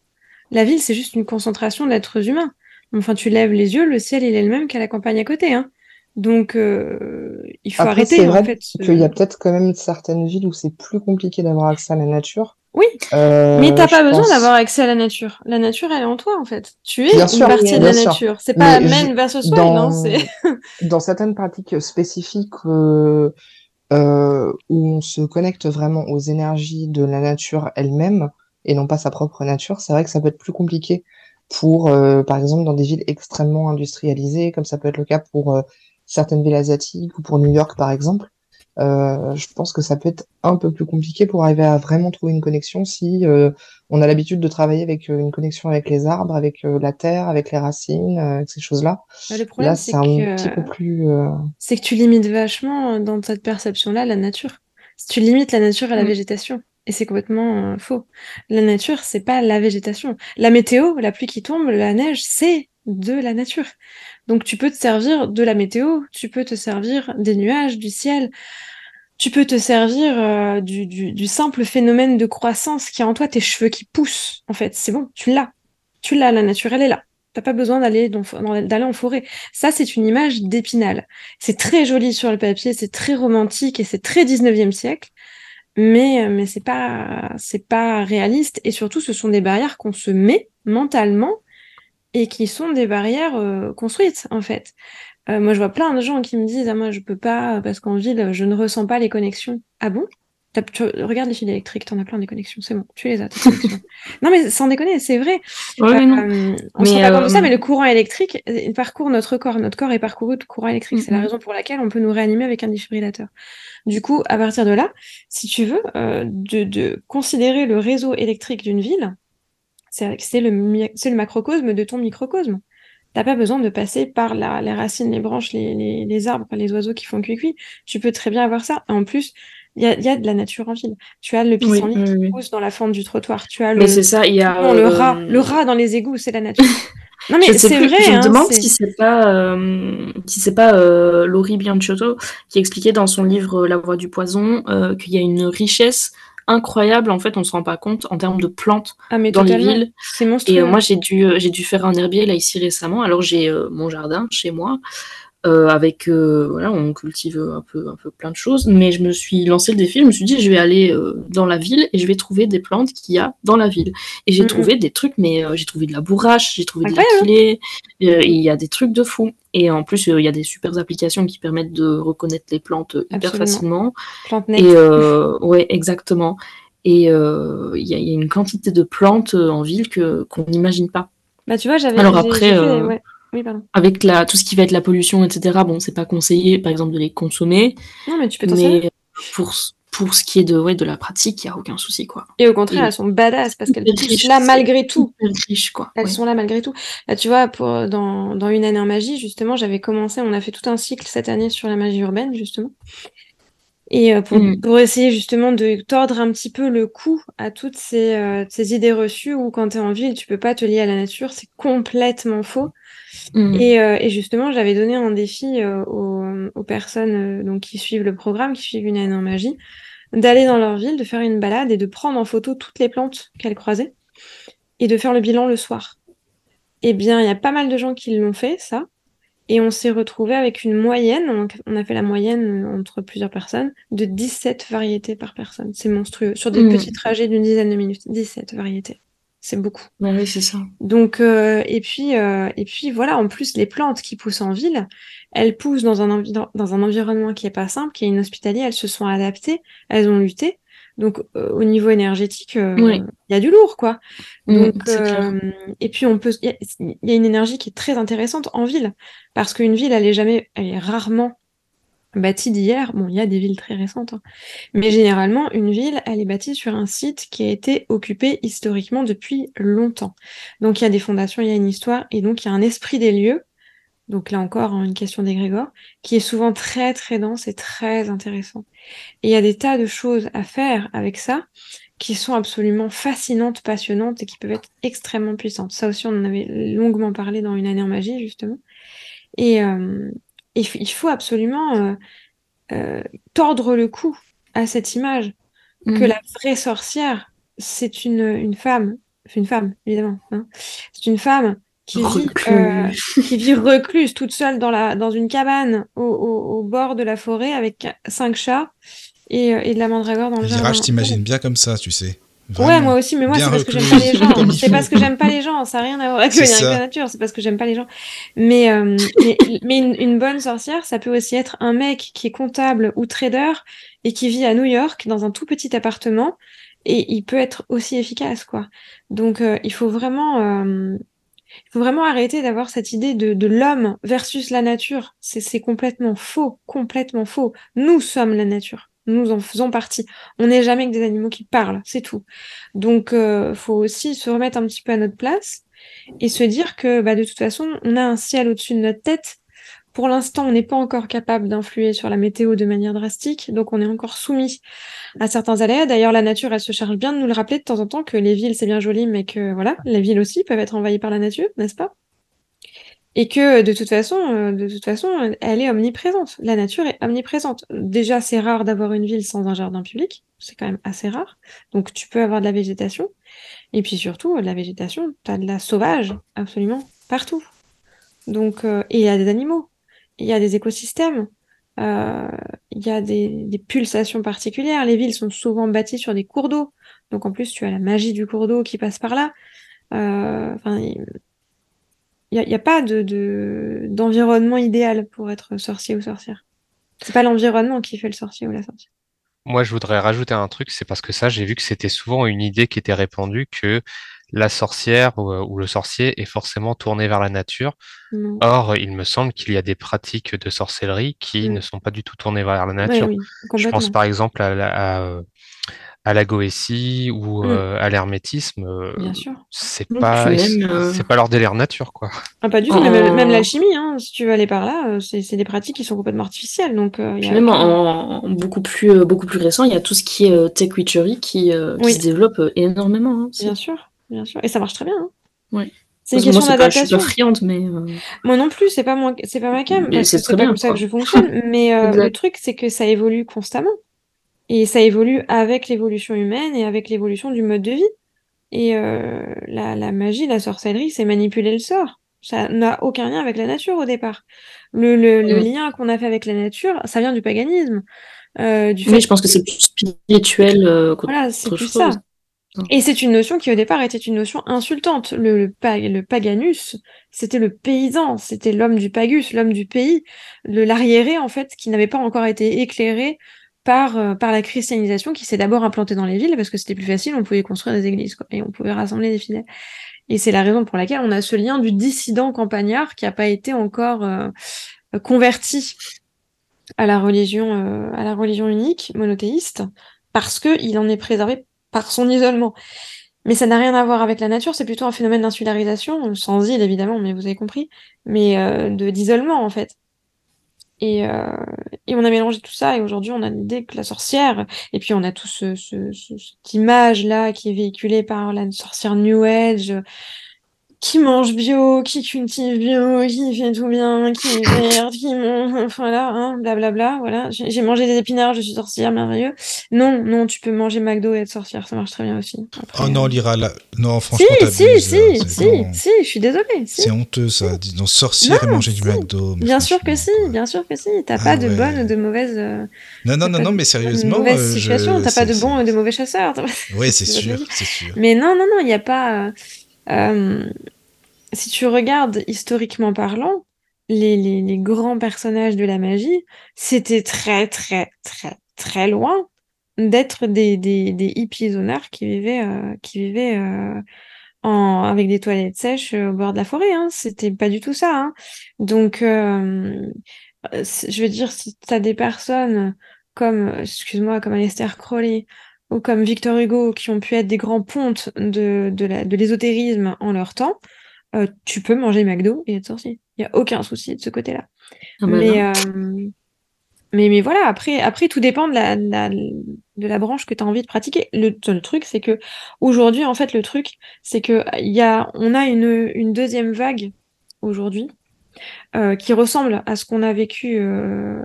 La ville, c'est juste une concentration d'êtres humains. Enfin, tu lèves les yeux, le ciel, il est le même qu'à la campagne à côté. Hein. Donc, euh, il faut arrêter. en fait. qu'il y a peut-être quand même certaines villes où c'est plus compliqué d'avoir accès à la nature. Oui, euh, mais t'as pas besoin d'avoir accès à la nature. La nature, elle est en toi, en fait. Tu es une partie de la nature. C'est pas men versus soi, non Dans certaines pratiques spécifiques, euh, euh, où on se connecte vraiment aux énergies de la nature elle-même et non pas sa propre nature, c'est vrai que ça peut être plus compliqué pour, euh, par exemple, dans des villes extrêmement industrialisées, comme ça peut être le cas pour euh, certaines villes asiatiques ou pour New York, par exemple. euh, je pense que ça peut être un peu plus compliqué pour arriver à vraiment trouver une connexion si euh, on a l'habitude de travailler avec euh, une connexion avec les arbres, avec la terre, avec les racines, avec ces choses-là. Bah, le problème, c'est un petit peu plus. C'est que tu limites vachement dans cette perception-là la nature. Tu limites la nature à la mm. végétation. Et c'est complètement faux. La nature, c'est pas la végétation. La météo, la pluie qui tombe, la neige, c'est de la nature. Donc tu peux te servir de la météo, tu peux te servir des nuages, du ciel, tu peux te servir euh, du, simple phénomène de croissance qui a en toi tes cheveux qui poussent. En fait, c'est bon, tu l'as. Tu l'as, la nature, elle est là. T'as pas besoin d'aller d'aller en forêt. Ça, c'est une image d'épinal. C'est très joli sur le papier, c'est très romantique et c'est très 19e siècle. Mais, mais c'est pas, c'est pas réaliste. Et surtout, ce sont des barrières qu'on se met mentalement et qui sont des barrières euh, construites en fait. Euh, moi, je vois plein de gens qui me disent ah moi je peux pas parce qu'en ville je ne ressens pas les connexions. Ah bon? Tu regardes les fils électriques, t'en as plein des connexions, c'est bon, tu les as. non mais sans déconner, c'est vrai. Ouais, non. Euh, on se rend pas compte de ça, mais le courant électrique il parcourt notre corps. Notre corps est parcouru de courant électrique. C'est la raison pour laquelle on peut nous réanimer avec un défibrillateur. Du coup, à partir de là, si tu veux, de, de considérer le réseau électrique d'une ville, c'est le, le macrocosme de ton microcosme. T'as pas besoin de passer par la, les racines, les branches, les, les, les, arbres, les oiseaux qui font cuicui. Tu peux très bien avoir ça. En plus, il y a, y a, de la nature en ville. Tu as le pissenlit qui pousse dans la fente du trottoir. Tu as le, mais c'est ça, il y a le rat, le rat dans les égouts, c'est la nature. non mais c'est vrai. Je me hein, demande si c'est pas euh, si c'est pas euh, Laurie Bianciotto qui expliquait dans son livre La Voix du poison euh, qu'il y a une richesse incroyable. En fait, on se rend pas compte en termes de plantes ah, dans les villes. C'est monstrueux. Et euh, moi, j'ai dû, euh, j'ai dû faire un herbier là ici récemment. Alors j'ai euh, mon jardin chez moi euh, avec euh, voilà, on cultive un peu, un peu plein de choses. Mais je me suis lancé le défi, je me suis dit, je vais aller euh, dans la ville et je vais trouver des plantes qu'il y a dans la ville. Et j'ai trouvé des trucs, mais j'ai trouvé de la bourrache, j'ai trouvé de la clé, il y a des trucs de fou. Et en plus, il y a des super applications qui permettent de reconnaître les plantes hyper facilement. Plantes Et ouais, exactement. Et il y, y, a une quantité de plantes en ville que qu'on n'imagine pas. Bah tu vois, j'avais. Alors après, ouais. Avec la, tout ce qui va être la pollution, etc., bon, c'est pas conseillé, par exemple, de les consommer. Non, mais tu peux t'en servir. Pour, pour ce qui est de, ouais, de la pratique, il n'y a aucun souci, quoi. Et au contraire, elles sont badass parce qu'elles sont là malgré tout. Quoi. Elles sont là malgré tout. Là, tu vois, pour, dans, dans une année en magie, justement, j'avais commencé, on a fait tout un cycle cette année sur la magie urbaine, justement. Et euh, pour, mm. pour, essayer justement de tordre un petit peu le cou à toutes ces, euh, ces idées reçues où quand tu es en ville, tu peux pas te lier à la nature, c'est complètement faux. Mm. Et, euh, et, justement, j'avais donné un défi euh, aux, aux, personnes euh, donc, qui suivent le programme, qui suivent une année en magie, d'aller dans leur ville, de faire une balade et de prendre en photo toutes les plantes qu'elles croisaient et de faire le bilan le soir. Eh bien, il y a pas mal de gens qui l'ont fait, ça. Et on s'est retrouvé avec une moyenne, on a fait la moyenne entre plusieurs personnes, de 17 variétés par personne. C'est monstrueux. Sur des mm. petits trajets d'une dizaine de minutes. 17 variétés c'est beaucoup. oui, c'est ça. Donc, euh, et puis, euh, et puis voilà, en plus, les plantes qui poussent en ville, elles poussent dans un, dans un environnement qui est pas simple, qui est inhospitalier, elles se sont adaptées, elles ont lutté. Donc, euh, au niveau énergétique, il y a du lourd, quoi. Donc, et puis, on peut, il y, y, a une énergie qui est très intéressante en ville, parce qu'une ville, elle est jamais, elle est rarement bâtie d'hier. Bon, il y a des villes très récentes, hein. mais généralement, une ville, elle est bâtie sur un site qui a été occupé historiquement depuis longtemps. Donc, il y a des fondations, il y a une histoire, et donc il y a un esprit des lieux. Donc là encore, hein, une question d'égrégore, qui est souvent très très dense et très intéressant. Et il y a des tas de choses à faire avec ça qui sont absolument fascinantes, passionnantes et qui peuvent être extrêmement puissantes. Ça aussi, on en avait longuement parlé dans une année en magie, justement. Et, euh, il faut absolument euh, euh, tordre le cou à cette image que mhm. la vraie sorcière, c'est une, une femme, une femme évidemment, hein. c'est une femme qui vit, euh, qui vit recluse toute seule dans, la, dans une cabane au, au, bord de la forêt avec cinq chats et, et de la mandragore dans le jardin. je t'imagine bien comme ça, tu sais ouais, moi aussi, mais moi, c'est parce que j'aime pas les gens. C'est parce que j'aime pas les gens. Ça n'a rien à voir avec, la nature. C'est parce que j'aime pas les gens. Mais, euh, mais, une, bonne sorcière, ça peut aussi être un mec qui est comptable ou trader et qui vit à New York dans un tout petit appartement. Et il peut être aussi efficace, quoi. Donc, euh, il faut vraiment. Euh, Il faut vraiment arrêter d'avoir cette idée de, de l'homme versus la nature. C'est complètement faux, complètement faux. Nous sommes la nature. Nous en faisons partie. On n'est jamais que des animaux qui parlent, c'est tout. Donc, euh, faut aussi se remettre un petit peu à notre place et se dire que, bah, de toute façon, on a un ciel au-dessus de notre tête. Pour l'instant, on n'est pas encore capable d'influer sur la météo de manière drastique, donc on est encore soumis à certains aléas. D'ailleurs, la nature, elle se charge bien de nous le rappeler de temps en temps que les villes, c'est bien joli, mais que voilà, les villes aussi peuvent être envahies par la nature, n'est-ce pas? Et que de toute façon, euh, de toute façon, elle est omniprésente. La nature est omniprésente. Déjà, c'est rare d'avoir une ville sans un jardin public. C'est quand même assez rare. Donc, tu peux avoir de la végétation. Et puis surtout, de la végétation, tu as de la sauvage, absolument, partout. Donc, euh, et il y a des animaux. Il y a des écosystèmes. Euh, il y a des, des, pulsations particulières. Les villes sont souvent bâties sur des cours d'eau. Donc, en plus, tu as la magie du cours d'eau qui passe par là. Enfin, il n'y a, a, pas de d'environnement idéal pour être sorcier ou sorcière. C'est pas l'environnement qui fait le sorcier ou la sorcière. Moi, je voudrais rajouter un truc, c'est parce que ça, j'ai vu que c'était souvent une idée qui était répandue que la sorcière ou, le sorcier est forcément tourné vers la nature. Or, il me semble qu'il y a des pratiques de sorcellerie qui ne sont pas du tout tournées vers la nature. je pense par exemple à, à, à la goétie ou mm. euh, à l'hermétisme, euh, c'est pas euh, c'est pas leur délire nature quoi. Ah, pas du tout, même, la chimie, hein, si tu veux aller par là, c'est des pratiques qui sont complètement artificielles. Donc même en, beaucoup plus beaucoup plus récent, il y a tout ce qui est tech witchery qui, qui se développe énormément. Hein, bien sûr, bien sûr, et ça marche très bien. Hein. Oui. C'est une question d'adaptation. Je suis pas friande, mais moi non plus, c'est pas moi, c'est pas ma cam. C'est pas comme ça que je fonctionne. mais le truc, c'est que ça évolue constamment. Et ça évolue avec l'évolution humaine et avec l'évolution du mode de vie. Et euh, la, la, magie, la sorcellerie, c'est manipuler le sort. Ça n'a aucun lien avec la nature au départ. Le, le, le lien qu'on a fait avec la nature, ça vient du paganisme. Euh, du fait je pense que c'est plus spirituel. Euh, voilà, c'est plus ça. Et c'est une notion qui au départ était une notion insultante. Le, le, le paganus, c'était le paysan, c'était l'homme du pagus, l'homme du pays, le l'arriéré en fait, qui n'avait pas encore été éclairé par, euh, par la christianisation qui s'est d'abord implantée dans les villes parce que c'était plus facile, on pouvait construire des églises quoi, et on pouvait rassembler des fidèles. Et c'est la raison pour laquelle on a ce lien du dissident campagnard qui n'a pas été encore euh, converti à la religion euh, à la religion unique monothéiste parce que il en est préservé par son isolement. Mais ça n'a rien à voir avec la nature, c'est plutôt un phénomène d'insularisation, sans île évidemment, mais vous avez compris, mais de d'isolement en fait. Et, euh, et, on a mélangé tout ça et aujourd'hui on a l'idée que la sorcière, et puis on a tout ce, ce, ce, cette image là qui est véhiculée par la sorcière New Age, qui mange bio, qui cultive bio, qui fait tout bien, qui est verte, qui mange, voilà, hein, blablabla, voilà. J'ai mangé des épinards, je suis sorcière, merveilleux. Non, non, tu peux manger McDo et être sorcière, ça marche très bien aussi. oh non, Lyra, là... non, franchement, si, si, si, si, si, je suis désolée. C'est honteux, ça, disons, sorcière et manger du McDo. Bien sûr que si, bien sûr que si. T'as ah pas de bonne ou de mauvaise... Euh, non, non, non, non, mais sérieusement... Mauvaise euh, situation, t'as pas de bons ou de mauvais chasseurs. Oui, c'est sûr, c'est sûr. Mais non, non, non, il n'y a pas... Euh, euh, si tu regardes historiquement parlant, les, grands personnages de la magie, c'était très, très, très, très loin d'être des, hippies honneurs qui vivaient, euh, qui vivaient euh, avec des toilettes sèches au bord de la forêt. Hein. C'était pas du tout ça. Hein. Donc, euh, je veux dire, si tu as des personnes comme, excuse-moi, comme Aleister Crowley, ou comme Victor Hugo, qui ont pu être des grands pontes de, de l'ésotérisme en leur temps, euh, tu peux manger McDo et être sorcier. Il n'y a aucun souci de ce côté-là. Ah bah mais, euh, mais, mais voilà, après, après, tout dépend de la, de la, branche que tu as envie de pratiquer. Le, le truc, c'est que aujourd'hui, en fait, le truc, c'est que y a, on a une, une deuxième vague aujourd'hui euh, qui ressemble à ce qu'on a vécu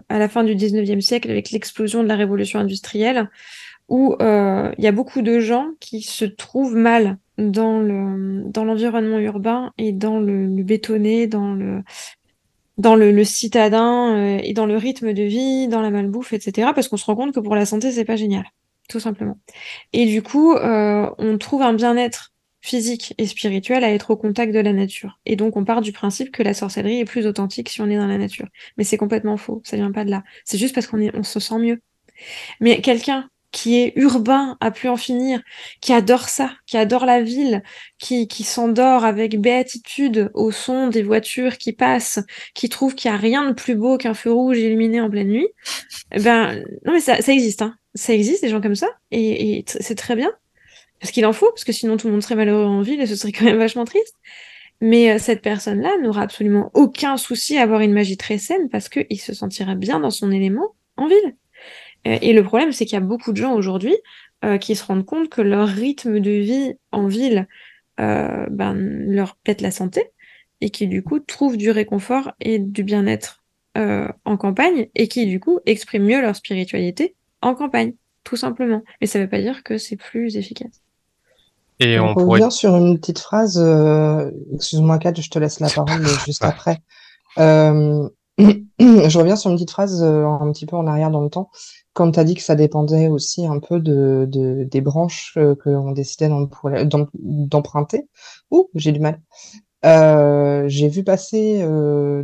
à la fin du 19e siècle avec l'explosion de la révolution industrielle où euh, il y a beaucoup de gens qui se trouvent mal dans le dans l'environnement urbain et dans le, le, bétonné, dans le dans le, le citadin euh, et dans le rythme de vie, dans la malbouffe, etc. Parce qu'on se rend compte que pour la santé c'est pas génial, tout simplement. Et du coup, euh, on trouve un bien-être physique et spirituel à être au contact de la nature. Et donc on part du principe que la sorcellerie est plus authentique si on est dans la nature. Mais c'est complètement faux, ça vient pas de là. C'est juste parce qu'on est on se sent mieux. Mais quelqu'un qui est urbain à plus en finir, qui adore ça, qui adore la ville, qui, qui s'endort avec béatitude au son des voitures qui passent, qui trouve qu'il n'y a rien de plus beau qu'un feu rouge illuminé en pleine nuit, eh ben, non mais ça, existe, hein. Ça existe, des gens comme ça, et, et c'est très bien. Parce qu'il en faut, parce que sinon tout le monde serait malheureux en ville et ce serait quand même vachement triste. Mais euh, cette personne-là n'aura absolument aucun souci à avoir une magie très saine parce qu'il se sentira bien dans son élément en ville. Euh, et le problème, c'est qu'il y a beaucoup de gens aujourd'hui euh, qui se rendent compte que leur rythme de vie en ville ben, leur pète la santé et qui du coup trouvent du réconfort et du bien-être en campagne et qui du coup expriment mieux leur spiritualité en campagne, tout simplement. Mais ça ne veut pas dire que c'est plus efficace. Et on, pourrait... sur une petite phrase. Euh, excuse-moi, Kat, je te laisse la parole juste après. Euh, je reviens sur une petite phrase euh, un petit peu en arrière dans le temps, quand tu as dit que ça dépendait aussi un peu de, de des branches que l'on décidait d'emprunter. Ouh, j'ai du mal. j'ai vu passer,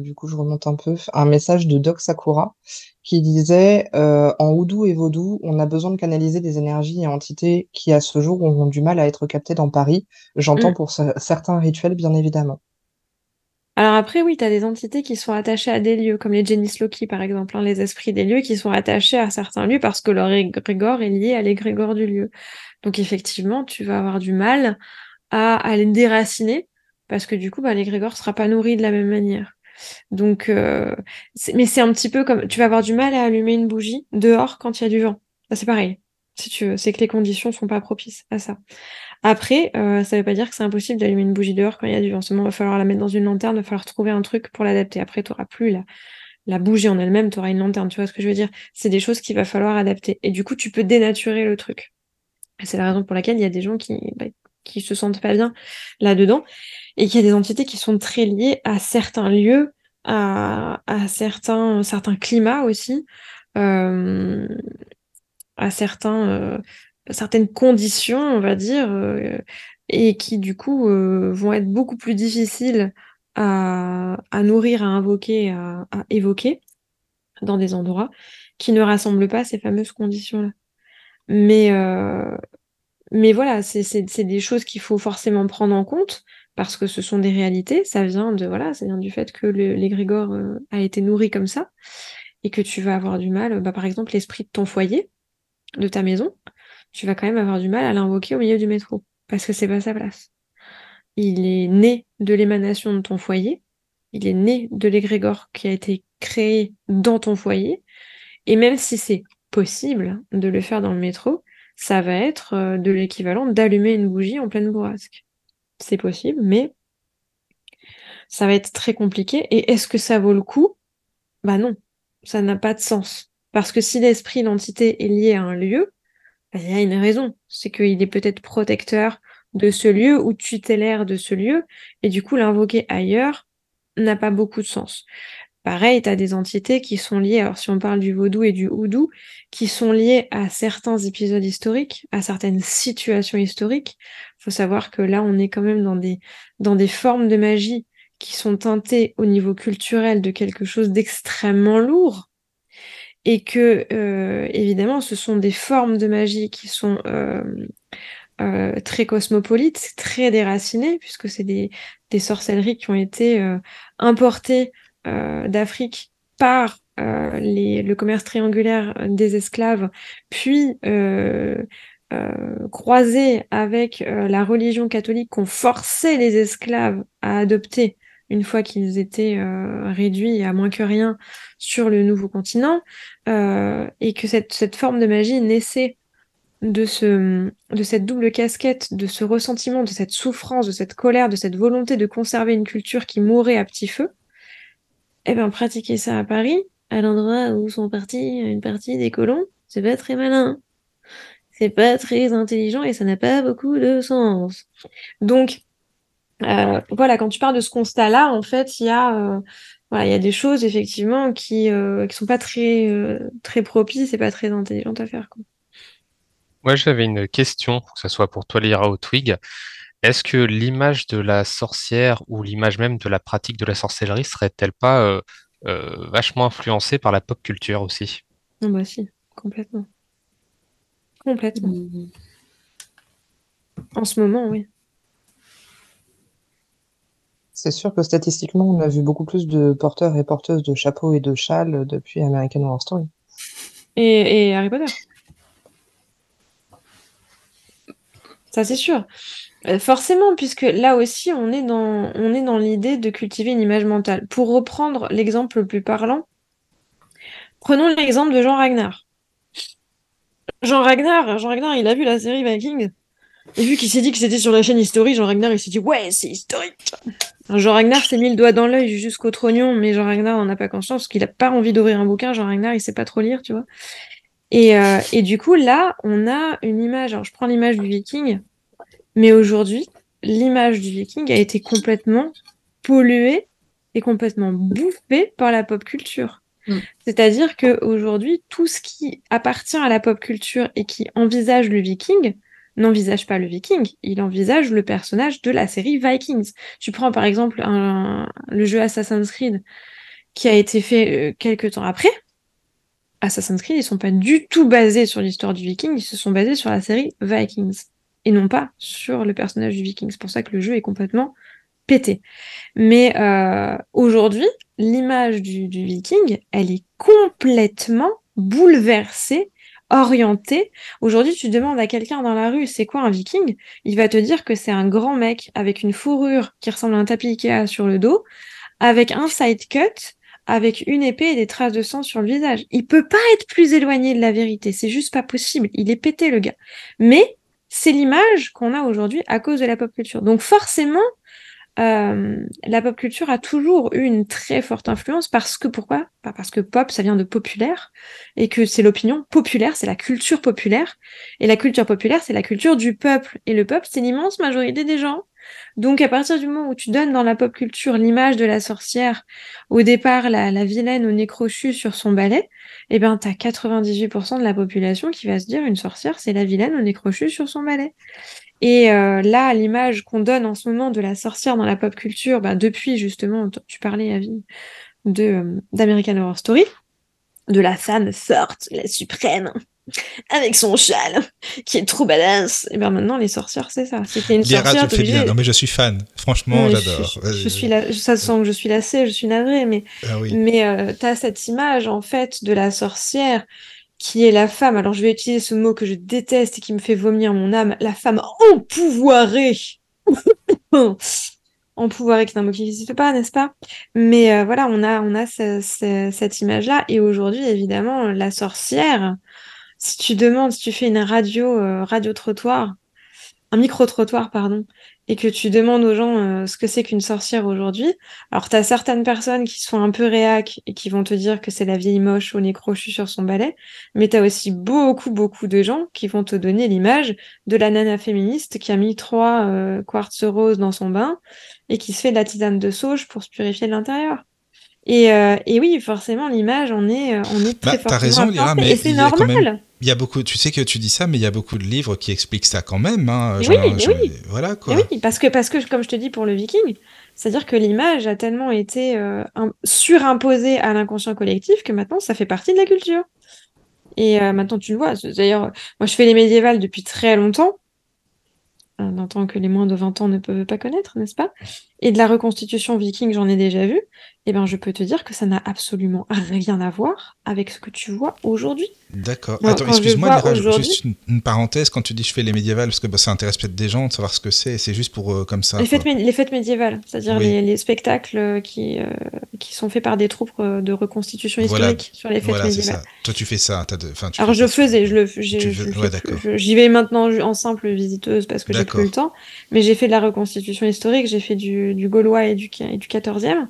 du coup je remonte un peu, un message de Doc Sakura qui disait euh, en Oudou et Vaudou, on a besoin de canaliser des énergies et entités qui, à ce jour, ont du mal à être captées dans Paris. J'entends mm. pour certains rituels, bien évidemment. Alors après, oui, tu as des entités qui sont attachées à des lieux, comme les Genis Loki, par exemple, hein, les esprits des lieux qui sont attachés à certains lieux parce que leur égrégore est lié à l'égrégore du lieu. Donc effectivement, tu vas avoir du mal à, à les déraciner parce que du coup, bah, l'égrégore sera pas nourri de la même manière. Donc, euh, mais c'est un petit peu comme tu vas avoir du mal à allumer une bougie dehors quand il y a du vent. c'est pareil. Si tu veux, c'est que les conditions sont pas propices à ça. Après, euh, ça veut pas dire que c'est impossible d'allumer une bougie dehors quand il y a du vent. Seulement, il va falloir la mettre dans une lanterne, il va falloir trouver un truc pour l'adapter. Après, tu n'auras plus la, bougie en elle-même, tu auras une lanterne. Tu vois ce que je veux dire? C'est des choses qu'il va falloir adapter. Et du coup, tu peux dénaturer le truc. C'est la raison pour laquelle il y a des gens qui, bah, qui se sentent pas bien là-dedans et qu'il y a des entités qui sont très liées à certains lieux, à, à certains, certains climats aussi, euh, à certains, euh, certaines conditions, on va dire, euh, et qui du coup euh, vont être beaucoup plus difficiles à, nourrir, à invoquer, à, évoquer dans des endroits qui ne rassemblent pas ces fameuses conditions-là. Mais, euh, mais voilà, c'est des choses qu'il faut forcément prendre en compte parce que ce sont des réalités. Ça vient de voilà, ça vient du fait que l'égrégore a été nourri comme ça et que tu vas avoir du mal. Bah, par exemple, l'esprit de ton foyer, de ta maison, tu vas quand même avoir du mal à l'invoquer au milieu du métro parce que c'est pas sa place. Il est né de l'émanation de ton foyer. Il est né de l'égrégore qui a été créé dans ton foyer. Et même si c'est possible de le faire dans le métro, ça va être euh, de l'équivalent d'allumer une bougie en pleine bourrasque. C'est possible, mais ça va être très compliqué. Et est-ce que ça vaut le coup? Bah non, ça n'a pas de sens. Parce que si l'esprit, l'entité est lié à un lieu, il y a une raison. C'est qu'il est peut-être protecteur de ce lieu ou tutélaire de ce lieu, et du coup l'invoquer ailleurs n'a pas beaucoup de sens. Pareil, tu as des entités qui sont liées, alors si on parle du vaudou et du houdou, qui sont liées à certains épisodes historiques, à certaines situations historiques. Il faut savoir que là, on est quand même dans des, dans des formes de magie qui sont teintées au niveau culturel de quelque chose d'extrêmement lourd. Et que, euh, évidemment, ce sont des formes de magie qui sont euh, euh, très cosmopolites, très déracinées, puisque c'est des, sorcelleries qui ont été importées d'Afrique par le commerce triangulaire des esclaves, puis euh, croisé avec la religion catholique qu'on forçait les esclaves à adopter une fois qu'ils étaient réduits à moins que rien sur le nouveau continent, et que cette, cette forme de magie naissait de, ce, de cette double casquette, de ce ressentiment, de cette souffrance, de cette colère, de cette volonté de conserver une culture qui mourait à petit feu, eh bien, pratiquer ça à Paris, à l'endroit où sont partis une partie des colons, c'est pas très malin. C'est pas très intelligent et ça n'a pas beaucoup de sens. Donc, euh, voilà, quand tu parles de ce constat-là, en fait, il y a, euh, voilà, il y a des choses effectivement qui, euh, qui sont pas très, euh, très propices et pas très intelligentes à faire. Quoi. Moi, j'avais une question, que ce soit pour toi, Lyra ou Twig. Est-ce que l'image de la sorcière ou l'image même de la pratique de la sorcellerie serait-elle pas euh, euh, vachement influencée par la pop culture aussi? Non, bah si, complètement. Complètement. Mmh. En ce moment, oui. C'est sûr que statistiquement, on a vu beaucoup plus de porteurs et porteuses de chapeaux et de châles depuis American Horror Story. Et, Harry Potter. Ça, c'est sûr. Euh, forcément, puisque là aussi, on est dans, l'idée de cultiver une image mentale. Pour reprendre l'exemple le plus parlant, prenons l'exemple de Jean Ragnar. Jean Ragnar, Jean Ragnar, il a vu la série Vikings. Et vu qu'il s'est dit que c'était sur la chaîne historique, Jean Ragnar, il s'est dit ouais, c'est historique. Jean Ragnar s'est mis le doigt dans l'œil jusqu'au trognon, mais Jean Ragnar n'en a pas conscience parce qu'il n'a pas envie d'ouvrir un bouquin. Jean Ragnar, il sait pas trop lire, tu vois. Et, euh, et du coup, là, on a une image. Alors, je prends l'image du Viking, mais aujourd'hui, l'image du Viking a été complètement polluée et complètement bouffée par la pop culture. Mm. C'est-à-dire qu'aujourd'hui, tout ce qui appartient à la pop culture et qui envisage le Viking, n'envisage pas le viking, il envisage le personnage de la série Vikings. Tu prends par exemple le jeu Assassin's Creed qui a été fait euh, quelques temps après. Assassin's Creed, ils sont pas du tout basés sur l'histoire du viking, ils se sont basés sur la série Vikings et non pas sur le personnage du viking. C'est pour ça que le jeu est complètement pété. Mais euh, aujourd'hui, l'image du, du viking, elle est complètement bouleversée orienté. Aujourd'hui, tu demandes à quelqu'un dans la rue, c'est quoi un viking? Il va te dire que c'est un grand mec avec une fourrure qui ressemble à un tapis Ikea sur le dos, avec un side cut, avec une épée et des traces de sang sur le visage. Il peut pas être plus éloigné de la vérité, c'est juste pas possible. Il est pété le gars. Mais c'est l'image qu'on a aujourd'hui à cause de la pop culture. Donc forcément, euh, la pop culture a toujours eu une très forte influence parce que pourquoi? Pas parce que pop ça vient de populaire et que c'est l'opinion populaire, c'est la culture populaire et la culture populaire c'est la culture du peuple et le peuple c'est l'immense majorité des gens. Donc à partir du moment où tu donnes dans la pop culture l'image de la sorcière, au départ la, la vilaine au nez crochu sur son balai, eh ben t'as 98% de la population qui va se dire une sorcière c'est la vilaine au nez crochu sur son balai. Et euh, là, l'image qu'on donne en ce moment de la sorcière dans la pop culture, bah, depuis justement, tu parlais, Avi, de euh, d'American Horror Story, de la femme forte, la suprême, avec son châle, qui est trop badass. Et bien maintenant, les sorcières, c'est ça. C'était une sorcière. Tu fais bien. Non, mais je suis fan. Franchement, j'adore. Je, suis la... ça sent que je suis lassée, je suis navrée, mais, ah mais euh, tu as cette image, en fait, de la sorcière qui est la femme, alors je vais utiliser ce mot que je déteste et qui me fait vomir mon âme, la femme empouvoirée. empouvoirée, qui est un mot qui n'existe pas, n'est-ce pas? Mais euh, voilà, on a, on a cette image-là. Et aujourd'hui, évidemment, la sorcière, si tu demandes, si tu fais une radio, euh, radio-trottoir, un micro-trottoir, pardon, et que tu demandes aux gens euh, ce que c'est qu'une sorcière aujourd'hui, alors tu as certaines personnes qui sont un peu réac et qui vont te dire que c'est la vieille moche au nez crochu sur son balai, mais tu as aussi beaucoup, beaucoup de gens qui vont te donner l'image de la nana féministe qui a mis trois euh, quartz roses dans son bain et qui se fait de la tisane de sauge pour se purifier de l'intérieur. Et, euh, et, oui, forcément, l'image, on est, on est très bah, T'as raison, Léa, mais c'est normal y a beaucoup, tu sais que tu dis ça, mais il y a beaucoup de livres qui expliquent ça quand même. Hein, oui, oui. Voilà quoi. oui, parce que, parce que, comme je te dis pour le Viking, c'est-à-dire que l'image a tellement été euh, surimposée à l'inconscient collectif que maintenant ça fait partie de la culture. Et euh, maintenant tu le vois. D'ailleurs, moi je fais les médiévales depuis très longtemps, d'un temps que les moins de 20 ans ne peuvent pas connaître, n'est-ce pas? Et de la reconstitution viking, j'en ai déjà vu eh ben, je peux te dire que ça n'a absolument rien à voir avec ce que tu vois aujourd'hui. D'accord. Attends, excuse-moi, juste une, parenthèse. Quand tu dis je fais les médiévales, parce que bah, ça intéresse peut-être des gens de savoir ce que c'est, c'est juste pour euh, comme ça. Les fêtes, les fêtes médiévales, c'est-à-dire les, spectacles qui, euh, qui sont faits par des troupes euh, de reconstitution historique sur les fêtes voilà, médiévales. Ça. Toi, tu fais ça. de, tu Alors, je faisais, je le J'y vais maintenant en simple visiteuse parce que j'ai plus le temps, mais j'ai fait de la reconstitution historique, j'ai fait du, du gaulois et du, et du 14e.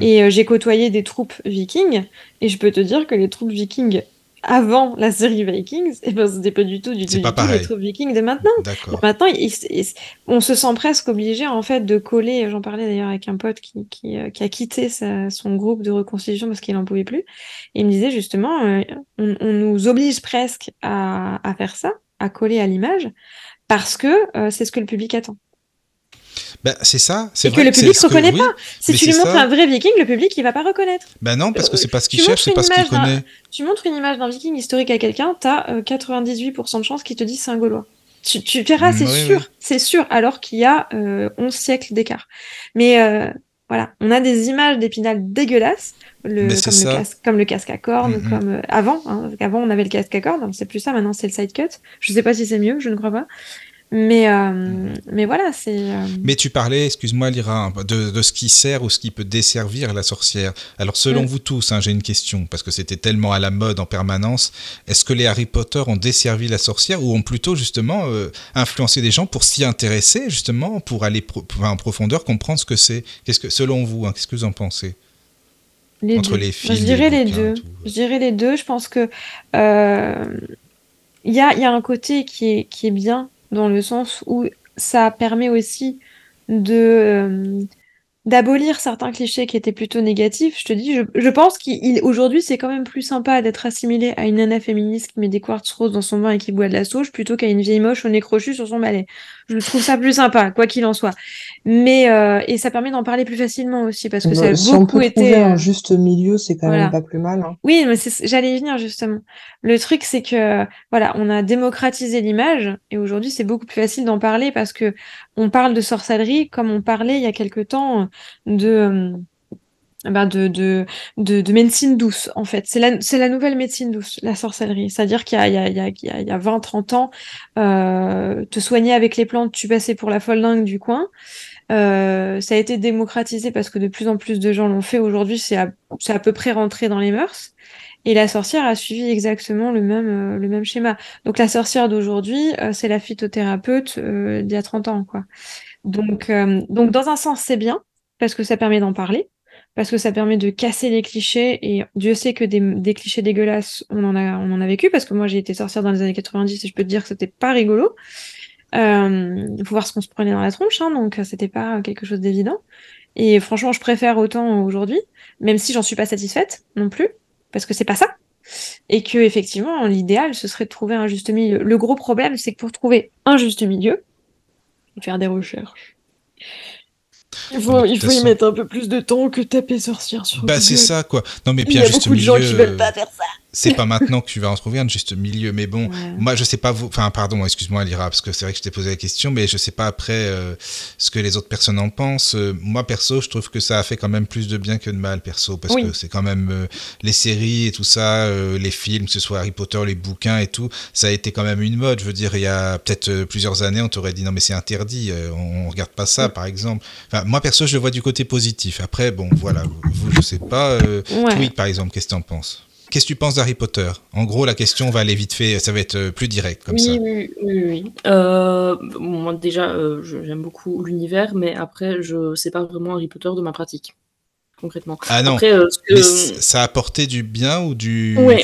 Et euh, j'ai côtoyé des troupes vikings, et je peux te dire que les troupes vikings avant la série Vikings, et eh ben, c'était pas du tout du tout, les troupes vikings de maintenant. Maintenant, on se sent presque obligé en fait de coller. J'en parlais d'ailleurs avec un pote qui, qui, euh, qui a quitté son groupe de reconstitution parce qu'il n'en pouvait plus. Et il me disait justement, euh, on, on, nous oblige presque à, à, faire ça, à coller à l'image, parce que c'est ce que le public attend. Ben, c'est ça. Et que le public ne reconnaît pas. Si tu lui montres un vrai viking, le public, il va pas reconnaître. Ben non, parce que c'est pas ce qu'il cherche, c'est pas ce qu'il connaît. Tu montres une image d'un viking historique à quelqu'un, tu as 98% de chances qu'il te dise c'est un Gaulois. Tu, tu verras, c'est sûr, c'est sûr, alors qu'il y a 11 euh, siècles d'écart. Mais euh, voilà, on a des images d'épinal dégueulasses, le, comme, le casque, comme, le casque, à cornes, mm-hmm. comme euh, avant. Hein, avant, on avait le casque à cornes, c'est plus ça, maintenant c'est le side cut. Je sais pas si c'est mieux, je ne crois pas. Mais, euh, mais voilà, c'est. Euh, mais tu parlais, excuse-moi, Lyra, de, de, ce qui sert ou ce qui peut desservir la sorcière. Alors, selon mm. vous tous, hein, j'ai une question, parce que c'était tellement à la mode en permanence. Est-ce que les Harry Potter ont desservi la sorcière ou ont plutôt, justement, euh, influencé des gens pour s'y intéresser, justement, pour aller en profondeur, comprendre ce que c'est? Qu'est-ce que, selon vous, hein, qu'est-ce que vous en pensez? Les Entre deux. les films. Je dirais les, deux. Je dirais les deux. Je pense que. Il y a, y a un côté qui est, qui est bien dans le sens où ça permet aussi de euh, d'abolir certains clichés qui étaient plutôt négatifs. Je te dis, je, pense qu'aujourd'hui, c'est quand même plus sympa d'être assimilé à une nana féministe qui met des quartz roses dans son vin et qui boit de la sauge plutôt qu'à une vieille moche au nez crochu sur son balai. Je trouve ça plus sympa, quoi qu'il en soit. Mais euh, et ça permet d'en parler plus facilement aussi parce que ça a si beaucoup on peut été un euh, juste milieu, c'est quand même pas plus mal. Hein. Oui, mais j'allais y venir justement. Le truc, c'est que voilà, on a démocratisé l'image et aujourd'hui, c'est beaucoup plus facile d'en parler parce que on parle de sorcellerie comme on parlait il y a quelque temps de, ben de, de, de, médecine douce, en fait. C'est la, la nouvelle médecine douce, la sorcellerie. C'est-à-dire qu'il y a, il y a, il y a, il y a 20, 30 ans, euh, te soigner avec les plantes, tu passais pour la folle dingue du coin. Euh, ça a été démocratisé parce que de plus en plus de gens l'ont fait. Aujourd'hui, c'est à, à, peu près rentré dans les mœurs. Et la sorcière a suivi exactement le même, euh, le même schéma. Donc la sorcière d'aujourd'hui, euh, c'est la phytothérapeute d'il y a 30 ans. quoi. Donc, donc dans un sens, c'est bien parce que ça permet d'en parler, parce que ça permet de casser les clichés, et Dieu sait que des, clichés dégueulasses, on en, a, on en a vécu, parce que moi j'ai été sorcière dans les années 90 et je peux te dire que c'était pas rigolo. Euh, il faut voir ce qu'on se prenait dans la tronche, hein, donc c'était pas quelque chose d'évident. Et franchement, je préfère autant aujourd'hui, même si j'en suis pas satisfaite non plus, parce que c'est pas ça. Et que effectivement, l'idéal, ce serait de trouver un juste milieu. Le gros problème, c'est que pour trouver un juste milieu, faire des recherches, il faut, il faut y mettre un peu plus de temps que taper sorcière sur Bah c'est ça quoi. Non mais puis il y a beaucoup de gens qui veulent pas faire ça c'est pas maintenant que tu vas en trouver un juste milieu. Mais bon, moi, je sais pas vous. Enfin, pardon, excuse-moi, Lyra, parce que c'est vrai que je t'ai posé la question, mais je sais pas après euh, ce que les autres personnes en pensent. Euh, moi, perso, je trouve que ça a fait quand même plus de bien que de mal, perso, parce que c'est quand même euh, les séries et tout ça, les films, que ce soit Harry Potter, les bouquins et tout, ça a été quand même une mode. Je veux dire, il y a peut-être plusieurs années, on t'aurait dit non, mais c'est interdit, on, on, regarde pas ça, par exemple. Enfin, moi, perso, je le vois du côté positif. Après, bon, voilà, vous, je sais pas. Oui, par exemple, qu'est-ce que tu en penses? Qu'est-ce que tu penses d'Harry Potter? En gros, la question va aller vite fait, ça va être euh, plus direct comme ça. Oui, oui, oui. Euh, moi, déjà, euh, j'aime beaucoup l'univers, mais après, je pas vraiment Harry Potter de ma pratique, concrètement. Ah non, mais ça a apporté du bien ou du... oui,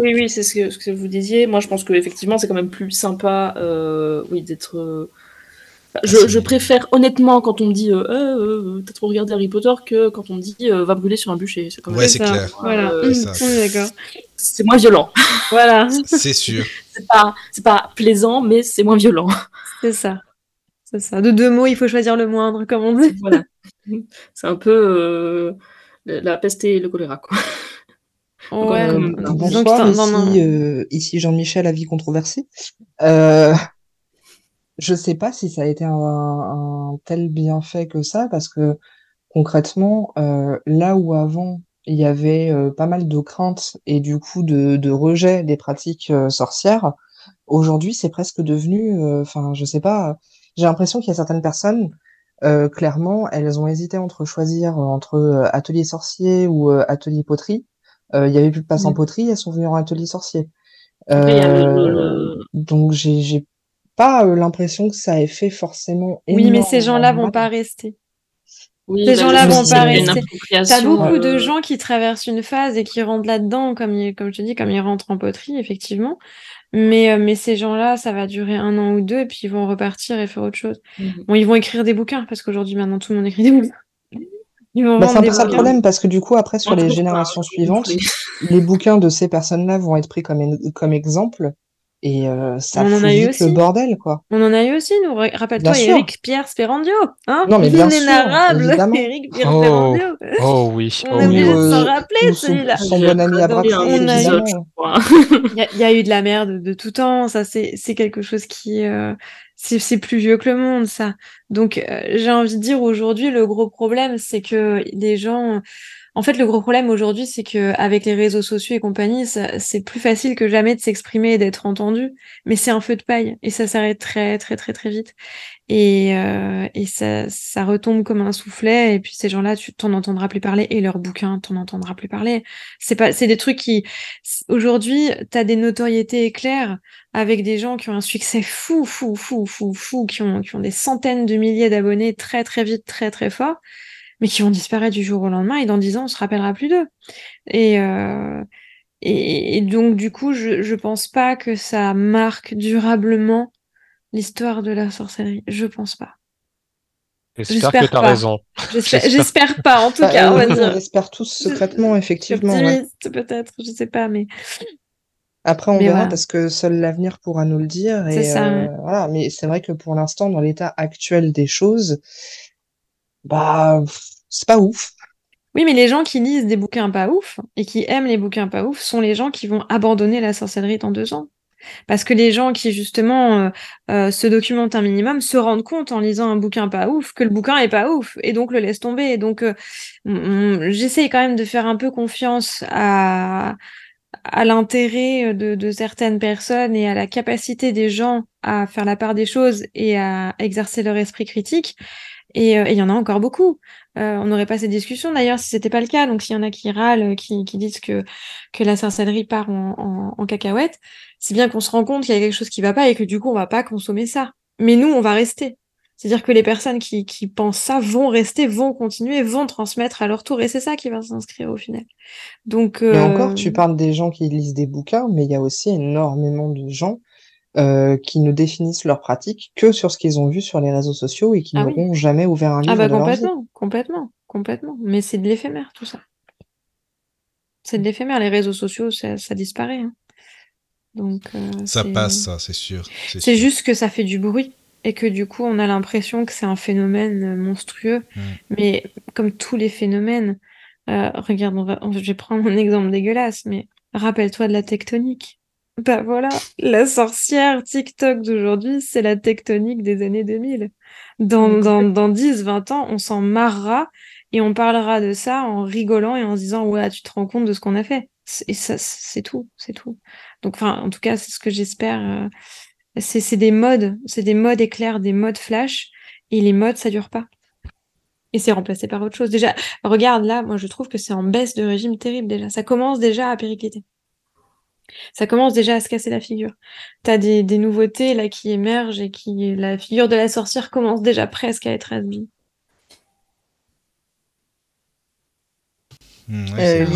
oui, c'est ce que, ce que, vous disiez. Moi, je pense qu'effectivement, c'est quand même plus sympa oui, d'être je, préfère honnêtement quand on me dit euh, euh, euh, t'as trop regardé Harry Potter que quand on me dit va brûler sur un bûcher. C'est ouais, c'est clair. Voilà, d'accord. C'est moins violent. Voilà. c'est sûr. c'est pas, pas plaisant, mais c'est moins violent. C'est ça. C'est ça. De deux mots, il faut choisir le moindre, comme on dit. Voilà. C'est un peu la peste et le choléra, quoi. Ouais, bonsoir, ici, ici Jean-Michel, avis controversé. Euh, je sais pas si ça a été un, tel bienfait que ça, parce que concrètement, euh, là où avant il y avait euh, pas mal de craintes et du coup de, de rejet des pratiques euh, sorcières, aujourd'hui c'est presque devenu, enfin je sais pas, j'ai l'impression qu'il y a certaines personnes, clairement, elles ont hésité entre choisir entre atelier sorcier ou atelier poterie. Il y avait plus de place en poterie, elles sont venues en atelier sorcier. Donc j'ai pas euh, l'impression que ça ait fait forcément. Oui, mais ces gens-là vont pas rester. Oui, ces bah, gens-là vont pas rester. T'as beaucoup de gens qui traversent une phase et qui rentrent là-dedans, comme, comme je te dis, comme ils rentrent en poterie, effectivement. Mais, euh, mais ces gens-là, ça va durer un an ou deux, et puis ils vont repartir et faire autre chose. Mhm. Bon, ils vont écrire des bouquins, parce qu'aujourd'hui, maintenant, tout le monde écrit des bouquins. Bah, c'est un peu ça le problème, parce que du coup, après, sur les générations suivantes, les bouquins de ces personnes-là vont être pris comme, comme exemple, Et euh, ça on en a eu aussi. le bordel, quoi. On en a eu aussi, nous. Rappelle-toi, Eric Pierre Sperandio. Hein non, mais bien L'inénarrable Eric Pierre oh. Sperandio. Oh oui. On oh, est obligé de s'en rappeler, celui-là. Son bon ami à Il y, a eu de la merde de tout temps. Ça, c'est quelque chose qui. Euh, c'est plus vieux que le monde, ça. Donc, euh, j'ai envie de dire aujourd'hui, le gros problème, c'est que les gens en fait, le gros problème aujourd'hui, c'est que avec les réseaux sociaux et compagnie, c'est plus facile que jamais de s'exprimer et d'être entendu. Mais c'est un feu de paille et ça s'arrête très, très, très, très vite. Et, euh, et ça, ça retombe comme un soufflet. Et puis ces gens-là, tu t'en entendras plus parler. Et leurs bouquins, t'en entendras plus parler. C'est pas, c'est des trucs qui, aujourd'hui, t'as des notoriétés éclairs avec des gens qui ont un succès fou, fou, fou, fou, fou, qui ont, qui ont des centaines de milliers d'abonnés très, très vite, très, très fort mais qui vont disparaître du jour au lendemain et dans dix ans, on se rappellera plus d'eux. Et, euh, et, donc, du coup, je, je pense pas que ça marque durablement l'histoire de la sorcellerie. Je pense pas. J'espère que tu as raison. J'espère pas, en tout bah, cas. On, espère tous secrètement, effectivement. peut-être, je sais pas, mais. Après, on verra parce que seul l'avenir pourra nous le dire. Et ça. Euh, voilà. Mais c'est vrai que pour l'instant, dans l'état actuel des choses, bah, c'est pas ouf. Oui, mais les gens qui lisent des bouquins pas ouf et qui aiment les bouquins pas ouf sont les gens qui vont abandonner la sorcellerie dans deux ans. Parce que les gens qui justement euh, euh, se documentent un minimum se rendent compte en lisant un bouquin pas ouf que le bouquin est pas ouf et donc le laissent tomber. Et donc euh, j'essaye quand même de faire un peu confiance à, l'intérêt de, de, certaines personnes et à la capacité des gens à faire la part des choses et à exercer leur esprit critique. Et il y en a encore beaucoup. Euh, on n'aurait pas ces discussions d'ailleurs si c'était pas le cas. Donc s'il y en a qui râlent, qui, qui disent que, que la sorcellerie part en, en, cacahuète, c'est bien qu'on se rend compte qu'il y a quelque chose qui va pas et que du coup on va pas consommer ça. Mais nous, on va rester. C'est-à-dire que les personnes qui, qui pensent ça vont rester, vont continuer, vont transmettre à leur tour. Et c'est ça qui va s'inscrire au final. Donc, euh... encore, tu parles des gens qui lisent des bouquins, mais il y a aussi énormément de gens euh, qui ne définissent leur pratique que sur ce qu'ils ont vu sur les réseaux sociaux et qui ah n'auront jamais ouvert un livre. Ah bah complètement, complètement, complètement. Mais c'est de l'éphémère tout ça. C'est de l'éphémère. Les réseaux sociaux, ça, ça disparaît. Hein. Donc euh, ça passe, ça, c'est sûr. C'est juste que ça fait du bruit et que du coup on a l'impression que c'est un phénomène monstrueux. Mais comme tous les phénomènes, euh, regarde, on va, je vais prendre un exemple dégueulasse, mais rappelle-toi de la tectonique. Bah voilà, la sorcière TikTok d'aujourd'hui, c'est la tectonique des années 2000. Dans, dans, dans 10, 20 ans, on s'en marrera et on parlera de ça en rigolant et en se disant, ouais, tu te rends compte de ce qu'on a fait. Et ça, c'est tout, c'est tout. Donc, enfin, en tout cas, c'est ce que j'espère. Euh, c'est des modes, c'est des modes éclairs, des modes flash, et les modes, ça dure pas. Et c'est remplacé par autre chose. Déjà, regarde là, moi je trouve que c'est en baisse de régime terrible déjà. Ça commence déjà à péricliter ça commence déjà à se casser la figure. T'as des, des nouveautés là qui émergent et qui la figure de la sorcière commence déjà presque à être abîmée. Mmh, euh,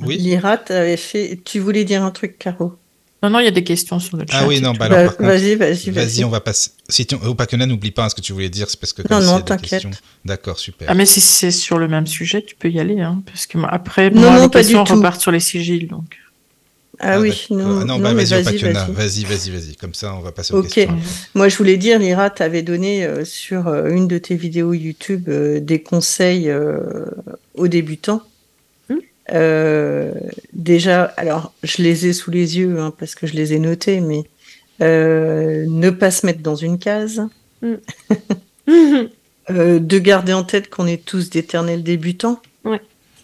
oui. L'IRA, fait. Tu voulais dire un truc, Caro? Non, non, il y a des questions sur le chat. Ah oui, non, bah, alors, vas-y, vas-y. Vas-y, on va passer. Si tu... n'oublie pas ce que tu voulais dire, c'est parce que. Non, non, t'inquiète. D'accord, super. Ah, mais si c'est sur le même sujet, tu peux y aller, hein, parce que après, non, moi, non, pas questions, du tout. repart sur les sigils, donc. Ah, ah, oui, non, non, bah, vas-y, vas-y, vas-y, vas-y, comme ça on va passer aux questions. Moi je voulais dire, Lira, tu avais donné euh, sur euh, une de tes vidéos YouTube euh, des conseils aux débutants. Hmm. déjà, alors je les ai sous les yeux hein, parce que je les ai notés, mais ne pas se mettre dans une case. Hmm. de garder en tête qu'on est tous d'éternels débutants.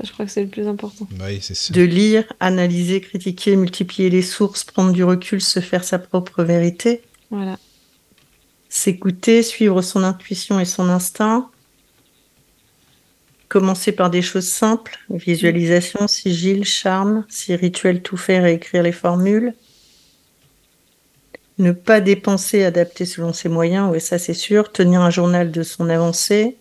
Je crois que c'est le plus important. De lire, analyser, critiquer, multiplier les sources, prendre du recul, se faire sa propre vérité. Voilà. S'écouter, suivre son intuition et son instinct. Commencer par des choses simples, visualisation, sigil, charme, si rituel tout faire et écrire les formules. Ne pas dépenser, adapter selon ses moyens, oui ça c'est sûr. Tenir un journal de son avancée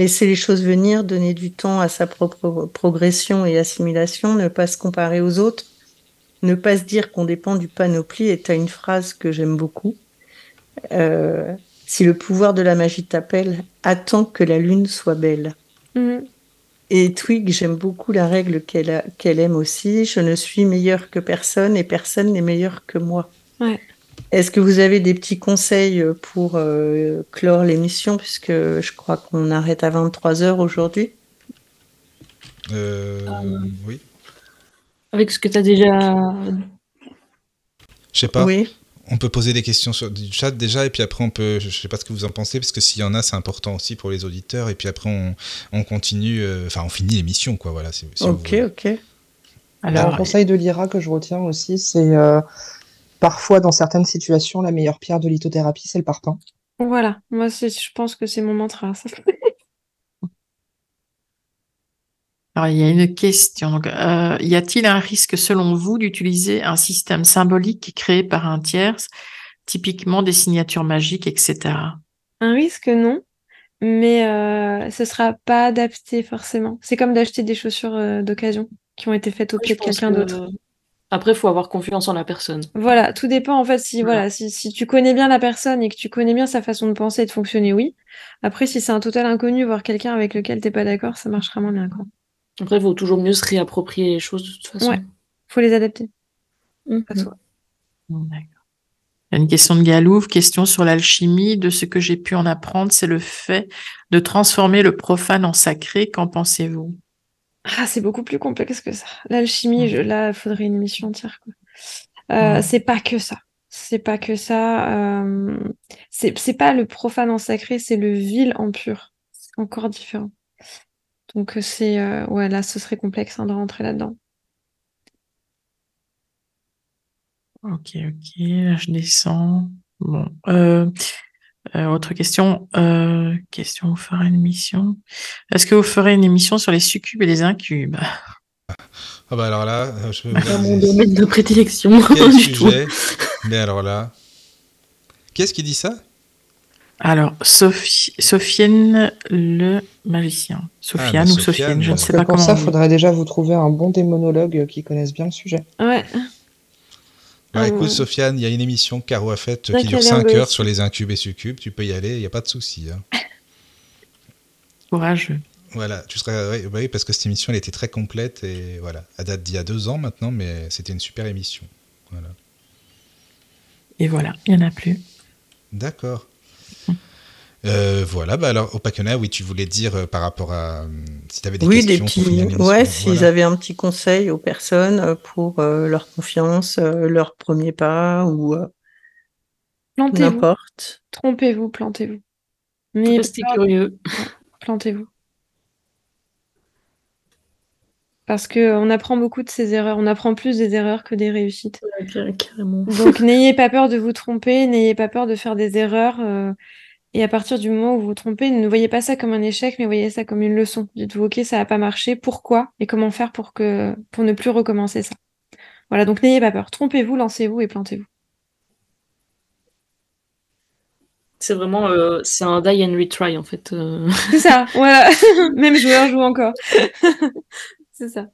laisser les choses venir, donner du temps à sa propre progression et assimilation, ne pas se comparer aux autres, ne pas se dire qu'on dépend du panoplie. Et tu as une phrase que j'aime beaucoup. Euh, si le pouvoir de la magie t'appelle, attends que la lune soit belle. Mm-hmm. Et Twig, j'aime beaucoup la règle qu'elle aime aussi. Je ne suis meilleure que personne et personne n'est meilleur que moi. Est-ce que vous avez des petits conseils pour clore l'émission, puisque je crois qu'on arrête à 23h aujourd'hui? Oui. Avec ce que tu as déjà. Je sais pas. Oui on peut poser des questions sur du chat déjà, et puis après on peut, je sais pas ce que vous en pensez, parce que s'il y en a, c'est important aussi pour les auditeurs, et puis après on, continue, euh, enfin on finit l'émission, quoi, voilà. ok, ok. Alors, un conseil de Lyra que je retiens aussi, c'est euh, parfois dans certaines situations, la meilleure pierre de lithothérapie, c'est le partant. Voilà, moi je pense que c'est mon mantra. Alors, il y a une question. Euh, y a-t-il un risque, selon vous, d'utiliser un système symbolique créé par un tiers, typiquement des signatures magiques, etc. Un risque, non, mais euh, ce sera pas adapté forcément. C'est comme d'acheter des chaussures euh, d'occasion qui ont été faites au pied de quelqu'un d'autre. Après, il faut avoir confiance en la personne. Voilà, tout dépend en fait. Si voilà, si, si, tu connais bien la personne et que tu connais bien sa façon de penser et de fonctionner, oui. Après, si c'est un total inconnu, voire quelqu'un avec lequel t'es pas d'accord, ça marchera moins bien. Quoi. Après, il vaut toujours mieux se réapproprier les choses de toute façon. Ouais, faut les adapter. Mmh. D'accord. Il y a une question de Galouf, question sur l'alchimie. De ce que j'ai pu en apprendre, c'est le fait de transformer le profane en sacré. Qu'en pensez-vous? Ah, c'est beaucoup plus complexe que ça. L'alchimie, là, il faudrait une émission entière. Euh. C'est pas que ça. C'est pas que ça. Euh... C'est pas le profane en sacré, c'est le vil en pur. C'est encore différent. Donc euh, c'est euh, ouais là ce serait complexe hein, de rentrer là-dedans. Ok, ok, là je descends. Bon. Euh, autre question. question, vous ferez une émission. Est-ce que vous ferez une émission sur les succubes et les incubes? Ah bah alors là, je vais vous mon domaine de prédilection. Quel sujet? Mais alors là, qui est-ce qui dit ça? Alors, Sophie, Sophienne le magicien. Sofiane ah, ou Sophienne, je ne sais pas comment. Pour ça, il faudrait déjà vous trouver un bon démonologue qui connaisse bien le sujet. Ouais. Bah, écoute, Sofiane, il y a une émission que Caro a faite qui dure 5 heures sur les incubes et succubes. Tu peux y aller, il n'y a pas de souci. Hein. Courageux. Voilà, tu serais, oui, parce que cette émission, elle était très complète et voilà, elle date d'il y a deux ans maintenant, mais c'était une super émission. Voilà. Et voilà, il n'y en a plus. D'accord. Euh, voilà, bah alors Opakena, oui, tu voulais dire euh, par rapport à euh, si tu avais des oui, questions. Des petits, ouais, s'ils avaient un petit conseil aux personnes pour leur confiance, leur premier pas ou n'importe. Trompez-vous, plantez-vous. Mais Restez curieux. Plantez-vous. Parce qu'on apprend beaucoup de ces erreurs. On apprend plus des erreurs que des réussites. carrément. Donc n'ayez pas peur de vous tromper, n'ayez pas peur de faire des erreurs. Et à partir du moment où vous vous trompez, ne voyez pas ça comme un échec, mais voyez ça comme une leçon. Dites-vous, ok, ça n'a pas marché, pourquoi et comment faire pour, que, pour ne plus recommencer ça? Voilà, donc n'ayez pas peur. Trompez-vous, lancez-vous et plantez-vous. C'est vraiment, euh, c'est un die and retry en fait. Euh. C'est ça, voilà. Même joueur joue encore. c'est ça.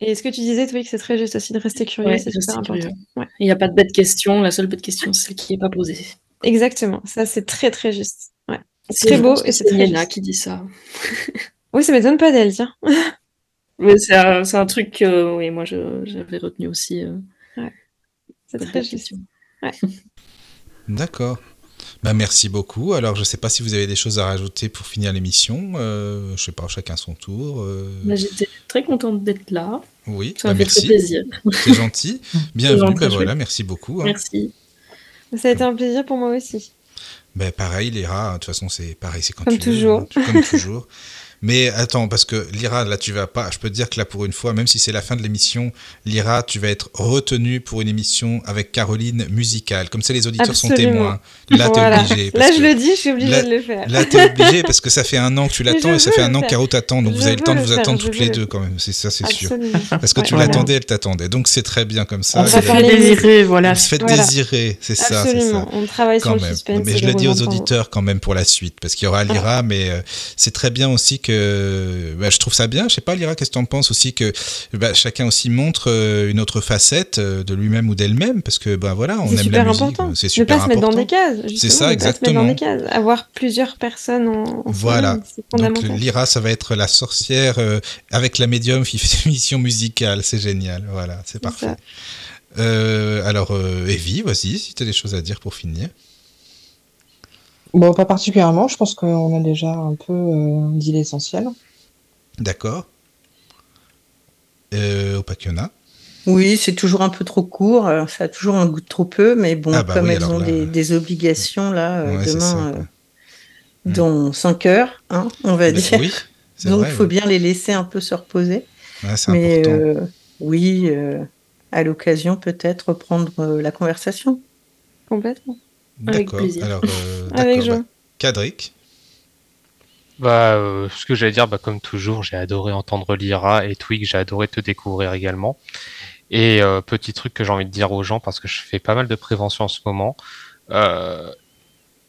Et ce que tu disais, toi, que c'est très juste aussi de rester curieux, c'est super important. Il n'y a pas de bête question, la seule bête question, c'est celle qui n'est pas posée. Exactement, ça c'est très très juste. Ouais. C'est très beau et c'est très qui dit ça. oui, ça m'étonne pas d'elle, tiens. c'est un, truc que oui, moi j'avais retenu aussi. Euh, ouais. C'est très juste. Ouais. D'accord. Bah, merci beaucoup. Alors, je ne sais pas si vous avez des choses à rajouter pour finir l'émission. Euh, je sais pas, chacun son tour. Euh. Bah, J'étais très contente d'être là. Oui, ça bah, fait merci. plaisir. C'est gentil. Bienvenue. Bah, voilà, merci beaucoup. Hein. Merci. Ça a été un plaisir pour moi aussi. Ben pareil, Léra, de toute façon, c'est pareil, c'est quand comme tu toujours. Veux, comme toujours. Mais attends, parce que Lyra, là, tu vas pas. Je peux te dire que là, pour une fois, même si c'est la fin de l'émission, Lyra, tu vas être retenue pour une émission avec Caroline musicale. Comme ça, les auditeurs sont témoins. Là, tu es obligé. Là, je le dis, je suis obligée de le faire. Là, tu es obligé parce que ça fait un an que tu l'attends et ça fait un an que Caro t'attend. Donc, vous avez le temps de vous attendre toutes les deux, quand même. C'est ça, c'est sûr. Parce que tu l'attendais, elle t'attendait. Donc, c'est très bien comme ça. On se fait désirer, voilà. On se fait désirer, c'est ça. On travaille sur le suspense. Mais je le dis aux auditeurs quand même pour la suite. Parce qu'il y aura Lyra, mais euh, c'est très bien aussi que bah, je trouve ça bien. Je sais pas, Lyra, qu'est-ce que tu en penses aussi que bah, chacun aussi montre euh, une autre facette euh, de lui-même ou d'elle-même? Parce que bah voilà, on aime la musique. C'est super ne pas se mettre dans des cases. C'est ça, exactement. Pas se mettre dans des cases. Avoir plusieurs personnes en. voilà. Donc Lyra, ça va être la sorcière euh, avec la médium qui fait une mission musicale. C'est génial. Voilà, c'est parfait. alors, Evie, vas-y, si tu as des choses à dire pour finir. Bon, pas particulièrement. Je pense qu'on a déjà un peu dit l'essentiel. D'accord. Euh, a Oui, c'est toujours un peu trop court. Ça a toujours un goût de trop peu, mais bon, ah bah comme elles ont des, obligations là, demain, mm. dans 5 heures, hein, on va dire. Donc, il faut bien les laisser un peu se reposer. mais euh, oui, euh, à l'occasion, peut-être reprendre euh, la conversation. Complètement. Avec plaisir. Alors, Avec Jean. Bah, Cadric bah, euh, ce que j'allais dire, bah, comme toujours, j'ai adoré entendre Lyra et Twig, j'ai adoré te découvrir également. Et euh, petit truc que j'ai envie de dire aux gens, parce que je fais pas mal de prévention en ce moment, euh,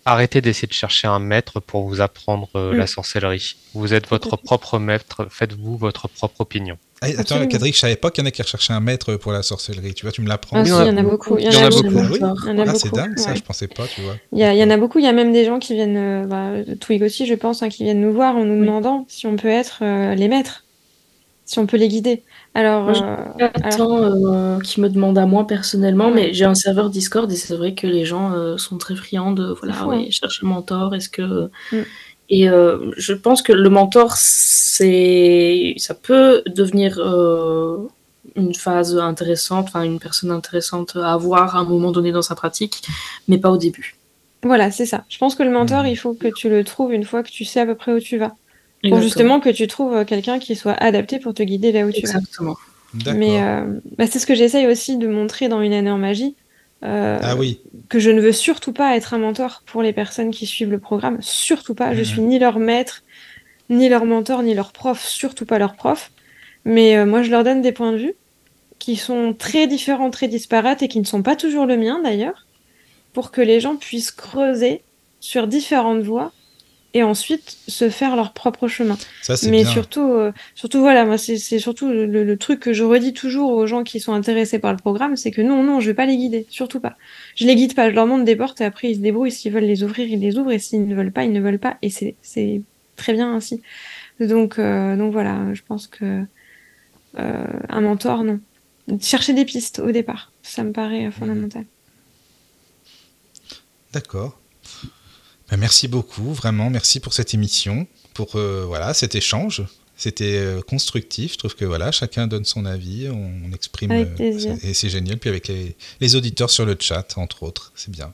arrêtez d'essayer de chercher un maître pour vous apprendre euh, la mm. sorcellerie. Vous êtes votre propre maître, faites-vous votre propre opinion. Ah, attends, Cadric, je savais pas qu'il y en a qui recherchaient un maître pour la sorcellerie. Tu vois, tu me l'apprends. Ah, il y en a beaucoup. Il y en a beaucoup. Ah, c'est dingue, ça, je pensais pas, tu vois. Il y, en a beaucoup. Il y a même des gens qui viennent, euh, bah, Twig aussi, je pense, hein, qui viennent nous voir en nous demandant si on peut être euh, les maîtres, si on peut les guider. Alors, euh, qui me demande à moi personnellement, mais j'ai un serveur Discord et c'est vrai que les gens sont très friands de voilà, ouais, chercher un mentor. Est-ce que mm. Et euh, je pense que le mentor, c'est, ça peut devenir euh, une phase intéressante, enfin une personne intéressante à avoir à un moment donné dans sa pratique, mais pas au début. Voilà, c'est ça. Je pense que le mentor, il faut que tu le trouves une fois que tu sais à peu près où tu vas. Pour justement que tu trouves quelqu'un qui soit adapté pour te guider là où tu vas. Exactement. Mais euh, bah, c'est ce que j'essaye aussi de montrer dans une année en magie. Euh, ah oui. Que je ne veux surtout pas être un mentor pour les personnes qui suivent le programme. Surtout pas. Je mhm. suis ni leur maître, ni leur mentor, ni leur prof. Surtout pas leur prof. Mais euh, moi, je leur donne des points de vue qui sont très différents, très disparates et qui ne sont pas toujours le mien d'ailleurs, pour que les gens puissent creuser sur différentes voies et ensuite se faire leur propre chemin. Mais surtout, euh, surtout voilà, moi c'est surtout le, truc que je redis toujours aux gens qui sont intéressés par le programme, c'est que non, non, je vais pas les guider, surtout pas. Je les guide pas, je leur montre des portes et après ils se débrouillent. S'ils veulent les ouvrir, ils les ouvrent et s'ils ne veulent pas, ils ne veulent pas. Et c'est très bien ainsi. Donc, euh, donc voilà, je pense que euh, un mentor, non. Chercher des pistes au départ, ça me paraît fondamental. D'accord. Ben, merci beaucoup, vraiment, merci pour cette émission, pour euh, voilà cet échange. C'était euh, constructif. Je trouve que voilà, chacun donne son avis, on, exprime, euh, et c'est génial. Puis avec les, auditeurs sur le chat, entre autres, c'est bien.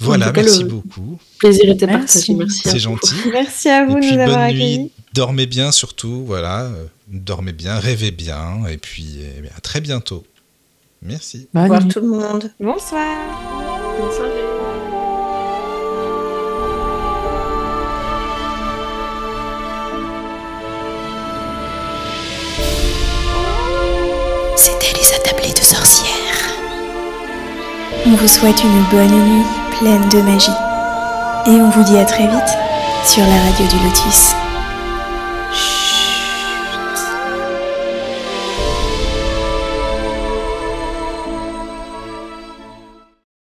Voilà, merci beaucoup. Plaisir était partagé, merci. C'est gentil. Merci à vous de nous avoir accueillis. Dormez bien surtout, voilà, dormez bien, rêvez bien, et puis eh à très bientôt. Merci. Au revoir tout le monde. Bonsoir. Bonsoir. On vous souhaite une bonne nuit pleine de magie. Et on vous dit à très vite sur la radio du Lotus.